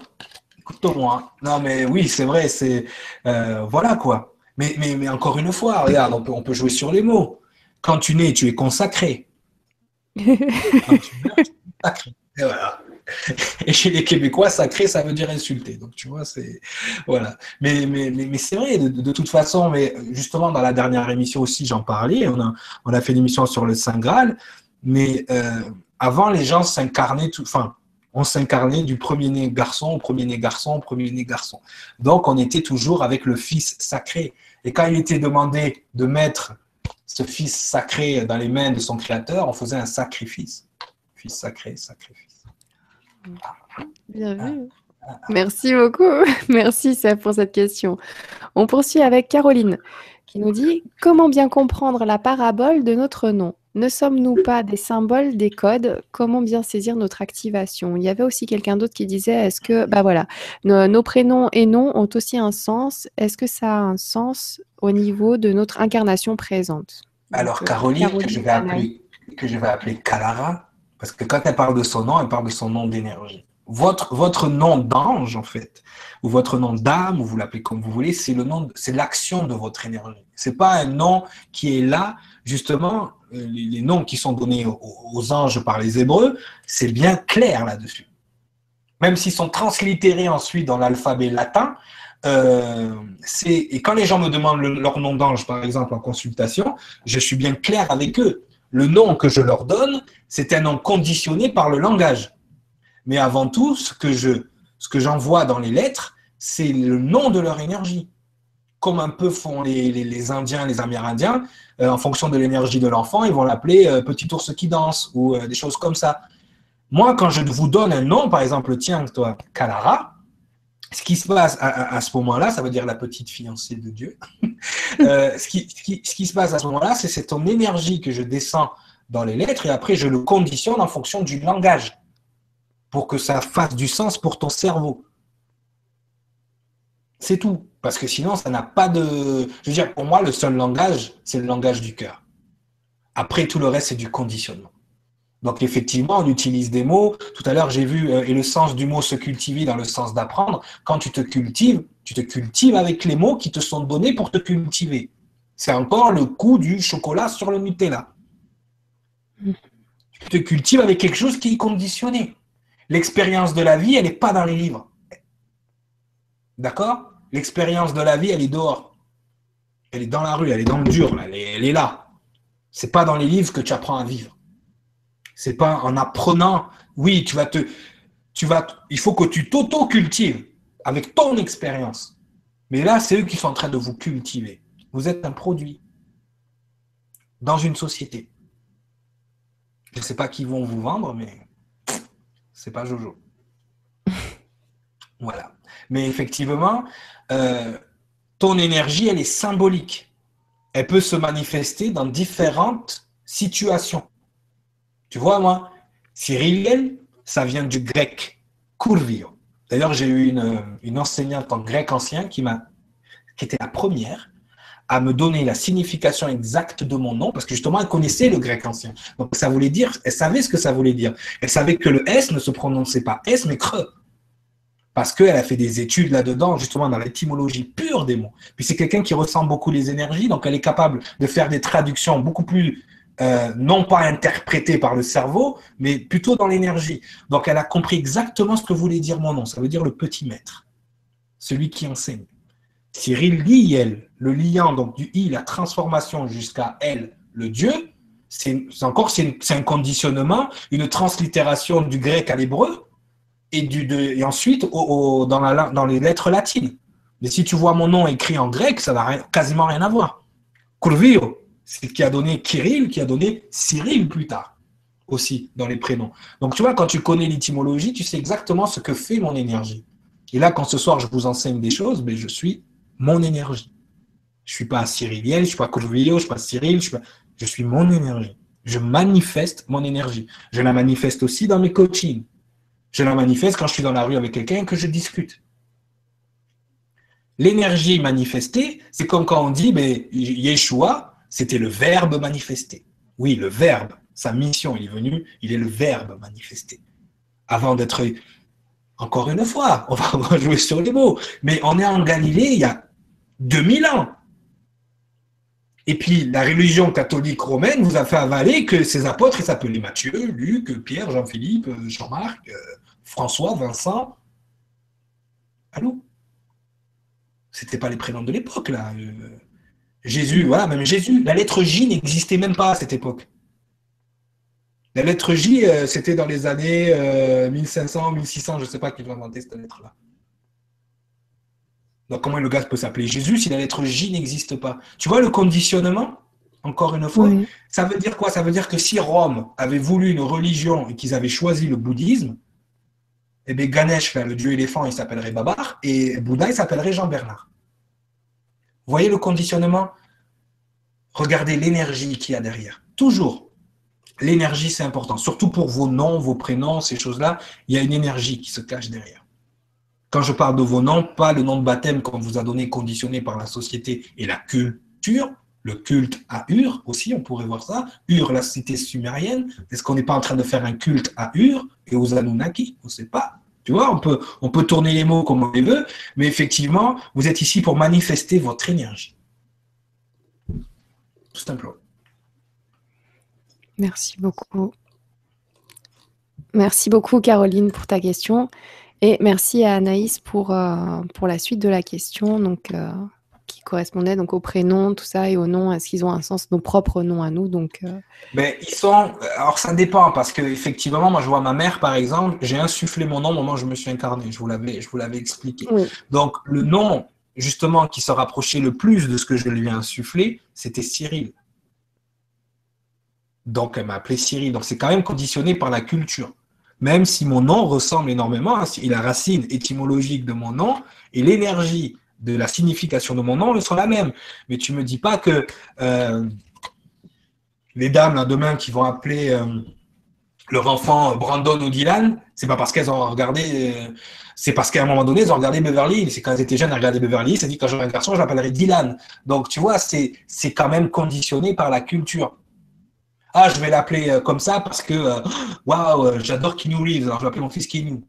Écoute-moi. Non, mais oui, c'est vrai, c'est. Euh, voilà quoi. Mais, mais, mais, encore une fois, regarde, on peut, on peut jouer sur les mots. Quand tu nais, tu es consacré. Quand tu meurs, tu es sacré. Et voilà. Et chez les Québécois, sacré, ça veut dire insulter. Donc, tu vois, c'est. Voilà. Mais, mais, mais, c'est vrai, de, toute façon, mais justement, dans la dernière émission aussi, j'en parlais. On a, on a fait une émission sur le Saint Graal. Mais euh, avant, les gens s'incarnaient tout. Enfin, on s'incarnait du premier-né garçon au premier-né garçon au premier-né garçon. Donc, on était toujours avec le Fils sacré. Et quand il était demandé de mettre ce Fils sacré dans les mains de son Créateur, on faisait un sacrifice. Fils sacré, sacrifice. Bien vu. Merci beaucoup. Merci Seb pour cette question. On poursuit avec Caroline qui nous dit Comment bien comprendre la parabole de notre nom? Ne sommes-nous pas des symboles, des codes? Comment bien saisir notre activation? Il y avait aussi quelqu'un d'autre qui disait Est-ce que, bah voilà, nos, prénoms et noms ont aussi un sens. Est-ce que ça a un sens au niveau de notre incarnation présente? Alors, Caroline, que, je vais appeler, que je vais appeler Calara, parce que quand elle parle de son nom, elle parle de son nom d'énergie. Votre, votre nom d'ange, en fait, ou votre nom d'âme, ou vous l'appelez comme vous voulez, c'est le nom, c'est l'action de votre énergie. C'est pas un nom qui est là, justement, euh, les, noms qui sont donnés aux, anges par les Hébreux, c'est bien clair là-dessus. Même s'ils sont translittérés ensuite dans l'alphabet latin, euh, et quand les gens me demandent leur nom d'ange, par exemple, en consultation, je suis bien clair avec eux le nom que je leur donne, c'est un nom conditionné par le langage. Mais avant tout, ce que je, ce que j'envoie dans les lettres, c'est le nom de leur énergie. Comme un peu font les, Indiens, les Amérindiens, euh, en fonction de l'énergie de l'enfant, ils vont l'appeler euh, petit ours qui danse ou euh, des choses comme ça. Moi, quand je vous donne un nom, par exemple, tiens, toi, Kalara, ce qui se passe à, ce moment-là, ça veut dire la petite fiancée de Dieu. Ce, qui, ce, qui, se passe à ce moment-là, c'est ton énergie que je descends dans les lettres et après je le conditionne en fonction du langage pour que ça fasse du sens pour ton cerveau. C'est tout. Parce que sinon, ça n'a pas de. Je veux dire, pour moi, le seul langage, c'est le langage du cœur. Après, tout le reste, c'est du conditionnement. Donc effectivement, on utilise des mots. Tout à l'heure, j'ai vu, euh, et le sens du mot se cultiver dans le sens d'apprendre. Quand tu te cultives, tu te cultives avec les mots qui te sont donnés pour te cultiver. C'est encore le coup du chocolat sur le Nutella. Tu te cultives avec quelque chose qui est conditionné. L'expérience de la vie, elle n'est pas dans les livres. D'accord? L'expérience de la vie, elle est dehors. Elle est dans la rue, elle est dans le dur, elle est, elle est là. C'est pas dans les livres que tu apprends à vivre. C'est pas en apprenant. Oui, tu vas te, tu vas, il faut que tu t'auto-cultives avec ton expérience. Mais là, c'est eux qui sont en train de vous cultiver. Vous êtes un produit dans une société. Je ne sais pas qui vont vous vendre, mais c'est pas Jojo. voilà. Mais effectivement, euh, ton énergie, elle est symbolique. Elle peut se manifester dans différentes situations. Tu vois, moi, Cyril, ça vient du grec kurvio. D'ailleurs, j'ai eu une, enseignante en grec ancien qui, m'a, qui était la première à me donner la signification exacte de mon nom, parce que justement, elle connaissait le grec ancien. Donc, ça voulait dire, elle savait ce que ça voulait dire. Elle savait que le S ne se prononçait pas S, mais creux. Parce qu'elle a fait des études là-dedans, justement, dans l'étymologie pure des mots. Puis c'est quelqu'un qui ressent beaucoup les énergies, donc elle est capable de faire des traductions beaucoup plus euh, non pas interprété par le cerveau, mais plutôt dans l'énergie. Donc elle a compris exactement ce que voulait dire mon nom. Ça veut dire le petit maître, celui qui enseigne. Cyril Liel, le liant donc du i, la transformation jusqu'à elle, le Dieu, c'est encore c'est un conditionnement, une translittération du grec à l'hébreu et, du, et ensuite dans, les lettres latines. Mais si tu vois mon nom écrit en grec, ça n'a quasiment rien à voir. Curvio, c'est ce qui a donné Kirill, qui a donné Cyril plus tard. aussi dans les prénoms. Donc, tu vois, quand tu connais l'étymologie, tu sais exactement ce que fait mon énergie. Et là, quand ce soir, je vous enseigne des choses, mais ben, je suis mon énergie. Je ne suis pas Cyriliel, je ne suis pas Courvillot, je ne suis pas Cyril, je suis mon énergie. Je manifeste mon énergie. Je la manifeste aussi dans mes coachings. Je la manifeste quand je suis dans la rue avec quelqu'un et que je discute. L'énergie manifestée, c'est comme quand on dit, mais Yeshua, c'était le verbe manifesté. Oui, le verbe, sa mission, il est venu, il est le verbe manifesté. Avant d'être, encore une fois, on va jouer sur les mots, mais on est en Galilée il y a 2000 ans. Et puis, la religion catholique romaine vous a fait avaler que ces apôtres, s'appelaient Matthieu, Luc, Pierre, Jean-Philippe, Jean-Marc, euh, François, Vincent. Allô? C'était pas les prénoms de l'époque, là. Euh, Jésus, voilà, même Jésus. La lettre J n'existait même pas à cette époque. La lettre J, euh, c'était dans les années 1500, 1600, je ne sais pas qui va inventer cette lettre-là. Donc, comment le gars peut s'appeler Jésus si la lettre J n'existe pas? Tu vois le conditionnement Encore une fois, ça veut dire quoi? Ça veut dire que si Rome avait voulu une religion et qu'ils avaient choisi le bouddhisme, eh bien Ganesh, le dieu éléphant, il s'appellerait Babar, et Bouddha, il s'appellerait Jean-Bernard. Vous voyez le conditionnement? Regardez l'énergie qu'il y a derrière. Toujours. L'énergie, c'est important. Surtout pour vos noms, vos prénoms, ces choses-là, il y a une énergie qui se cache derrière. Quand je parle de vos noms, pas le nom de baptême qu'on vous a donné conditionné par la société et la culture, le culte à Ur aussi, on pourrait voir ça. Ur, la cité sumérienne. Est-ce qu'on n'est pas en train de faire un culte à Ur et aux Anunnaki? On ne sait pas. Tu vois, on peut, on peut tourner les mots comme on les veut, mais effectivement, vous êtes ici pour manifester votre énergie. Tout simplement. Merci beaucoup. Merci beaucoup, Caroline, pour ta question. Et merci à Anaïs pour, euh, pour la suite de la question, donc, euh, qui correspondait donc au prénom, tout ça, et au nom. Est-ce qu'ils ont un sens, nos propres noms à nous donc, euh? Mais ils sont. Alors, ça dépend, parce qu'effectivement, moi, je vois ma mère, par exemple, j'ai insufflé mon nom au moment où je me suis incarné. Je vous l'avais, je vous l'avais expliqué. Donc, le nom, justement, qui se rapprochait le plus de ce que je lui ai insufflé, c'était Cyril. Donc, elle m'a appelé Cyril. Donc, c'est quand même conditionné par la culture même si mon nom ressemble énormément, hein, la racine étymologique de mon nom et l'énergie de la signification de mon nom sont la même. Mais tu ne me dis pas que euh, les dames, demain, qui vont appeler euh, leur enfant Brandon ou Dylan, c'est pas parce qu'elles ont regardé, euh, c'est parce qu'à un moment donné, elles ont regardé Beverly C'est quand elles étaient jeunes, elles regardaient Beverly C'est dit quand j'aurai un garçon, je l'appellerai Dylan. Donc, tu vois, c'est quand même conditionné par la culture. Ah, je vais l'appeler euh, comme ça parce que, euh, waouh, euh, j'adore Keanu Reeves, alors je vais appeler mon fils Keanu.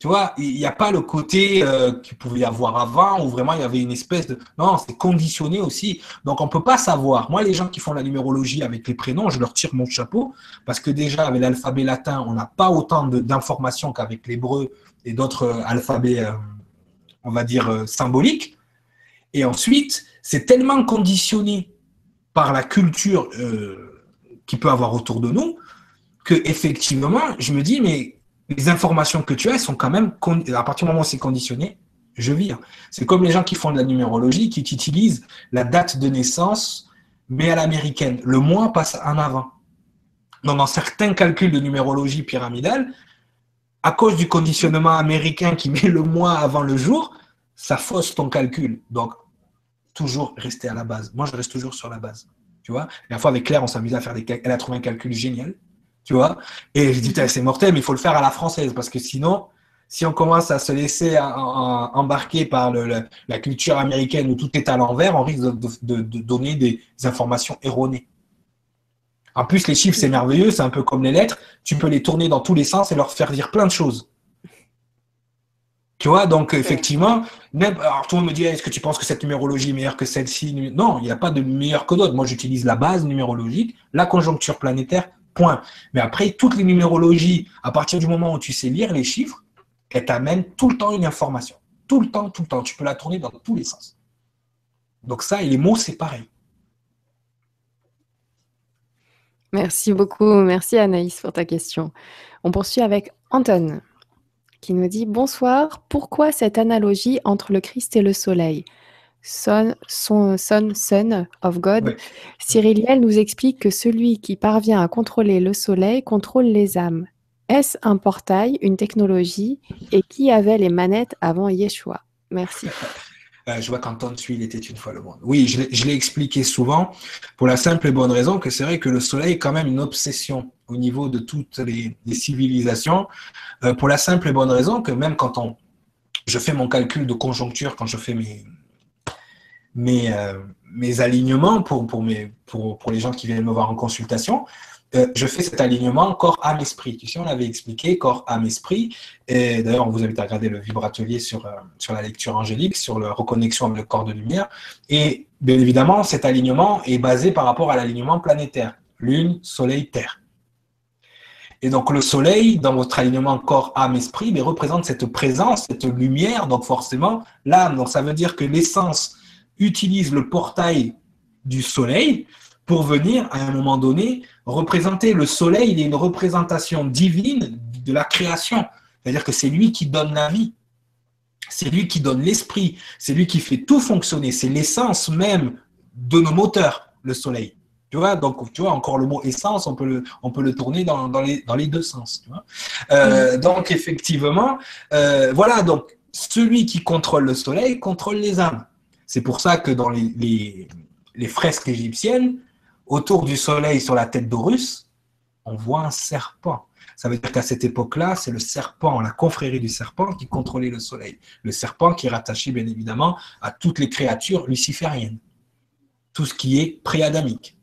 Tu vois, il n'y a pas le côté qu'il pouvait y avoir avant où vraiment il y avait une espèce de. Non, c'est conditionné aussi. Donc on ne peut pas savoir. Moi, les gens qui font la numérologie avec les prénoms, je leur tire mon chapeau parce que déjà, avec l'alphabet latin, on n'a pas autant d'informations qu'avec l'hébreu et d'autres alphabets, on va dire, symboliques. Et ensuite, c'est tellement conditionné par la culture euh, qui peut avoir autour de nous, que effectivement, je me dis, mais les informations que tu as, sont quand même, à partir du moment où c'est conditionné, je vire. C'est comme les gens qui font de la numérologie, qui utilisent la date de naissance, mais à l'américaine. Le mois passe en avant. Dans certains calculs de numérologie pyramidale, à cause du conditionnement américain qui met le mois avant le jour, ça fausse ton calcul. Donc, toujours rester à la base. Moi, je reste toujours sur la base. Tu vois? La fois avec Claire, on s'amusait à faire des calculs. Elle a trouvé un calcul génial. Tu vois? Et je dis, c'est mortel, mais il faut le faire à la française parce que sinon, si on commence à se laisser embarquer par la culture américaine où tout est à l'envers, on risque de, donner des informations erronées. En plus, les chiffres, c'est merveilleux, c'est un peu comme les lettres. Tu peux les tourner dans tous les sens et leur faire dire plein de choses. Tu vois, donc effectivement, alors tout le monde me dit, est-ce que tu penses que cette numérologie est meilleure que celle-ci? Non, il n'y a pas de meilleure que d'autres. Moi, j'utilise la base numérologique, la conjoncture planétaire, point. Mais après, toutes les numérologies, à partir du moment où tu sais lire les chiffres, elles t'amènent tout le temps une information. Tout le temps, tout le temps. Tu peux la tourner dans tous les sens. Donc ça, et les mots, c'est pareil. Merci beaucoup. Merci Anaïs pour ta question. On poursuit avec Anton qui nous dit Bonsoir, pourquoi cette analogie entre le Christ et le soleil? Son, son, son, son of God, Cyriliel nous explique que celui qui parvient à contrôler le soleil contrôle les âmes. Est-ce un portail, une technologie? Et qui avait les manettes avant Yeshua? Merci. Euh, je vois qu'Anton il était une fois le monde. Oui, je l'ai expliqué souvent pour la simple et bonne raison que c'est vrai que le soleil est quand même une obsession au niveau de toutes les, civilisations, euh, pour la simple et bonne raison que même quand on, je fais mon calcul de conjoncture, quand je fais mes, mes, euh, alignements pour, pour, mes, pour les gens qui viennent me voir en consultation, euh, je fais cet alignement corps, âme, esprit. Tu sais, on avait expliqué corps, âme, esprit. Et d'ailleurs, on vous invite à regarder le vibratelier sur, euh, sur la lecture angélique, sur la reconnexion avec le corps de lumière. Et bien évidemment, cet alignement est basé par rapport à l'alignement planétaire. Lune, Soleil, Terre. Et donc le Soleil, dans votre alignement corps, âme, esprit, mais représente cette présence, cette lumière, donc forcément l'âme. Donc ça veut dire que l'essence utilise le portail du Soleil pour venir, à un moment donné, représenter le soleil. Il est une représentation divine de la création. C'est-à-dire que c'est lui qui donne la vie. C'est lui qui donne l'esprit. C'est lui qui fait tout fonctionner. C'est l'essence même de nos moteurs, le soleil. Tu vois, donc, tu vois, encore le mot essence, on peut le, on peut le tourner dans, dans, les, dans les deux sens. Euh, donc, effectivement, euh, voilà, donc, celui qui contrôle le soleil contrôle les âmes. C'est pour ça que dans les, les, les fresques égyptiennes, autour du soleil sur la tête d'Horus, on voit un serpent. Ça veut dire qu'à cette époque-là, c'est le serpent, la confrérie du serpent qui contrôlait le soleil. Le serpent qui est rattaché bien évidemment à toutes les créatures lucifériennes. Tout ce qui est préadamique.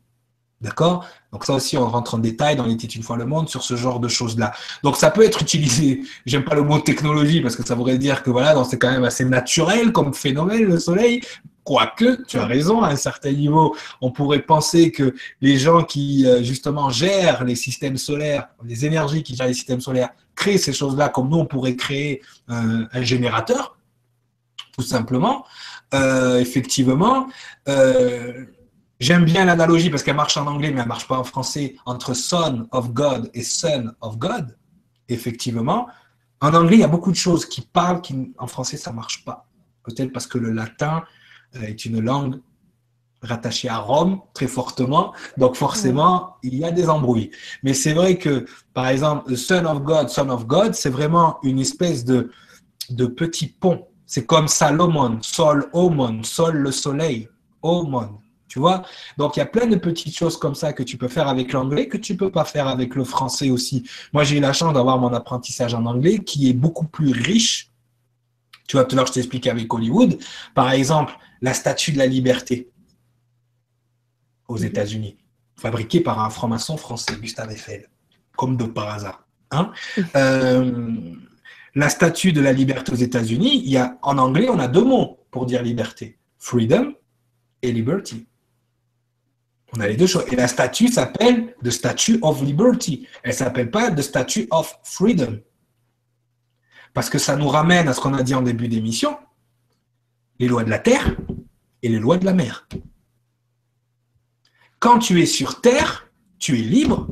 D'accord? Donc ça aussi, on rentre en détail dans les une fois le monde sur ce genre de choses-là. Donc ça peut être utilisé, j'aime pas le mot technologie parce que ça voudrait dire que voilà, c'est quand même assez naturel comme phénomène le soleil, Quoique, tu as raison, à un certain niveau, on pourrait penser que les gens qui, euh, justement, gèrent les systèmes solaires, les énergies qui gèrent les systèmes solaires, créent ces choses-là comme nous, on pourrait créer un, générateur, tout simplement. Euh, effectivement, euh, j'aime bien l'analogie parce qu'elle marche en anglais, mais elle ne marche pas en français, entre Son of God et Son of God. Effectivement, en anglais, il y a beaucoup de choses qui parlent, qui en français, ça ne marche pas. Peut-être parce que le latin est une langue rattachée à Rome très fortement, donc forcément, il y a des embrouilles. Mais c'est vrai que, par exemple, Son of God, Son of God, c'est vraiment une espèce de, de petit pont. C'est comme Salomon, Sol, Omon, Sol, le soleil, Omon. Tu vois? Donc, il y a plein de petites choses comme ça que tu peux faire avec l'anglais, que tu ne peux pas faire avec le français aussi. Moi, j'ai eu la chance d'avoir mon apprentissage en anglais qui est beaucoup plus riche. Tu vois, tout à l'heure, je t'expliquais avec Hollywood. Par exemple, la statue de la liberté aux. États-Unis, fabriquée par un franc-maçon français, Gustave Eiffel, comme de par hasard. Hein. Euh, la statue de la liberté aux États-Unis, il y a, en anglais, on a deux mots pour dire liberté freedom et liberty. On a les deux choses. Et la statue s'appelle The Statue of Liberty. Elle ne s'appelle pas The Statue of Freedom. Parce que ça nous ramène à ce qu'on a dit en début d'émission les lois de la terre et les lois de la mer. Quand tu es sur terre, tu es libre,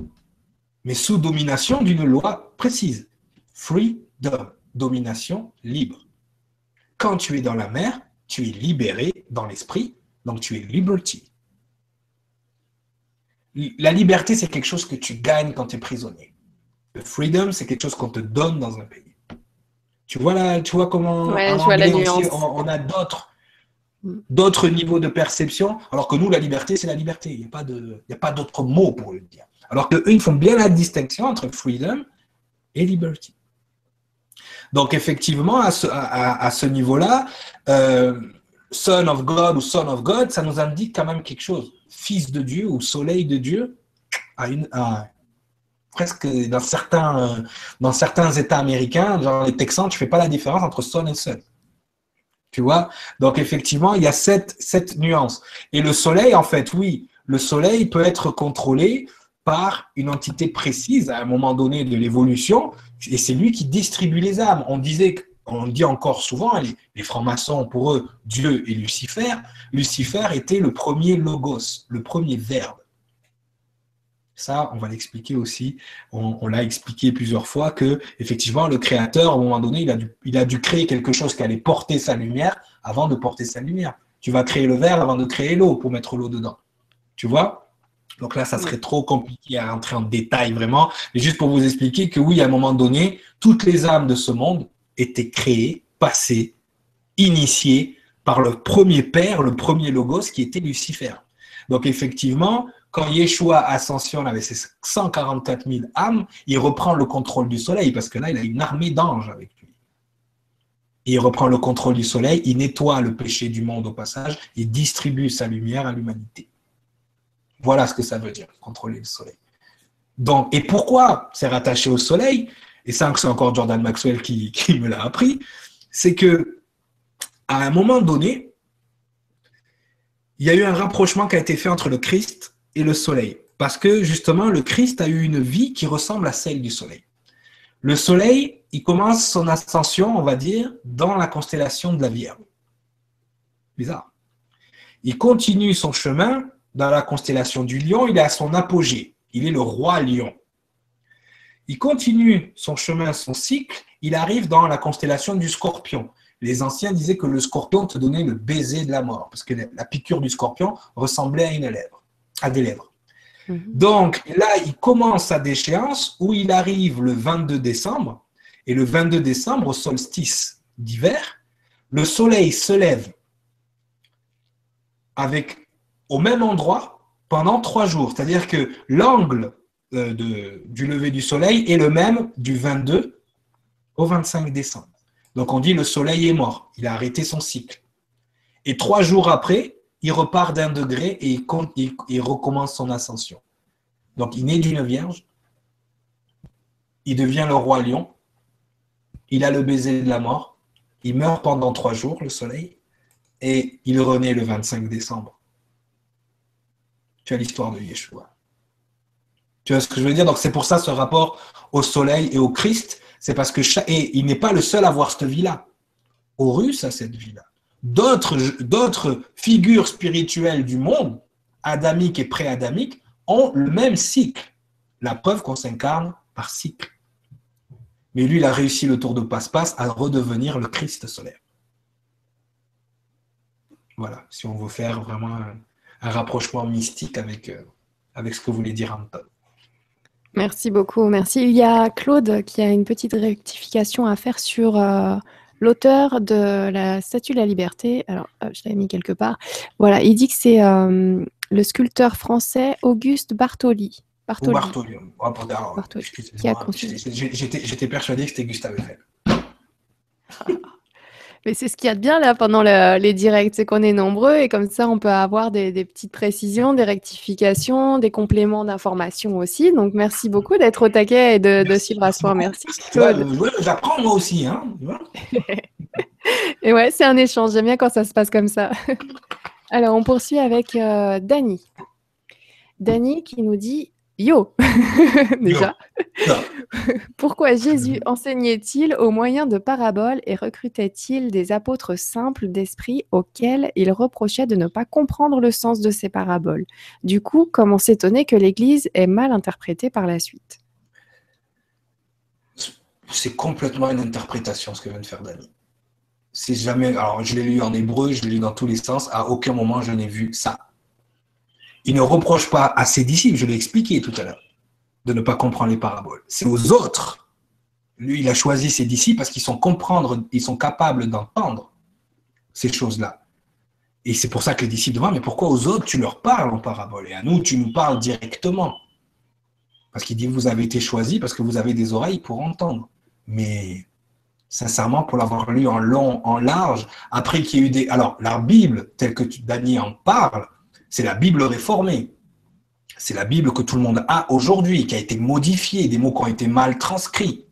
mais sous domination d'une loi précise. Freedom, domination libre. Quand tu es dans la mer, tu es libéré dans l'esprit, donc tu es liberty. La liberté, c'est quelque chose que tu gagnes quand tu es prisonnier. Le freedom, c'est quelque chose qu'on te donne dans un pays. Tu vois, là, tu vois comment on, a d'autres d'autres niveaux de perception, alors que nous, la liberté, c'est la liberté. Il n'y a pas de, a pas d'autre mot pour le dire. Alors qu'eux, ils font bien la distinction entre freedom et liberty. Donc, effectivement, à ce, à, ce niveau-là, euh, Son of God ou Son of God, ça nous indique quand même quelque chose. Fils de Dieu ou Soleil de Dieu a une, presque dans certains, dans certains États américains, genre les Texans, tu fais pas la différence entre son et sun. Tu vois? Donc effectivement, il y a cette, cette nuance. Et le soleil, en fait, oui, le soleil peut être contrôlé par une entité précise à un moment donné de l'évolution, et c'est lui qui distribue les âmes. On disait, on dit encore souvent, les, les francs-maçons, pour eux, Dieu et Lucifer, Lucifer était le premier logos, le premier verbe. Ça, on va l'expliquer aussi. On, l'a expliqué plusieurs fois que, effectivement, le créateur, à un moment donné, il a, dû, il a dû créer quelque chose qui allait porter sa lumière avant de porter sa lumière. Tu vas créer le verre avant de créer l'eau pour mettre l'eau dedans. Tu vois? Donc là, ça serait trop compliqué à rentrer en détail vraiment. Mais juste pour vous expliquer que oui, à un moment donné, toutes les âmes de ce monde étaient créées, passées, initiées par le premier père, le premier logos qui était Lucifer. Donc effectivement, quand Yeshua ascensionne avec ses 144 000 âmes, il reprend le contrôle du soleil parce que là, il a une armée d'anges avec lui. Il reprend le contrôle du soleil, il nettoie le péché du monde au passage, il distribue sa lumière à l'humanité. Voilà ce que ça veut dire, contrôler le soleil. Donc, et pourquoi c'est rattaché au soleil? Et ça, c'est encore Jordan Maxwell qui, qui me l'a appris. C'est que à un moment donné, il y a eu un rapprochement qui a été fait entre le Christ et le soleil. Parce que justement, le Christ a eu une vie qui ressemble à celle du soleil. Le soleil, il commence son ascension, on va dire, dans la constellation de la Vierge. Bizarre. Il continue son chemin dans la constellation du lion, il est à son apogée. Il est le roi lion. Il continue son chemin, son cycle, il arrive dans la constellation du scorpion les anciens disaient que le scorpion te donnait le baiser de la mort, parce que la piqûre du scorpion ressemblait à une lèvre, à des lèvres. Mhm. Donc là, il commence sa déchéance où il arrive le 22 décembre, et le 22 décembre, au solstice d'hiver, le soleil se lève avec au même endroit pendant trois jours. C'est-à-dire que l'angle euh, du lever du soleil est le même du 22 au 25 décembre. Donc on dit le soleil est mort, il a arrêté son cycle. Et trois jours après, il repart d'un degré et il, recommence son ascension. Donc il naît d'une vierge, il devient le roi lion, il a le baiser de la mort, il meurt pendant trois jours, le soleil, et il renaît le 25 décembre. Tu as l'histoire de Yeshua. Tu vois ce que je veux dire? Donc c'est pour ça ce rapport au soleil et au Christ, c'est parce que et il n'est pas le seul à avoir cette vie-là. Horus a cette vie-là. D'autres, figures spirituelles du monde, adamique et pré-adamique, ont le même cycle. La preuve qu'on s'incarne par cycle. Mais lui, il a réussi le tour de passe-passe à redevenir le Christ solaire. Voilà, si on veut faire vraiment un, rapprochement mystique avec, euh, avec ce que voulait dire Anton. Merci beaucoup, merci. Il y a Claude qui a une petite rectification à faire sur euh, l'auteur de la Statue de la Liberté. Alors, je l'avais mis quelque part. Voilà, il dit que c'est euh, le sculpteur français Auguste Bartoli. Bartoli. Bartoli. Bartoli. J'étais persuadé que c'était Gustave Eiffel. Mais c'est ce qu'il y a de bien là pendant les directs, c'est qu'on est nombreux et comme ça on peut avoir des, petites précisions, des rectifications, des compléments d'informations aussi. Donc merci beaucoup d'être au taquet et de, suivre à soi. Merci. J'apprends moi aussi. Hein, et ouais, c'est un échange. J'aime bien quand ça se passe comme ça. Alors on poursuit avec euh, Dani. Dani qui nous dit Yo Déjà. Pourquoi Jésus enseignait-il au moyen de paraboles et recrutait-il des apôtres simples d'esprit auxquels il reprochait de ne pas comprendre le sens de ces paraboles? Du coup, comment s'étonner que l'Église ait mal interprété par la suite? C'est complètement une interprétation ce que vient de faire Dani. C'est jamais. Alors, je l'ai lu en hébreu, je l'ai lu dans tous les sens. À aucun moment je n'ai vu ça. Il ne reproche pas à ses disciples, je l'ai expliqué tout à l'heure, de ne pas comprendre les paraboles. C'est aux autres. Lui, il a choisi ses disciples parce qu'ils sont comprendre, ils sont capables d'entendre ces choses-là. Et c'est pour ça que les disciples demandent, mais pourquoi aux autres tu leur parles en parabole et à nous tu nous parles directement? Parce qu'il dit, vous avez été choisis parce que vous avez des oreilles pour entendre. Mais sincèrement, pour l'avoir lu en long, en large, après qu'il y ait eu des... Alors, la Bible, telle que Daniel en parle, c'est la Bible réformée. C'est la Bible que tout le monde a aujourd'hui, qui a été modifiée, des mots qui ont été mal transcrits.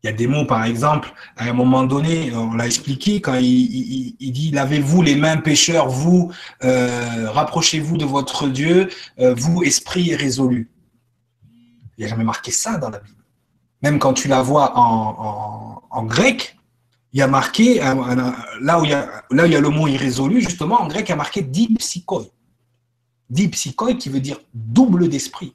Il y a des mots, par exemple, à un moment donné, on l'a expliqué, quand il, dit Lavez-vous les mains, pécheurs, vous, euh, rapprochez-vous de votre Dieu, euh, vous, esprit résolu. Il n'y a jamais marqué ça dans la Bible. Même quand tu la vois en grec, il y a marqué, là où il y a, le mot irrésolu, justement, en grec, il y a marqué dipsychoi. Dipsychoi qui veut dire double d'esprit.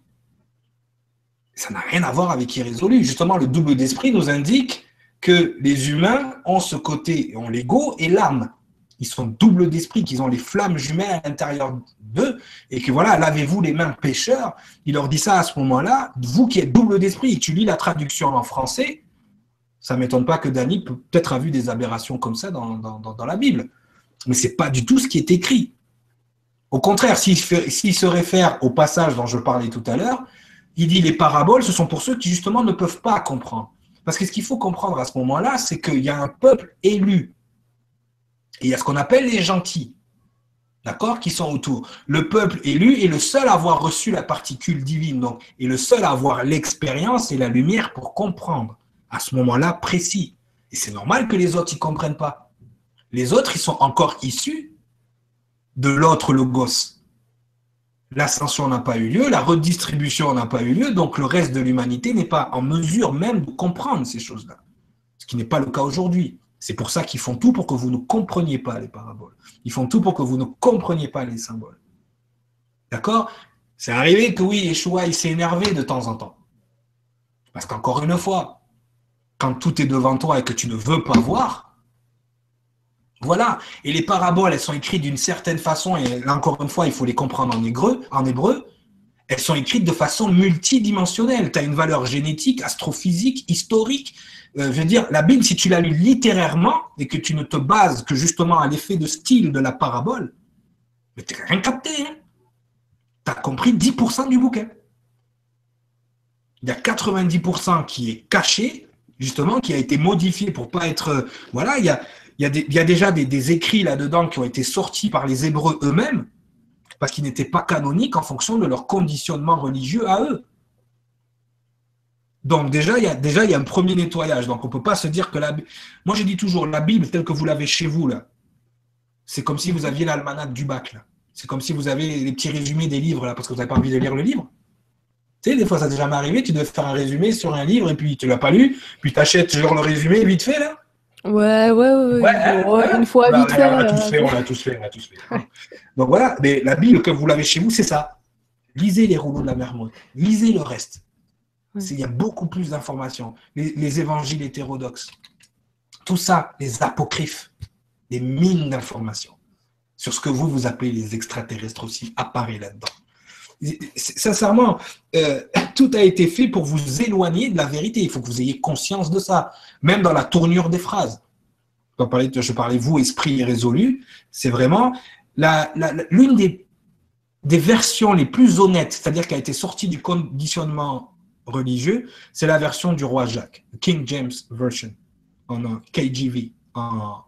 Ça n'a rien à voir avec irrésolu. Justement, le double d'esprit nous indique que les humains ont ce côté, ont l'ego et l'âme. ils sont doubles d'esprit, qu'ils ont les flammes jumelles à l'intérieur d'eux, et que voilà, lavez-vous les mains pécheurs. Il leur dit ça à ce moment-là, vous qui êtes double d'esprit, tu lis la traduction en français, ça ne m'étonne pas que Dany peut-être a vu des aberrations comme ça dans, dans, la Bible. Mais ce n'est pas du tout ce qui est écrit. Au contraire, s'il se réfère au passage dont je parlais tout à l'heure, il dit les paraboles, ce sont pour ceux qui justement ne peuvent pas comprendre. Parce que ce qu'il faut comprendre à ce moment-là, c'est qu'il y a un peuple élu et il y a ce qu'on appelle les gentils, d'accord, qui sont autour. Le peuple élu est le seul à avoir reçu la particule divine, donc, et le seul à avoir l'expérience et la lumière pour comprendre à ce moment-là précis. Et c'est normal que les autres n'y comprennent pas. Les autres, ils sont encore issus de l'autre logos. L'ascension n'a pas eu lieu, la redistribution n'a pas eu lieu, donc le reste de l'humanité n'est pas en mesure même de comprendre ces choses-là. Ce qui n'est pas le cas aujourd'hui. C'est pour ça qu'ils font tout pour que vous ne compreniez pas les paraboles. Ils font tout pour que vous ne compreniez pas les symboles. D'accord? C'est arrivé que oui, Yeshua, il s'est énervé de temps en temps. Parce qu'encore une fois, quand tout est devant toi et que tu ne veux pas voir, voilà. Et les paraboles, elles sont écrites d'une certaine façon, et là encore une fois, il faut les comprendre en hébreu, en hébreu. Elles sont écrites de façon multidimensionnelle. Tu as une valeur génétique, astrophysique, historique, euh, je veux dire, la Bible, si tu la lis littérairement et que tu ne te bases que justement à l'effet de style de la parabole, mais tu rien capté. Hein tu as compris 10% du bouquin. Il y a 90% qui est caché, justement, qui a été modifié pour pas être. Euh, voilà, il y a, déjà des, écrits là-dedans qui ont été sortis par les Hébreux eux-mêmes, parce qu'ils n'étaient pas canoniques en fonction de leur conditionnement religieux à eux. Donc déjà, il y a déjà il y a un premier nettoyage. Donc on ne peut pas se dire que la Moi, je dis toujours, la Bible telle que vous l'avez chez vous, là, c'est comme si vous aviez l'almanach du bac. Là. C'est comme si vous avez les petits résumés des livres, là, parce que vous n'avez pas envie de lire le livre. Tu sais, des fois, ça t'est jamais arrivé, tu dois faire un résumé sur un livre et puis tu ne l'as pas lu, puis tu achètes genre le résumé vite fait, là. Ouais, ouais, ouais. ouais, hein, une fois, bah, vite fait. On a tous fait, on a tous fait, on a tous fait. Donc voilà, mais la Bible que vous l'avez chez vous, c'est ça. Lisez les rouleaux de la Mermotte, lisez le reste. Il y a beaucoup plus d'informations. Les, évangiles hétérodoxes, tout ça, les apocryphes, des mines d'informations sur ce que vous, vous appelez les extraterrestres aussi, apparaît là-dedans. Sincèrement, euh, tout a été fait pour vous éloigner de la vérité. Il faut que vous ayez conscience de ça, même dans la tournure des phrases. Je parlais, vous, esprit irrésolu, c'est vraiment l'une des, des versions les plus honnêtes, c'est-à-dire qui a été sortie du conditionnement religieux, c'est la version du roi Jacques, King James Version, en KGV en,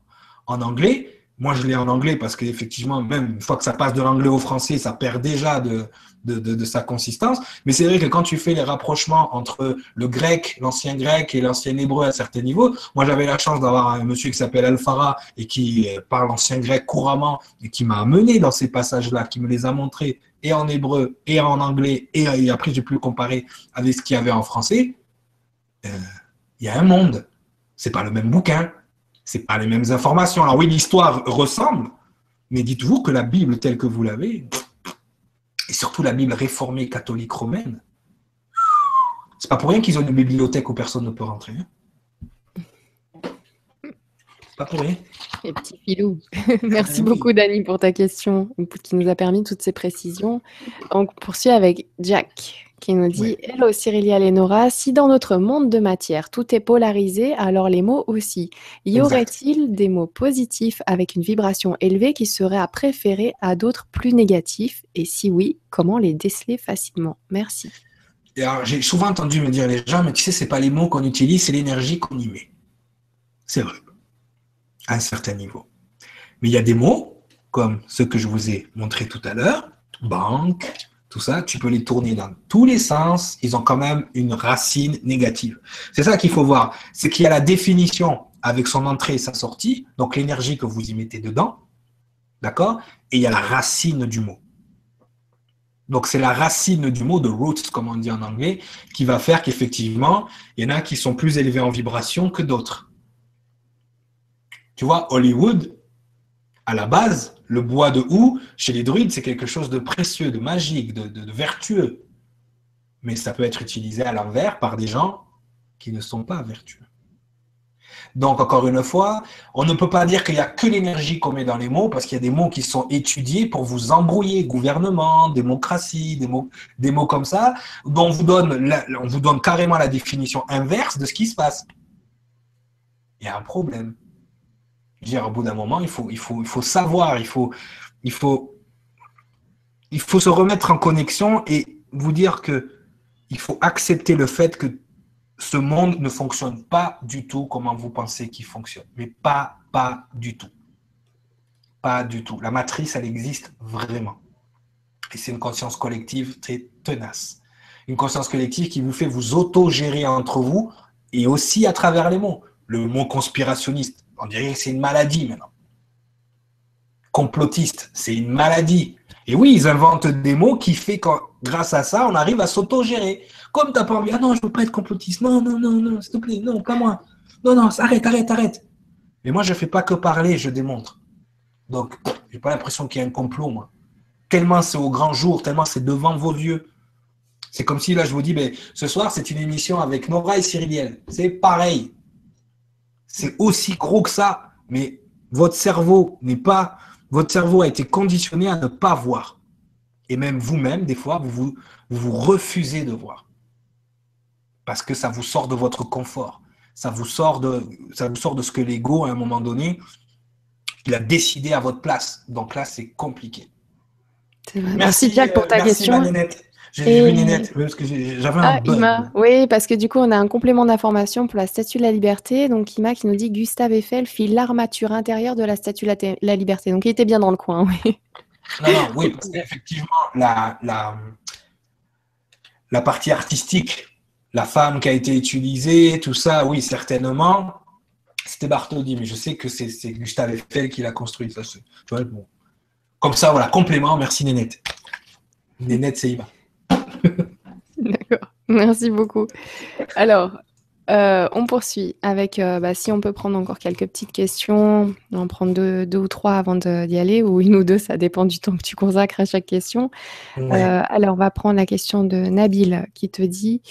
en anglais. Moi, je l'ai en anglais parce qu'effectivement, même une fois que ça passe de l'anglais au français, ça perd déjà de, de, sa consistance. Mais c'est vrai que quand tu fais les rapprochements entre le grec, l'ancien grec et l'ancien hébreu à certains niveaux, moi j'avais la chance d'avoir un monsieur qui s'appelle Alfara et qui parle ancien grec couramment et qui m'a amené dans ces passages-là, qui me les a montrés et en hébreu et en anglais, et, après j'ai pu comparer avec ce qu'il y avait en français, euh, il y a un monde. C'est pas le même bouquin, c'est pas les mêmes informations. Alors oui, l'histoire ressemble, mais dites-vous que la Bible telle que vous l'avez, et surtout la Bible réformée catholique romaine, c'est pas pour rien qu'ils ont une bibliothèque où personne ne peut rentrer. Hein. Pas. Les petits filous. Merci beaucoup, Dani, pour ta question, qui nous a permis toutes ces précisions. Donc, poursuit avec Jack, qui nous dit Hello Cyrilia Lenora, si dans notre monde de matière tout est polarisé, alors les mots aussi. Y aurait-il des mots positifs avec une vibration élevée qui seraient à préférer à d'autres plus négatifs? Et si oui, comment les déceler facilement? Merci. J'ai souvent entendu me dire les gens, mais tu sais, c'est pas les mots qu'on utilise, c'est l'énergie qu'on y met. C'est vrai à un certain niveau. Mais il y a des mots, comme ceux que je vous ai montrés tout à l'heure, banque, tout ça, tu peux les tourner dans tous les sens, ils ont quand même une racine négative. C'est ça qu'il faut voir, c'est qu'il y a la définition avec son entrée et sa sortie, donc l'énergie que vous y mettez dedans, d'accord Et il y a la racine du mot. Donc c'est la racine du mot, de roots, comme on dit en anglais, qui va faire qu'effectivement, il y en a qui sont plus élevés en vibration que d'autres. Tu vois, Hollywood, à la base, le bois de houx, chez les druides, c'est quelque chose de précieux, de magique, de, vertueux. Mais ça peut être utilisé à l'envers par des gens qui ne sont pas vertueux. Donc, encore une fois, on ne peut pas dire qu'il n'y a que l'énergie qu'on met dans les mots, parce qu'il y a des mots qui sont étudiés pour vous embrouiller. Gouvernement, démocratie, des mots, des mots comme ça, dont on vous, donne on vous donne carrément la définition inverse de ce qui se passe. Il y a un problème. Dire, au bout d'un moment, il faut, savoir, il faut se remettre en connexion et vous dire que il faut accepter le fait que ce monde ne fonctionne pas du tout comme vous pensez qu'il fonctionne. Mais pas, pas du tout. Pas du tout. La matrice, elle existe vraiment. Et c'est une conscience collective très tenace. Une conscience collective qui vous fait vous auto-gérer entre vous et aussi à travers les mots. Le mot conspirationniste, on dirait que c'est une maladie maintenant. Complotiste, c'est une maladie. Et oui, ils inventent des mots qui fait que grâce à ça, on arrive à s'auto-gérer. Comme tu n'as pas envie, ah non, je ne veux pas être complotiste. Non, non, non, non, s'il te plaît, non, pas moi. Non, non, arrête, arrête, arrête. Mais moi, je ne fais pas que parler, je démontre. Donc, je n'ai pas l'impression qu'il y a un complot, moi. Tellement c'est au grand jour, tellement c'est devant vos yeux. C'est comme si là, je vous dis, mais ce soir, c'est une émission avec Nora et Cyriliel. C'est pareil. C'est aussi gros que ça, mais votre cerveau n'est pas. Votre cerveau a été conditionné à ne pas voir. Et même vous-même, des fois, vous, vous, vous refusez de voir parce que ça vous sort de votre confort. Ça vous sort de, ça vous sort de ce que l'ego, à un moment donné, il a décidé à votre place. Donc là, c'est compliqué. Merci, Jack pour ta merci, question. J'ai vu Nénette, parce que j'avais un ah, Oui, parce que du coup, on a un complément d'information pour la Statue de la Liberté. Donc, Ima qui nous dit Gustave Eiffel fit l'armature intérieure de la Statue de la, Liberté. Donc, il était bien dans le coin, oui. Non, non, oui, parce qu'effectivement, la, la, la partie artistique la femme qui a été utilisée, tout ça, oui, certainement. C'était Bartholdi, mais je sais que c'est Gustave Eiffel qui l'a construit. Ça, bon. Comme ça, voilà, complément. Merci Nénette. Nénette, c'est Ima. Merci beaucoup. Alors, euh, on poursuit avec, euh, bah, si on peut prendre encore quelques petites questions, on en prendre deux, ou trois avant d'y aller, ou une ou deux, ça dépend du temps que tu consacres à chaque question. Euh, alors, on va prendre la question de Nabil qui te dit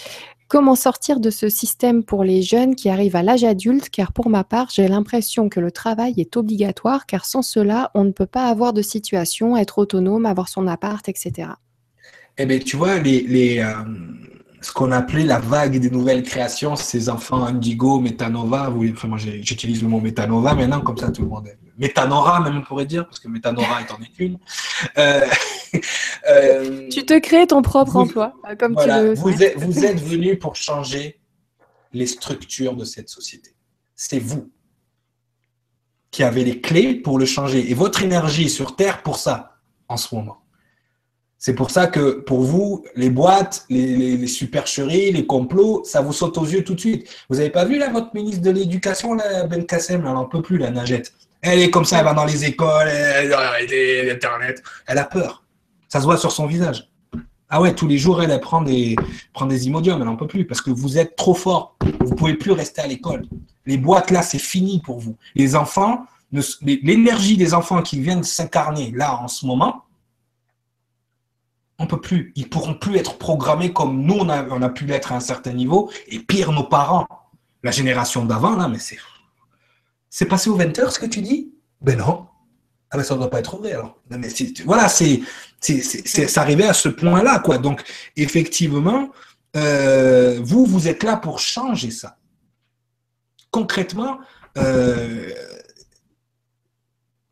Comment sortir de ce système pour les jeunes qui arrivent à l'âge adulte? Car pour ma part, j'ai l'impression que le travail est obligatoire, car sans cela, on ne peut pas avoir de situation, être autonome, avoir son appart, etc. Eh bien, tu vois, les, euh, ce qu'on appelait la vague des nouvelles créations, ces enfants indigo, métanova, enfin, moi j'utilise le mot métanova maintenant, comme ça tout le monde est. Métanora, même on pourrait dire, parce que métanora est en une. Euh, euh, tu te crées ton propre emploi, comme tu le vous êtes, vous êtes venu pour changer les structures de cette société. C'est vous qui avez les clés pour le changer. Et votre énergie sur Terre pour ça, en ce moment. C'est pour ça que pour vous, les boîtes, les, supercheries, les complots, ça vous saute aux yeux tout de suite. Vous n'avez pas vu là votre ministre de l'Éducation, Ben Kassem, elle n'en peut plus, la nagette. Elle est comme ça, elle va dans les écoles, elle a Internet. Elle a peur. Ça se voit sur son visage. Ah ouais, tous les jours, elle, prend des, prend des imodiums, elle n'en peut plus parce que vous êtes trop fort. Vous ne pouvez plus rester à l'école. Les boîtes là, c'est fini pour vous. Les enfants, l'énergie des enfants qui viennent s'incarner là en ce moment, on peut plus. Ils pourront plus être programmés comme nous, on a, on a pu l'être à un certain niveau. Et pire, nos parents, la génération d'avant, là, mais c'est c'est passé au 20h ce que tu dis? Ben non. Ah ben ça ne doit pas être vrai alors. mais voilà, c'est, c'est, arrivé à ce point-là, quoi. Donc, effectivement, euh, vous, vous êtes là pour changer ça. Concrètement, euh,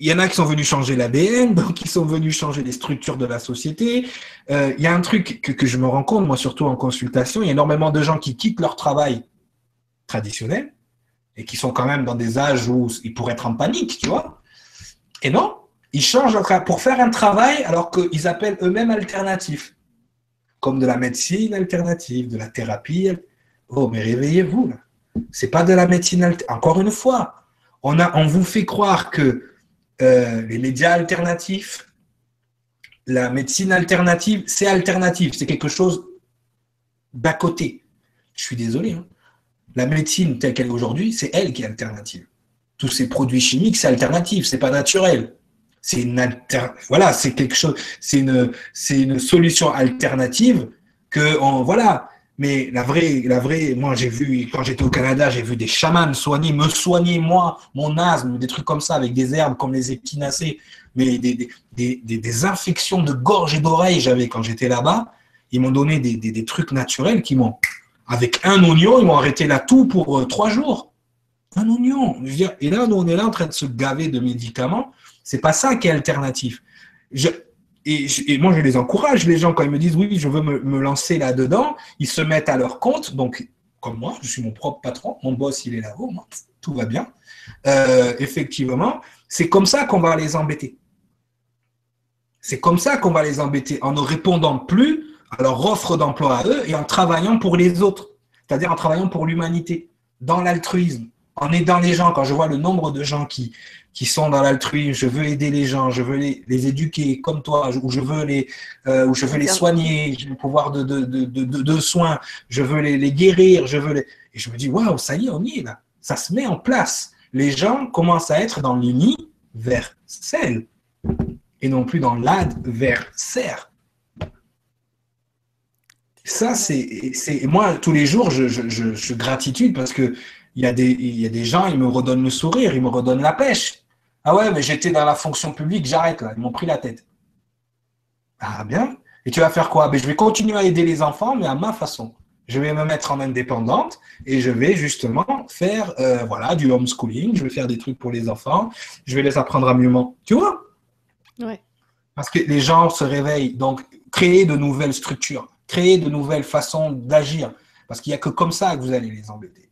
il y en a qui sont venus changer l'ADN, donc qui sont venus changer les structures de la société. Euh, il y a un truc que, que, je me rends compte, moi surtout en consultation, il y a énormément de gens qui quittent leur travail traditionnel et qui sont quand même dans des âges où ils pourraient être en panique, tu vois. Et non, ils changent pour faire un travail alors qu'ils appellent eux-mêmes alternatif, comme de la médecine alternative, de la thérapie. Oh, mais réveillez-vous, c'est pas de la médecine alternative. Encore une fois, on, a, on vous fait croire que euh, les médias alternatifs, la médecine alternative, c'est alternatif, c'est quelque chose d'à côté. Je suis désolé. Hein. La médecine telle qu'elle est aujourd'hui, c'est elle qui est alternative. Tous ces produits chimiques, c'est alternatif, c'est pas naturel. C'est une solution alternative que, on, voilà, Mais la vraie, la vraie, moi j'ai vu, quand j'étais au Canada, j'ai vu des chamans soigner, me soigner moi, mon asthme, des trucs comme ça, avec des herbes comme les épinacées, mais des, infections de gorge et d'oreille j'avais quand j'étais là-bas. Ils m'ont donné des, trucs naturels qui m'ont, avec un oignon, ils m'ont arrêté la toux pour euh, trois jours. Un oignon. Et là, on est là en train de se gaver de médicaments. C'est pas ça qui est alternatif. Et, moi, je les encourage, les gens, quand ils me disent oui, je veux me, lancer là-dedans, ils se mettent à leur compte. Donc, comme moi, je suis mon propre patron, mon boss, il est là-haut, tout va bien. Euh, effectivement, c'est comme ça qu'on va les embêter. C'est comme ça qu'on va les embêter, en ne répondant plus à leur offre d'emploi à eux et en travaillant pour les autres, c'est-à-dire en travaillant pour l'humanité, dans l'altruisme, en aidant les gens. Quand je vois le nombre de gens qui, qui sont dans l'altruisme, je veux aider les gens, je veux les, les éduquer comme toi, ou je veux les, euh, ou je veux les soigner, j'ai le pouvoir de, de, de, de, de soins, je veux les, les, guérir, je veux les... Et je me dis, waouh, ça y est, on y est là. Ça se met en place. Les gens commencent à être dans l'universel et non plus dans l'adversaire. Ça, c'est, c'est moi tous les jours, je, je, je, je gratitude parce que il y a des, il y a des gens, ils me redonnent le sourire, ils me redonnent la pêche. Ah ouais, mais j'étais dans la fonction publique, j'arrête là. Ils m'ont pris la tête. Ah bien. Et tu vas faire quoi? Ben, Je vais continuer à aider les enfants, mais à ma façon. Je vais me mettre en indépendante et je vais justement faire euh, voilà, du homeschooling. Je vais faire des trucs pour les enfants. Je vais les apprendre à mieux Tu vois? Ouais. Parce que les gens se réveillent. Donc, créer de nouvelles structures, créer de nouvelles façons d'agir. Parce qu'il n'y a que comme ça que vous allez les embêter.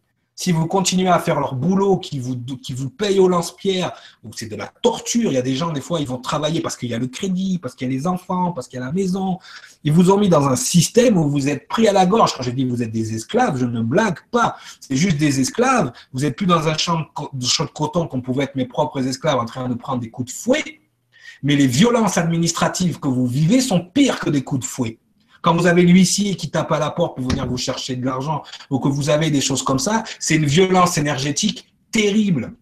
Si vous continuez à faire leur boulot qui vous, qui paye au lance-pierre, c'est de la torture. Il y a des gens, des fois, ils vont travailler parce qu'il y a le crédit, parce qu'il y a les enfants, parce qu'il y a la maison. Ils vous ont mis dans un système où vous êtes pris à la gorge. Quand je dis vous êtes des esclaves, je ne blague pas. C'est juste des esclaves. Vous n'êtes plus dans un champ de, champ de coton qu'on pouvait être mes propres esclaves en train de prendre des coups de fouet. Mais les violences administratives que vous vivez sont pires que des coups de fouet. Quand vous avez l'huissier qui tape à la porte pour venir vous chercher de l'argent ou que vous avez des choses comme ça, c'est une violence énergétique terrible.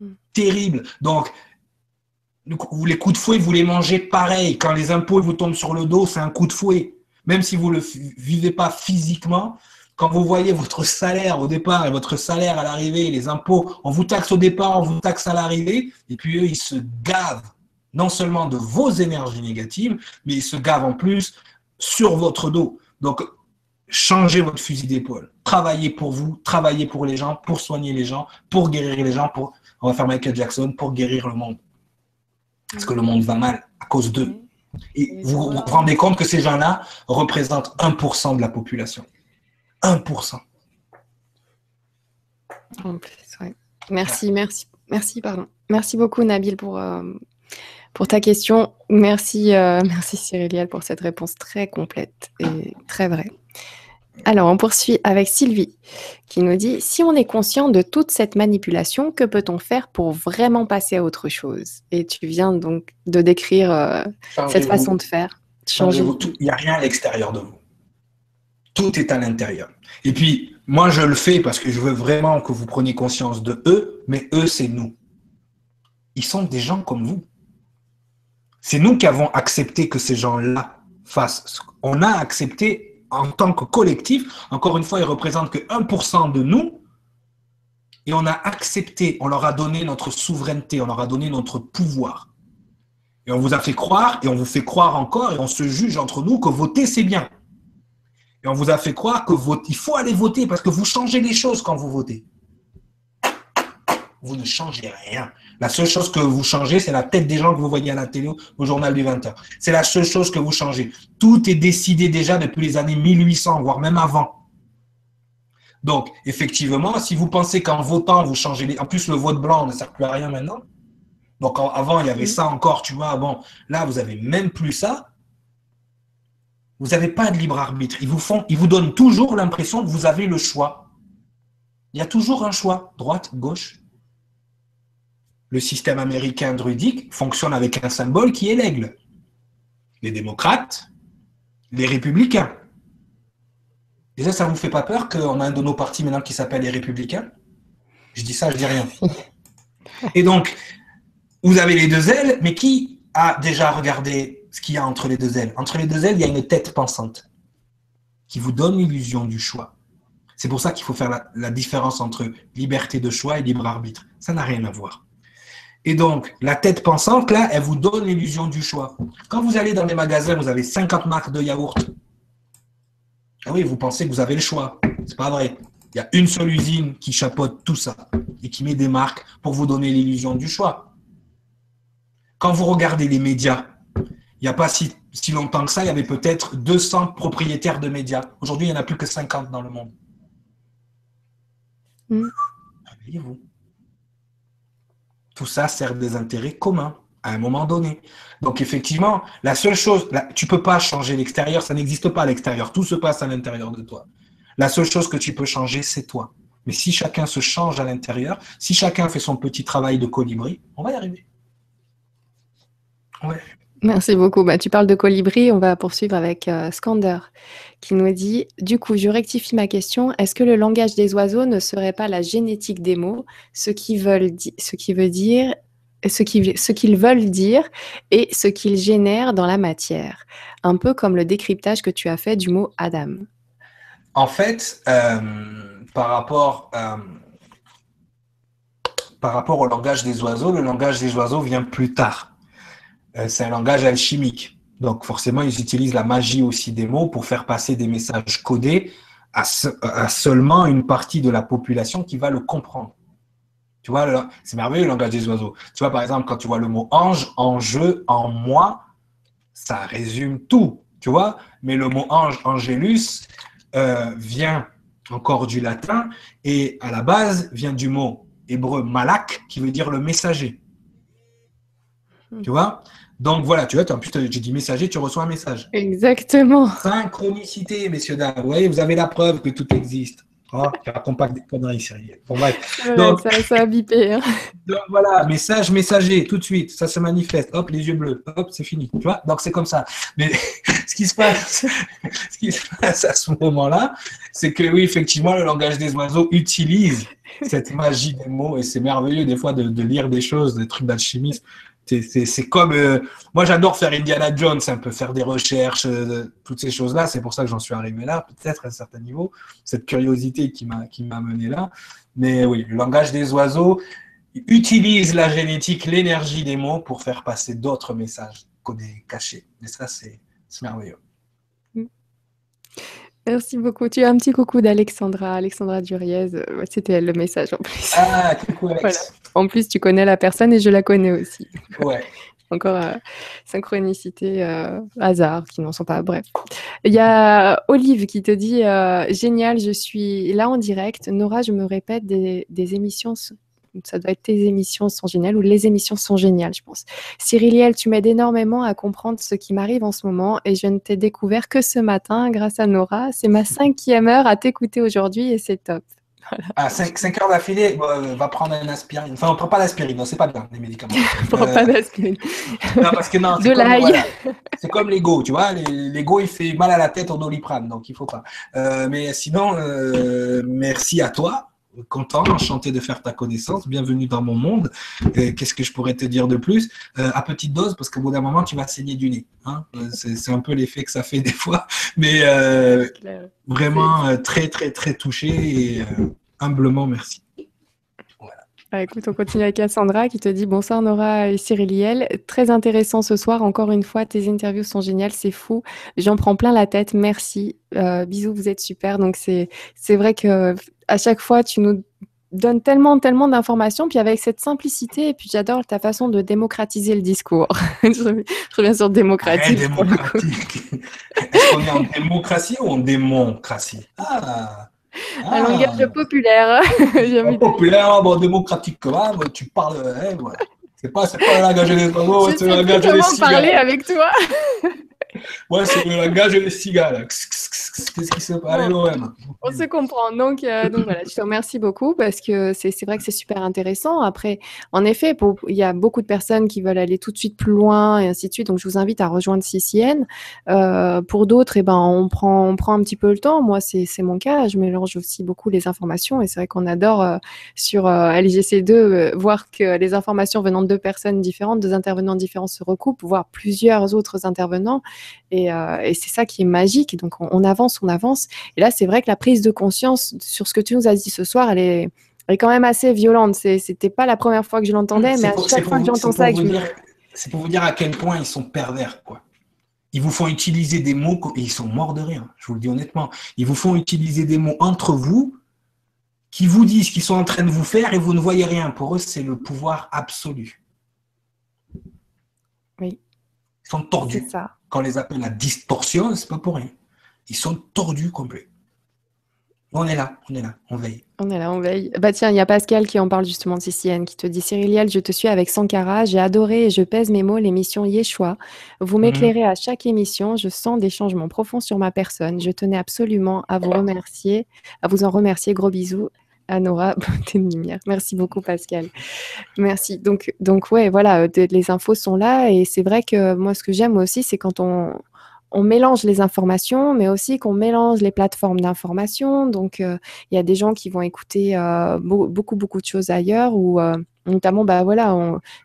Hmm. Terrible. Donc, les coups de fouet, vous les mangez pareil. Quand les impôts vous tombent sur le dos, c'est un coup de fouet. Même si vous ne le vivez pas physiquement, quand vous voyez votre salaire au départ et votre salaire à l'arrivée, les impôts, on vous taxe au départ, on vous taxe à l'arrivée, et puis eux, ils se gavent non seulement de vos énergies négatives, mais ils se gavent en plus sur votre dos. Donc, changez votre fusil d'épaule. Travaillez pour vous, travaillez pour les gens, pour soigner les gens, pour guérir les gens, pour, on va faire Michael Jackson, pour guérir le monde. Parce que le monde va mal à cause d'eux. Et vous vous rendez compte que ces gens-là représentent 1% de la population. 1%. Merci, merci, merci, pardon. Merci beaucoup, Nabil, pour, euh, pour ta question. Merci, euh, merci Cyrilia pour cette réponse très complète et très vraie. Alors, on poursuit avec Sylvie qui nous dit Si on est conscient de toute cette manipulation, que peut-on faire pour vraiment passer à autre chose? Et tu viens donc de décrire euh, cette façon de faire. Changer. Il n'y a rien à l'extérieur de vous. Tout est à l'intérieur. Et puis, moi, je le fais parce que je veux vraiment que vous preniez conscience de eux, mais eux, c'est nous. Ils sont des gens comme vous. C'est nous qui avons accepté que ces gens-là fassent. On a accepté en tant que collectif, encore une fois, ils représentent que 1% de nous, et on a accepté, on leur a donné notre souveraineté, on leur a donné notre pouvoir. Et on vous a fait croire, et on vous fait croire encore, et on se juge entre nous que voter, c'est bien. Et on vous a fait croire que vote, il faut aller voter parce que vous changez les choses quand vous votez. Vous ne changez rien. La seule chose que vous changez, c'est la tête des gens que vous voyez à la télé au journal du 20h. C'est la seule chose que vous changez. Tout est décidé déjà depuis les années 1800, voire même avant. Donc, effectivement, si vous pensez qu'en votant, vous changez les... En plus, le vote blanc ne sert plus à rien maintenant. Donc, avant, il y avait ça encore, tu vois. Bon, là, vous avez même plus ça. Vous n'avez pas de libre arbitre. Ils vous font, ils vous donnent toujours l'impression que vous avez le choix. Il y a toujours un choix, droite, gauche, le système américain druidique fonctionne avec un symbole qui est l'aigle. Les démocrates, les républicains. Et ça, ça ne vous fait pas peur qu'on a un de nos partis maintenant qui s'appelle les républicains? Je dis ça, je dis rien. Et donc, vous avez les deux ailes, mais qui a déjà regardé ce qu'il y a entre les deux ailes? Entre les deux ailes, il y a une tête pensante. qui vous donne l'illusion du choix. C'est pour ça qu'il faut faire la, différence entre liberté de choix et libre arbitre. Ça n'a rien à voir. Et donc, la tête pensante, là, elle vous donne l'illusion du choix. Quand vous allez dans les magasins, vous avez 50 marques de yaourt. Ah oui, vous pensez que vous avez le choix. C'est pas vrai. Il y a une seule usine qui chapeaute tout ça et qui met des marques pour vous donner l'illusion du choix. Quand vous regardez les médias, il n'y a pas si, longtemps que ça, il y avait peut-être 200 propriétaires de médias. Aujourd'hui, il n'y en a plus que 50 dans le monde. Mm. vous Tout ça sert des intérêts communs à un moment donné. Donc effectivement, la seule chose, tu peux pas changer l'extérieur, ça n'existe pas à l'extérieur, tout se passe à l'intérieur de toi. La seule chose que tu peux changer, c'est toi. Mais si chacun se change à l'intérieur, si chacun fait son petit travail de colibri, on va y arriver. Merci beaucoup. Bah, tu parles de colibri, on va poursuivre avec euh, Skander qui nous dit Du coup, je rectifie ma question. Est-ce que le langage des oiseaux ne serait pas la génétique des mots, ce qui, veut dire ce qu'ils veulent dire et ce qu'ils génèrent dans la matière, un peu comme le décryptage que tu as fait du mot Adam. En fait, euh, euh, par rapport au langage des oiseaux, le langage des oiseaux vient plus tard. Euh, c'est un langage alchimique. Donc forcément, ils utilisent la magie aussi des mots pour faire passer des messages codés à seulement une partie de la population qui va le comprendre. Tu vois, c'est merveilleux le langage des oiseaux. Tu vois, par exemple, quand tu vois le mot ange, en jeu, en moi, ça résume tout. Tu vois, mais le mot ange, angélus, euh, vient encore du latin et à la base vient du mot hébreu malak qui veut dire le messager. Hmm. Tu vois? Donc voilà, tu vois, en plus, j'ai dit messager, tu reçois un message. Exactement. Synchronicité, messieurs, dames. Vous voyez, vous avez la preuve que tout existe. Oh, tu racontes des conneries, sérieux. Bon, donc, ça, a bipé. Hein. Donc voilà, message messager, tout de suite, ça se manifeste. Hop, les yeux bleus. Hop, c'est fini. Tu vois Donc c'est comme ça. Mais ce qui se passe, ce qui se passe à ce moment-là, c'est que oui, effectivement, le langage des oiseaux utilise cette magie des mots et c'est merveilleux des fois de, de, lire des choses, des trucs d'alchimisme c'est comme. Euh, moi, j'adore faire Indiana Jones, un peu faire des recherches, euh, toutes ces choses-là. C'est pour ça que j'en suis arrivé là, peut-être à un certain niveau. Cette curiosité qui m'a mené là. Mais oui, le langage des oiseaux utilise la génétique, l'énergie des mots pour faire passer d'autres messages codés, cachés. Et ça, c'est merveilleux. Merci beaucoup. Tu as un petit coucou d'Alexandra, Alexandra Duriez. C'était elle le message en plus. Ah, coucou Alex. En plus, tu connais la personne et je la connais aussi. Ouais. Encore euh, synchronicité, euh, hasard, qui n'en sont pas. Bref. Il y a Olive qui te dit euh, Génial, je suis là en direct. Nora, je me répète des, des émissions ça doit être tes émissions sont géniales ou les émissions sont géniales, je pense. Cyriliel, tu m'aides énormément à comprendre ce qui m'arrive en ce moment et je ne t'ai découvert que ce matin grâce à Nora. C'est ma cinquième heure à t'écouter aujourd'hui et c'est top. Ah, 5, heures d'affilée, euh, va prendre une aspirine. Enfin, on ne prend pas d'aspirine, non, c'est pas bien, les médicaments. on prend pas euh, d'aspirine. non, parce que non, c'est comme l'ego, tu vois. L'ego, il fait mal à la tête au doliprane, donc il faut pas. Euh, mais sinon, merci à toi content, enchanté de faire ta connaissance. Bienvenue dans mon monde. Qu'est-ce que je pourrais te dire de plus? Euh, À petite dose, parce qu'au bout d'un moment, tu vas saigner du nez. Hein. Euh, c'est un peu l'effet que ça fait des fois. Mais euh, vraiment très, très, très touché et humblement merci. Bah, écoute, on continue avec Cassandra qui te dit bonsoir Nora et Cyriliel. Très intéressant ce soir. Encore une fois, tes interviews sont géniales. C'est fou. J'en prends plein la tête. Merci. bisous, vous êtes super. Donc, c'est vrai que à chaque fois, tu nous donnes tellement, tellement d'informations, puis avec cette simplicité, et puis j'adore ta façon de démocratiser le discours. je, reviens sur démocratique. Est-ce qu'on est en démocratie ou en démocratie? Ah. Un langage populaire. populaire, bon, démocratique, tu parles, hein, voilà. C'est pas, pas le langage des oiseaux, c'est le langage des parler avec toi. Ouais, c'est le langage des cigales. Qu'est-ce qui se passe l'OM On se comprend. Donc, euh, donc voilà, je te remercie beaucoup parce que c'est vrai que c'est super intéressant. Après, en effet, il y a beaucoup de personnes qui veulent aller tout de suite plus loin et ainsi de suite. Donc, je vous invite à rejoindre CCN. Euh, pour d'autres, eh ben, on, prend, on prend un petit peu le temps. Moi, c'est mon cas. Je mélange aussi beaucoup les informations et c'est vrai qu'on adore euh, sur LGC2 voir que les informations venant de deux personnes différentes, deux intervenants différents se recoupent, voire plusieurs autres intervenants. Et, euh, c'est ça qui est magique. Donc, on, avance, on avance. Et là, c'est vrai que la prise de conscience sur ce que tu nous as dit ce soir, elle est, elle est quand même assez violente. C'était pas la première fois que je l'entendais, mais à chaque fois que j'entends ça, c'est pour vous dire à quel point ils sont pervers, quoi. Ils vous font utiliser des mots et ils sont morts de rire. Je vous le dis honnêtement. Ils vous font utiliser des mots entre vous qui vous disent qu'ils sont en train de vous faire et vous ne voyez rien. Pour eux, c'est le pouvoir absolu. Oui. Sont tordus. Ça. Quand on les appelle la distorsion, c'est pas pour rien. Ils sont tordus complets. On est là, on est là, on veille. On est là, on veille. Bah tiens, il y a Pascal qui en parle justement de CCN, qui te dit Cyriliel, je te suis avec Sankara, j'ai adoré et je pèse mes mots l'émission Yeshua. Vous mhm. m'éclairez à chaque émission, je sens des changements profonds sur ma personne. Je tenais absolument à vous remercier, à vous en remercier. Gros bisous. À Nora, beauté de lumière. Merci beaucoup, Pascal. Merci. Donc, donc ouais, voilà, euh, les infos sont là et c'est vrai que moi, ce que j'aime aussi, c'est quand on, mélange les informations, mais aussi qu'on mélange les plateformes d'information. Donc, euh, il y a des gens qui vont écouter euh, beaucoup, beaucoup de choses ailleurs ou Notamment, bah voilà,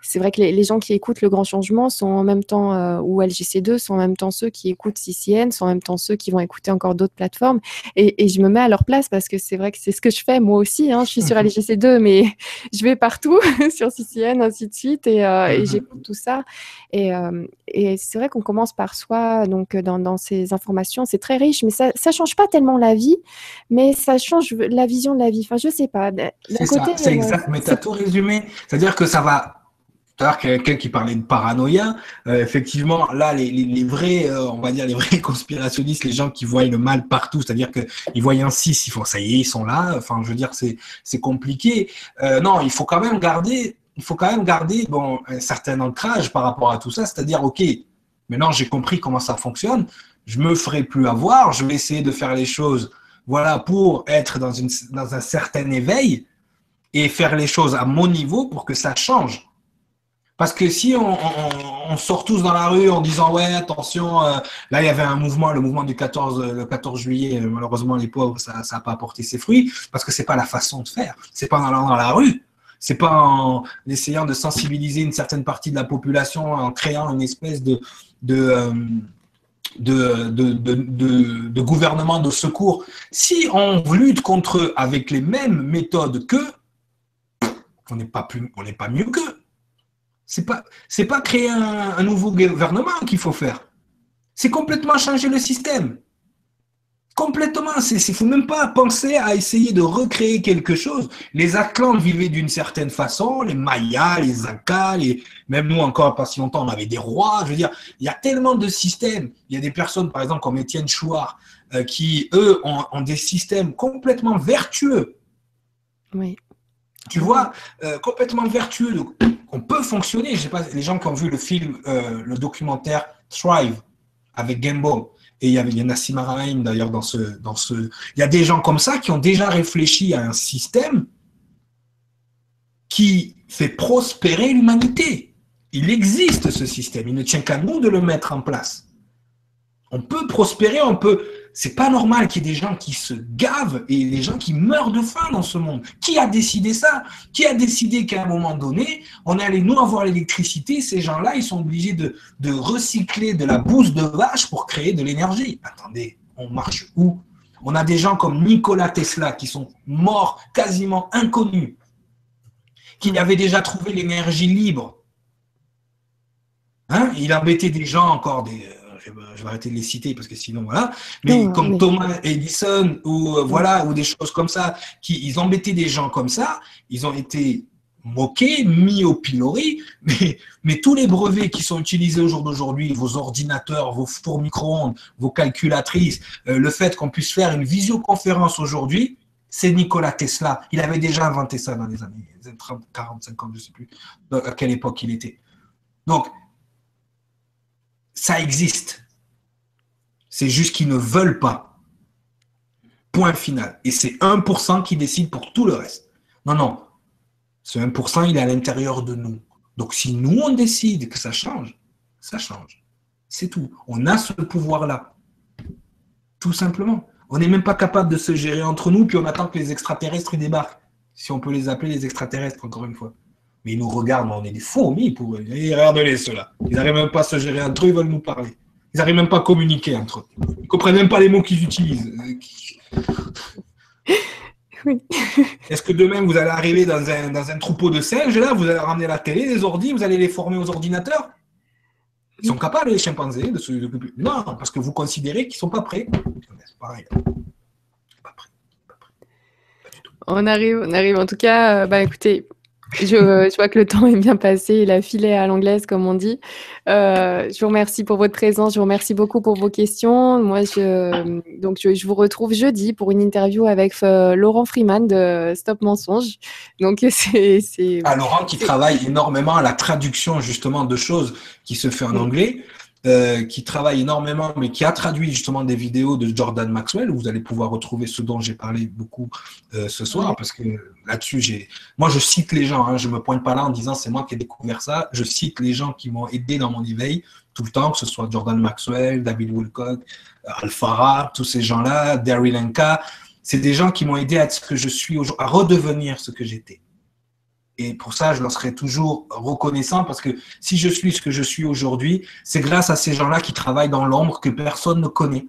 c'est vrai que les, gens qui écoutent le grand changement sont en même temps, euh, ou LGC2, sont en même temps ceux qui écoutent CCN, sont en même temps ceux qui vont écouter encore d'autres plateformes. Et, je me mets à leur place parce que c'est vrai que c'est ce que je fais moi aussi. Hein. Je suis sur LGC2, mais je vais partout sur CCN, ainsi de suite, et, euh, mhm. j'écoute tout ça. Euh, et, c'est vrai qu'on commence par soi, donc dans, ces informations, c'est très riche, mais ça ne change pas tellement la vie, mais ça change la vision de la vie. Enfin, je sais pas. C'est exact, mais tu as tout résumé. C'est-à-dire que ça va. L'heure, quelqu'un qui parlait de paranoïa, euh, effectivement, là, les, vrais, euh, on va dire, les vrais conspirationnistes, les gens qui voient le mal partout, c'est-à-dire qu'ils voient un 6, ils font ça y est, ils sont là. Enfin, je veux dire, c'est compliqué. Euh, non, il faut quand même garder, il faut quand même garder bon, un certain ancrage par rapport à tout ça, c'est-à-dire, OK, maintenant j'ai compris comment ça fonctionne, je me ferai plus avoir, je vais essayer de faire les choses, voilà, pour être dans, une, dans un certain éveil et faire les choses à mon niveau pour que ça change. Parce que si on, sort tous dans la rue en disant ouais attention, euh, là il y avait un mouvement, le mouvement du 14, le 14 juillet, euh, malheureusement les pauvres ça n'a pas apporté ses fruits parce que c'est pas la façon de faire. C'est pas en allant dans la rue, c'est pas en essayant de sensibiliser une certaine partie de la population en créant une espèce de euh, de, de, de, de, gouvernement de secours. Si on lutte contre eux avec les mêmes méthodes qu'eux, on n'est pas plus, on n'est pas mieux qu'eux. C'est pas, c'est pas créer un, nouveau gouvernement qu'il faut faire. C'est complètement changer le système. Complètement. Il ne faut même pas penser à essayer de recréer quelque chose. Les Atlantes vivaient d'une certaine façon, les Mayas, les Incas, même nous encore pas si longtemps, on avait des rois. Je veux dire, il y a tellement de systèmes. Il y a des personnes, par exemple, comme Étienne Chouard, euh, qui, eux, ont, des systèmes complètement vertueux. Oui tu vois, euh, complètement vertueux. on peut fonctionner. Je sais pas, les gens qui ont vu le film, euh, le documentaire Thrive avec Gambo, et il y y a d'ailleurs dans ce. Il y a des gens comme ça qui ont déjà réfléchi à un système qui fait prospérer l'humanité. Il existe ce système. Il ne tient qu'à nous de le mettre en place. On peut prospérer, on peut c'est pas normal qu'il y ait des gens qui se gavent et des gens qui meurent de faim dans ce monde. Qui a décidé ça? Qui a décidé qu'à un moment donné, on allait nous avoir l'électricité? Ces gens-là, ils sont obligés de, recycler de la bouse de vache pour créer de l'énergie. Attendez, on marche où? On a des gens comme Nikola Tesla qui sont morts quasiment inconnus, qui avaient déjà trouvé l'énergie libre. Hein? Il embêtait des gens encore, des, je vais arrêter de les citer parce que sinon voilà. Mais comme Thomas Edison ou euh, voilà ou des choses comme ça, qui ils embêtaient des gens comme ça, ils ont été moqués, mis au pilori, mais, mais tous les brevets qui sont utilisés au jour d'aujourd'hui, vos ordinateurs, vos fours micro-ondes, vos calculatrices, euh, le fait qu'on puisse faire une visioconférence aujourd'hui, c'est Nikola Tesla. Il avait déjà inventé ça dans les années 30, 40, 50, je ne sais plus à quelle époque il était. Donc, ça existe. C'est juste qu'ils ne veulent pas. Point final. Et c'est 1% qui décide pour tout le reste. Non, non. Ce 1%, il est à l'intérieur de nous. Donc si nous, on décide que ça change, ça change. C'est tout. On a ce pouvoir-là. Tout simplement. On n'est même pas capable de se gérer entre nous, puis on attend que les extraterrestres débarquent. Si on peut les appeler les extraterrestres, encore une fois. Mais ils nous regardent, on est des fourmis pour eux. regardez-les, ceux-là. Ils n'arrivent même pas à se gérer entre eux, ils veulent nous parler. Ils n'arrivent même pas à communiquer entre eux. Ils ne comprennent même pas les mots qu'ils utilisent. Oui. Est-ce que demain, vous allez arriver dans un, dans un, troupeau de singes, là, vous allez ramener la télé, les ordi, vous allez les former aux ordinateurs? Ils sont capables, les chimpanzés, de se. Non, parce que vous considérez qu'ils ne sont pas prêts. C'est pareil. Pas prêts. Pas prêts. On arrive, on arrive. En tout cas, euh, bah écoutez, je, vois que le temps est bien passé, il a filé à l'anglaise, comme on dit. Euh, je vous remercie pour votre présence, je vous remercie beaucoup pour vos questions. Moi, je, donc, je, vous retrouve jeudi pour une interview avec euh, Laurent Freeman de Stop Mensonge. Donc, c'est. Ah, Laurent qui travaille énormément à la traduction, justement, de choses qui se fait en anglais. Euh, qui travaille énormément, mais qui a traduit justement des vidéos de Jordan Maxwell, où vous allez pouvoir retrouver ce dont j'ai parlé beaucoup euh, ce soir, parce que là-dessus, j'ai, moi, je cite les gens, hein, je me pointe pas là en disant c'est moi qui ai découvert ça, je cite les gens qui m'ont aidé dans mon éveil tout le temps, que ce soit Jordan Maxwell, David Wilcock, Alfara, tous ces gens-là, Daryl Lenka, c'est des gens qui m'ont aidé à ce que je suis, à redevenir ce que j'étais. Et pour ça, je leur serai toujours reconnaissant parce que si je suis ce que je suis aujourd'hui, c'est grâce à ces gens-là qui travaillent dans l'ombre que personne ne connaît,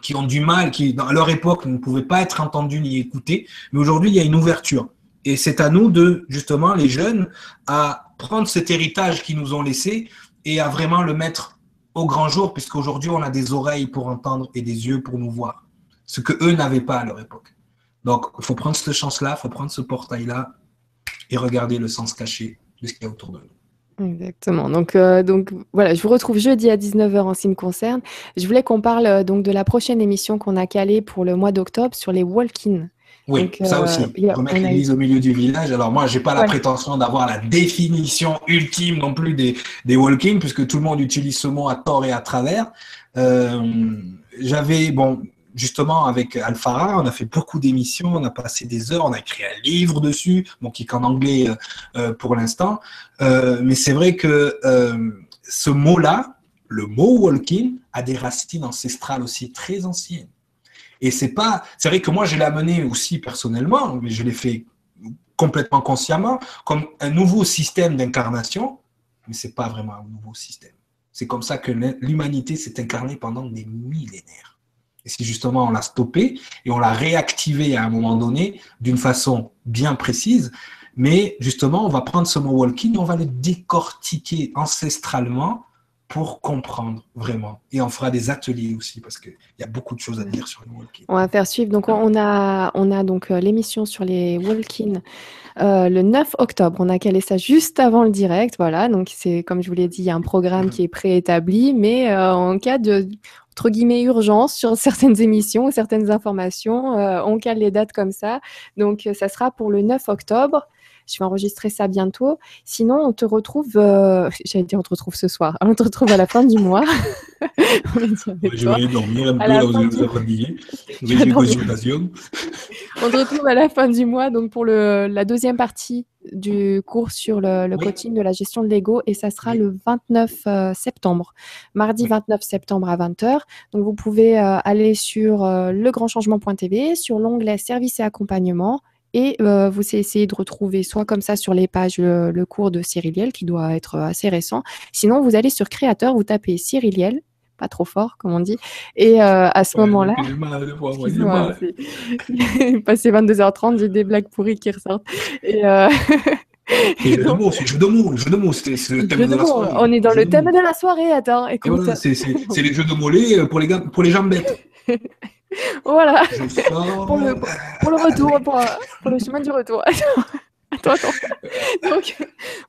qui ont du mal, qui, à leur époque, ne pouvaient pas être entendus ni écoutés. Mais aujourd'hui, il y a une ouverture. Et c'est à nous de, justement, les jeunes, à prendre cet héritage qu'ils nous ont laissé et à vraiment le mettre au grand jour, puisqu'aujourd'hui, on a des oreilles pour entendre et des yeux pour nous voir. Ce que eux n'avaient pas à leur époque. Donc, il faut prendre cette chance-là, il faut prendre ce portail-là et regarder le sens caché de ce qu'il y a autour de nous. Exactement. Donc, euh, donc voilà, je vous retrouve jeudi à 19h en ce qui me concerne. Je voulais qu'on parle euh, donc de la prochaine émission qu'on a calée pour le mois d'octobre sur les walk-in. Oui, ça aussi. Euh, Remettre l'église au milieu du village. Alors moi, j'ai pas la prétention d'avoir la définition ultime non plus des, des walk-in, puisque tout le monde utilise ce mot à tort et à travers. J'avais, bon, justement, avec Alphara, on a fait beaucoup d'émissions, on a passé des heures, on a écrit un livre dessus, bon, qui est qu'en anglais euh, euh, pour l'instant. Euh, mais c'est vrai que ce mot-là, le mot walking, a des racines ancestrales aussi très anciennes. Et c'est pas, c'est vrai que moi, je l'ai amené aussi personnellement, mais je l'ai fait complètement consciemment, comme un nouveau système d'incarnation, mais c'est pas vraiment un nouveau système. C'est comme ça que l'humanité s'est incarnée pendant des millénaires. Et si justement on l'a stoppé et on l'a réactivé à un moment donné d'une façon bien précise, mais justement on va prendre ce mot walking et on va le décortiquer ancestralement pour comprendre vraiment. Et on fera des ateliers aussi parce qu'il y a beaucoup de choses à dire sur le walking. On va faire suivre. Donc on a, on a donc euh, l'émission sur les walking euh, le 9 octobre. On a calé ça juste avant le direct. Voilà. Donc c'est comme je vous l'ai dit, il y a un programme qui est préétabli, mais euh, en cas de entre guillemets urgence sur certaines émissions ou certaines informations. Euh, on cale les dates comme ça. Donc, euh, ça sera pour le 9 octobre. Je vais enregistrer ça bientôt. Sinon, on te retrouve, euh, j'allais dire on te retrouve ce soir, on te retrouve à la fin du mois. je vais aller dormir un peu, là, vous On te retrouve à la fin du mois, donc pour le, la deuxième partie du cours sur le, coaching de la gestion de l'ego et ça sera le 29 euh, septembre, mardi 29 septembre à 20h. Donc vous pouvez euh, aller sur euh, legrandchangement.tv, sur l'onglet service et accompagnement et vous essayez de retrouver soit comme ça sur les pages le, cours de Cyriliel qui doit être assez récent. Sinon, vous allez sur créateur, vous tapez Cyriliel pas trop fort, comme on dit. Et à ce moment-là, passé 22h30, j'ai des blagues pourries qui ressortent. Et, de mots, c'est le jeu de mots, le jeu de mots, c'est le thème de, la soirée. On est dans le thème de la soirée, attends, c'est les jeux de mollets pour les, pour les gens bêtes. voilà. pour, le, pour, le, retour, pour, pour, le chemin du retour. attends, attends. Donc,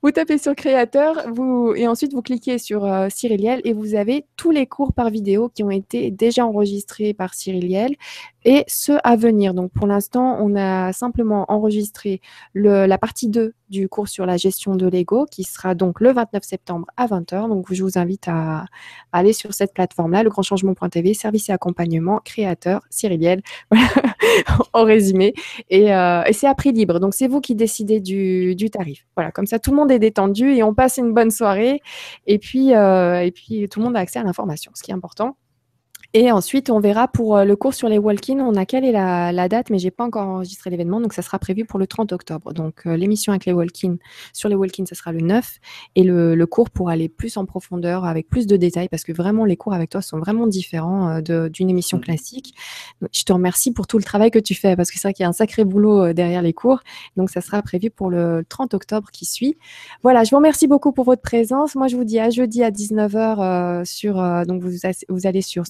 vous tapez sur créateur, vous, et ensuite vous cliquez sur euh, Cyriliel et vous avez tous les cours par vidéo qui ont été déjà enregistrés par Cyriliel et ceux à venir. Donc, pour l'instant, on a simplement enregistré la partie 2 du cours sur la gestion de l'ego qui sera donc le 29 septembre à 20h. Donc, je vous invite à, aller sur cette plateforme-là, le grand changement.tv, service et accompagnement, créateur, Cyriliel, en résumé. Et, euh, et c'est à prix libre. Donc, c'est vous qui décidez du, du, tarif. Voilà, comme ça, tout le monde est détendu et on passe une bonne soirée. Et puis, euh, et puis tout le monde a accès à l'information, ce qui est important. Et ensuite, on verra pour euh, le cours sur les walk-in, on a calé la, la date, mais j'ai pas encore enregistré l'événement, donc ça sera prévu pour le 30 octobre. Donc euh, l'émission avec les walk-in, sur les walk-in, ça sera le 9, et le, le, cours pour aller plus en profondeur, avec plus de détails, parce que vraiment, les cours avec toi sont vraiment différents euh, d'une émission mmh. classique. Je te remercie pour tout le travail que tu fais, parce que c'est vrai qu'il y a un sacré boulot derrière les cours, donc ça sera prévu pour le 30 octobre qui suit. Voilà, je vous remercie beaucoup pour votre présence. Moi, je vous dis à jeudi à 19h sur, donc vous, vous allez sur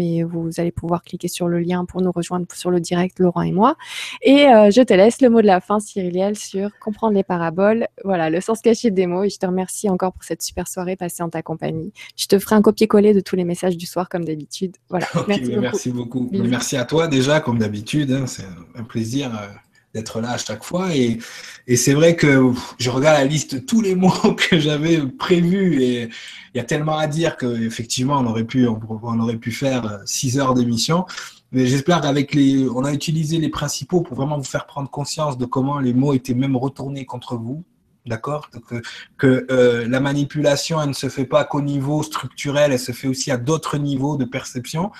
et vous allez pouvoir cliquer sur le lien pour nous rejoindre sur le direct, Laurent et moi. Et euh, je te laisse le mot de la fin, Cyriliel, sur comprendre les paraboles. Voilà, le sens caché des mots. Et je te remercie encore pour cette super soirée passée en ta compagnie. Je te ferai un copier-coller de tous les messages du soir, comme d'habitude. Voilà. merci, beaucoup. Merci Merci à toi déjà, comme d'habitude. Hein. C'est un plaisir. Euh, d'être là à chaque fois. Et, et c'est vrai que je regarde la liste tous les mots que j'avais prévus et il y a tellement à dire qu'effectivement, on aurait pu, on, aurait pu faire six heures d'émission. Mais j'espère qu'avec les, on a utilisé les principaux pour vraiment vous faire prendre conscience de comment les mots étaient même retournés contre vous. D'accord? Que, que euh, la manipulation, elle ne se fait pas qu'au niveau structurel, elle se fait aussi à d'autres niveaux de perception.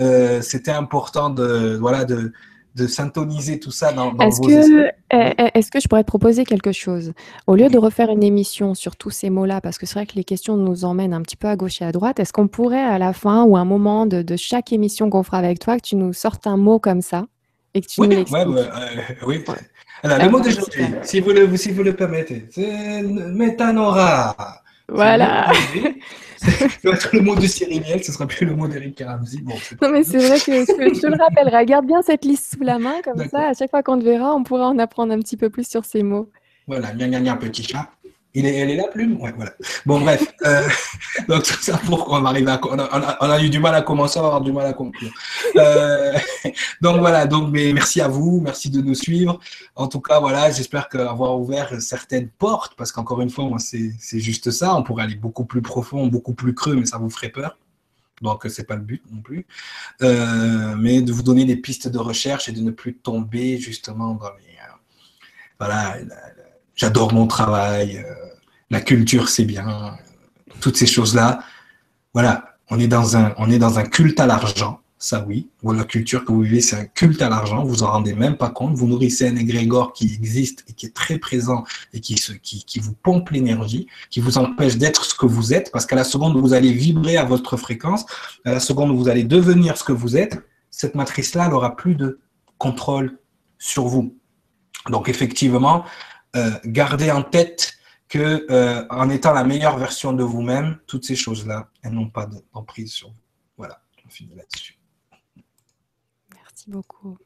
Euh, C'était important de, voilà, de, de syntoniser tout ça dans, est-ce vos que, eh, eh, Est-ce que je pourrais te proposer quelque chose? Au lieu de refaire une émission sur tous ces mots-là, parce que c'est vrai que les questions nous emmènent un petit peu à gauche et à droite, est-ce qu'on pourrait à la fin ou à un moment de, de chaque émission qu'on fera avec toi, que tu nous sortes un mot comme ça et que tu oui, nous ouais, euh, oui. Alors, le mot d'aujourd'hui, si vous le, si vous le permettez, c'est métanora. Voilà. le mot de Cyriliel, ce sera plus le mot d'Eric Karamzi. Bon, non, mais c'est vrai que je, te le rappellerai. Garde bien cette liste sous la main, comme ça, à chaque fois qu'on te verra, on pourra en apprendre un petit peu plus sur ces mots. Voilà, gna gna gna, petit chat. Il est, elle est là, plume? Ouais, voilà. Bon, bref. Euh, donc, tout ça pour qu'on arrive à. On a, on a, eu du mal à commencer, on va avoir du mal à conclure. Euh, donc, voilà. Donc, mais merci à vous. Merci de nous suivre. En tout cas, voilà, j'espère qu'avoir ouvert certaines portes, parce qu'encore une fois, c'est juste ça. On pourrait aller beaucoup plus profond, beaucoup plus creux, mais ça vous ferait peur. Donc, ce n'est pas le but non plus. Euh, mais de vous donner des pistes de recherche et de ne plus tomber justement dans les. voilà j'adore mon travail, euh, la culture c'est bien, toutes ces choses-là. Voilà, on est dans un, on est dans un culte à l'argent. Ça oui, la culture que vous vivez, c'est un culte à l'argent. Vous en rendez même pas compte. Vous nourrissez un égrégore qui existe et qui est très présent et qui, qui vous pompe l'énergie, qui vous empêche d'être ce que vous êtes, parce qu'à la seconde où vous allez vibrer à votre fréquence, à la seconde où vous allez devenir ce que vous êtes, cette matrice-là n'aura plus de contrôle sur vous. Donc effectivement, euh, gardez en tête que euh, en étant la meilleure version de vous-même, toutes ces choses-là, elles n'ont pas d'emprise sur vous. Voilà, on finit là-dessus. Merci beaucoup.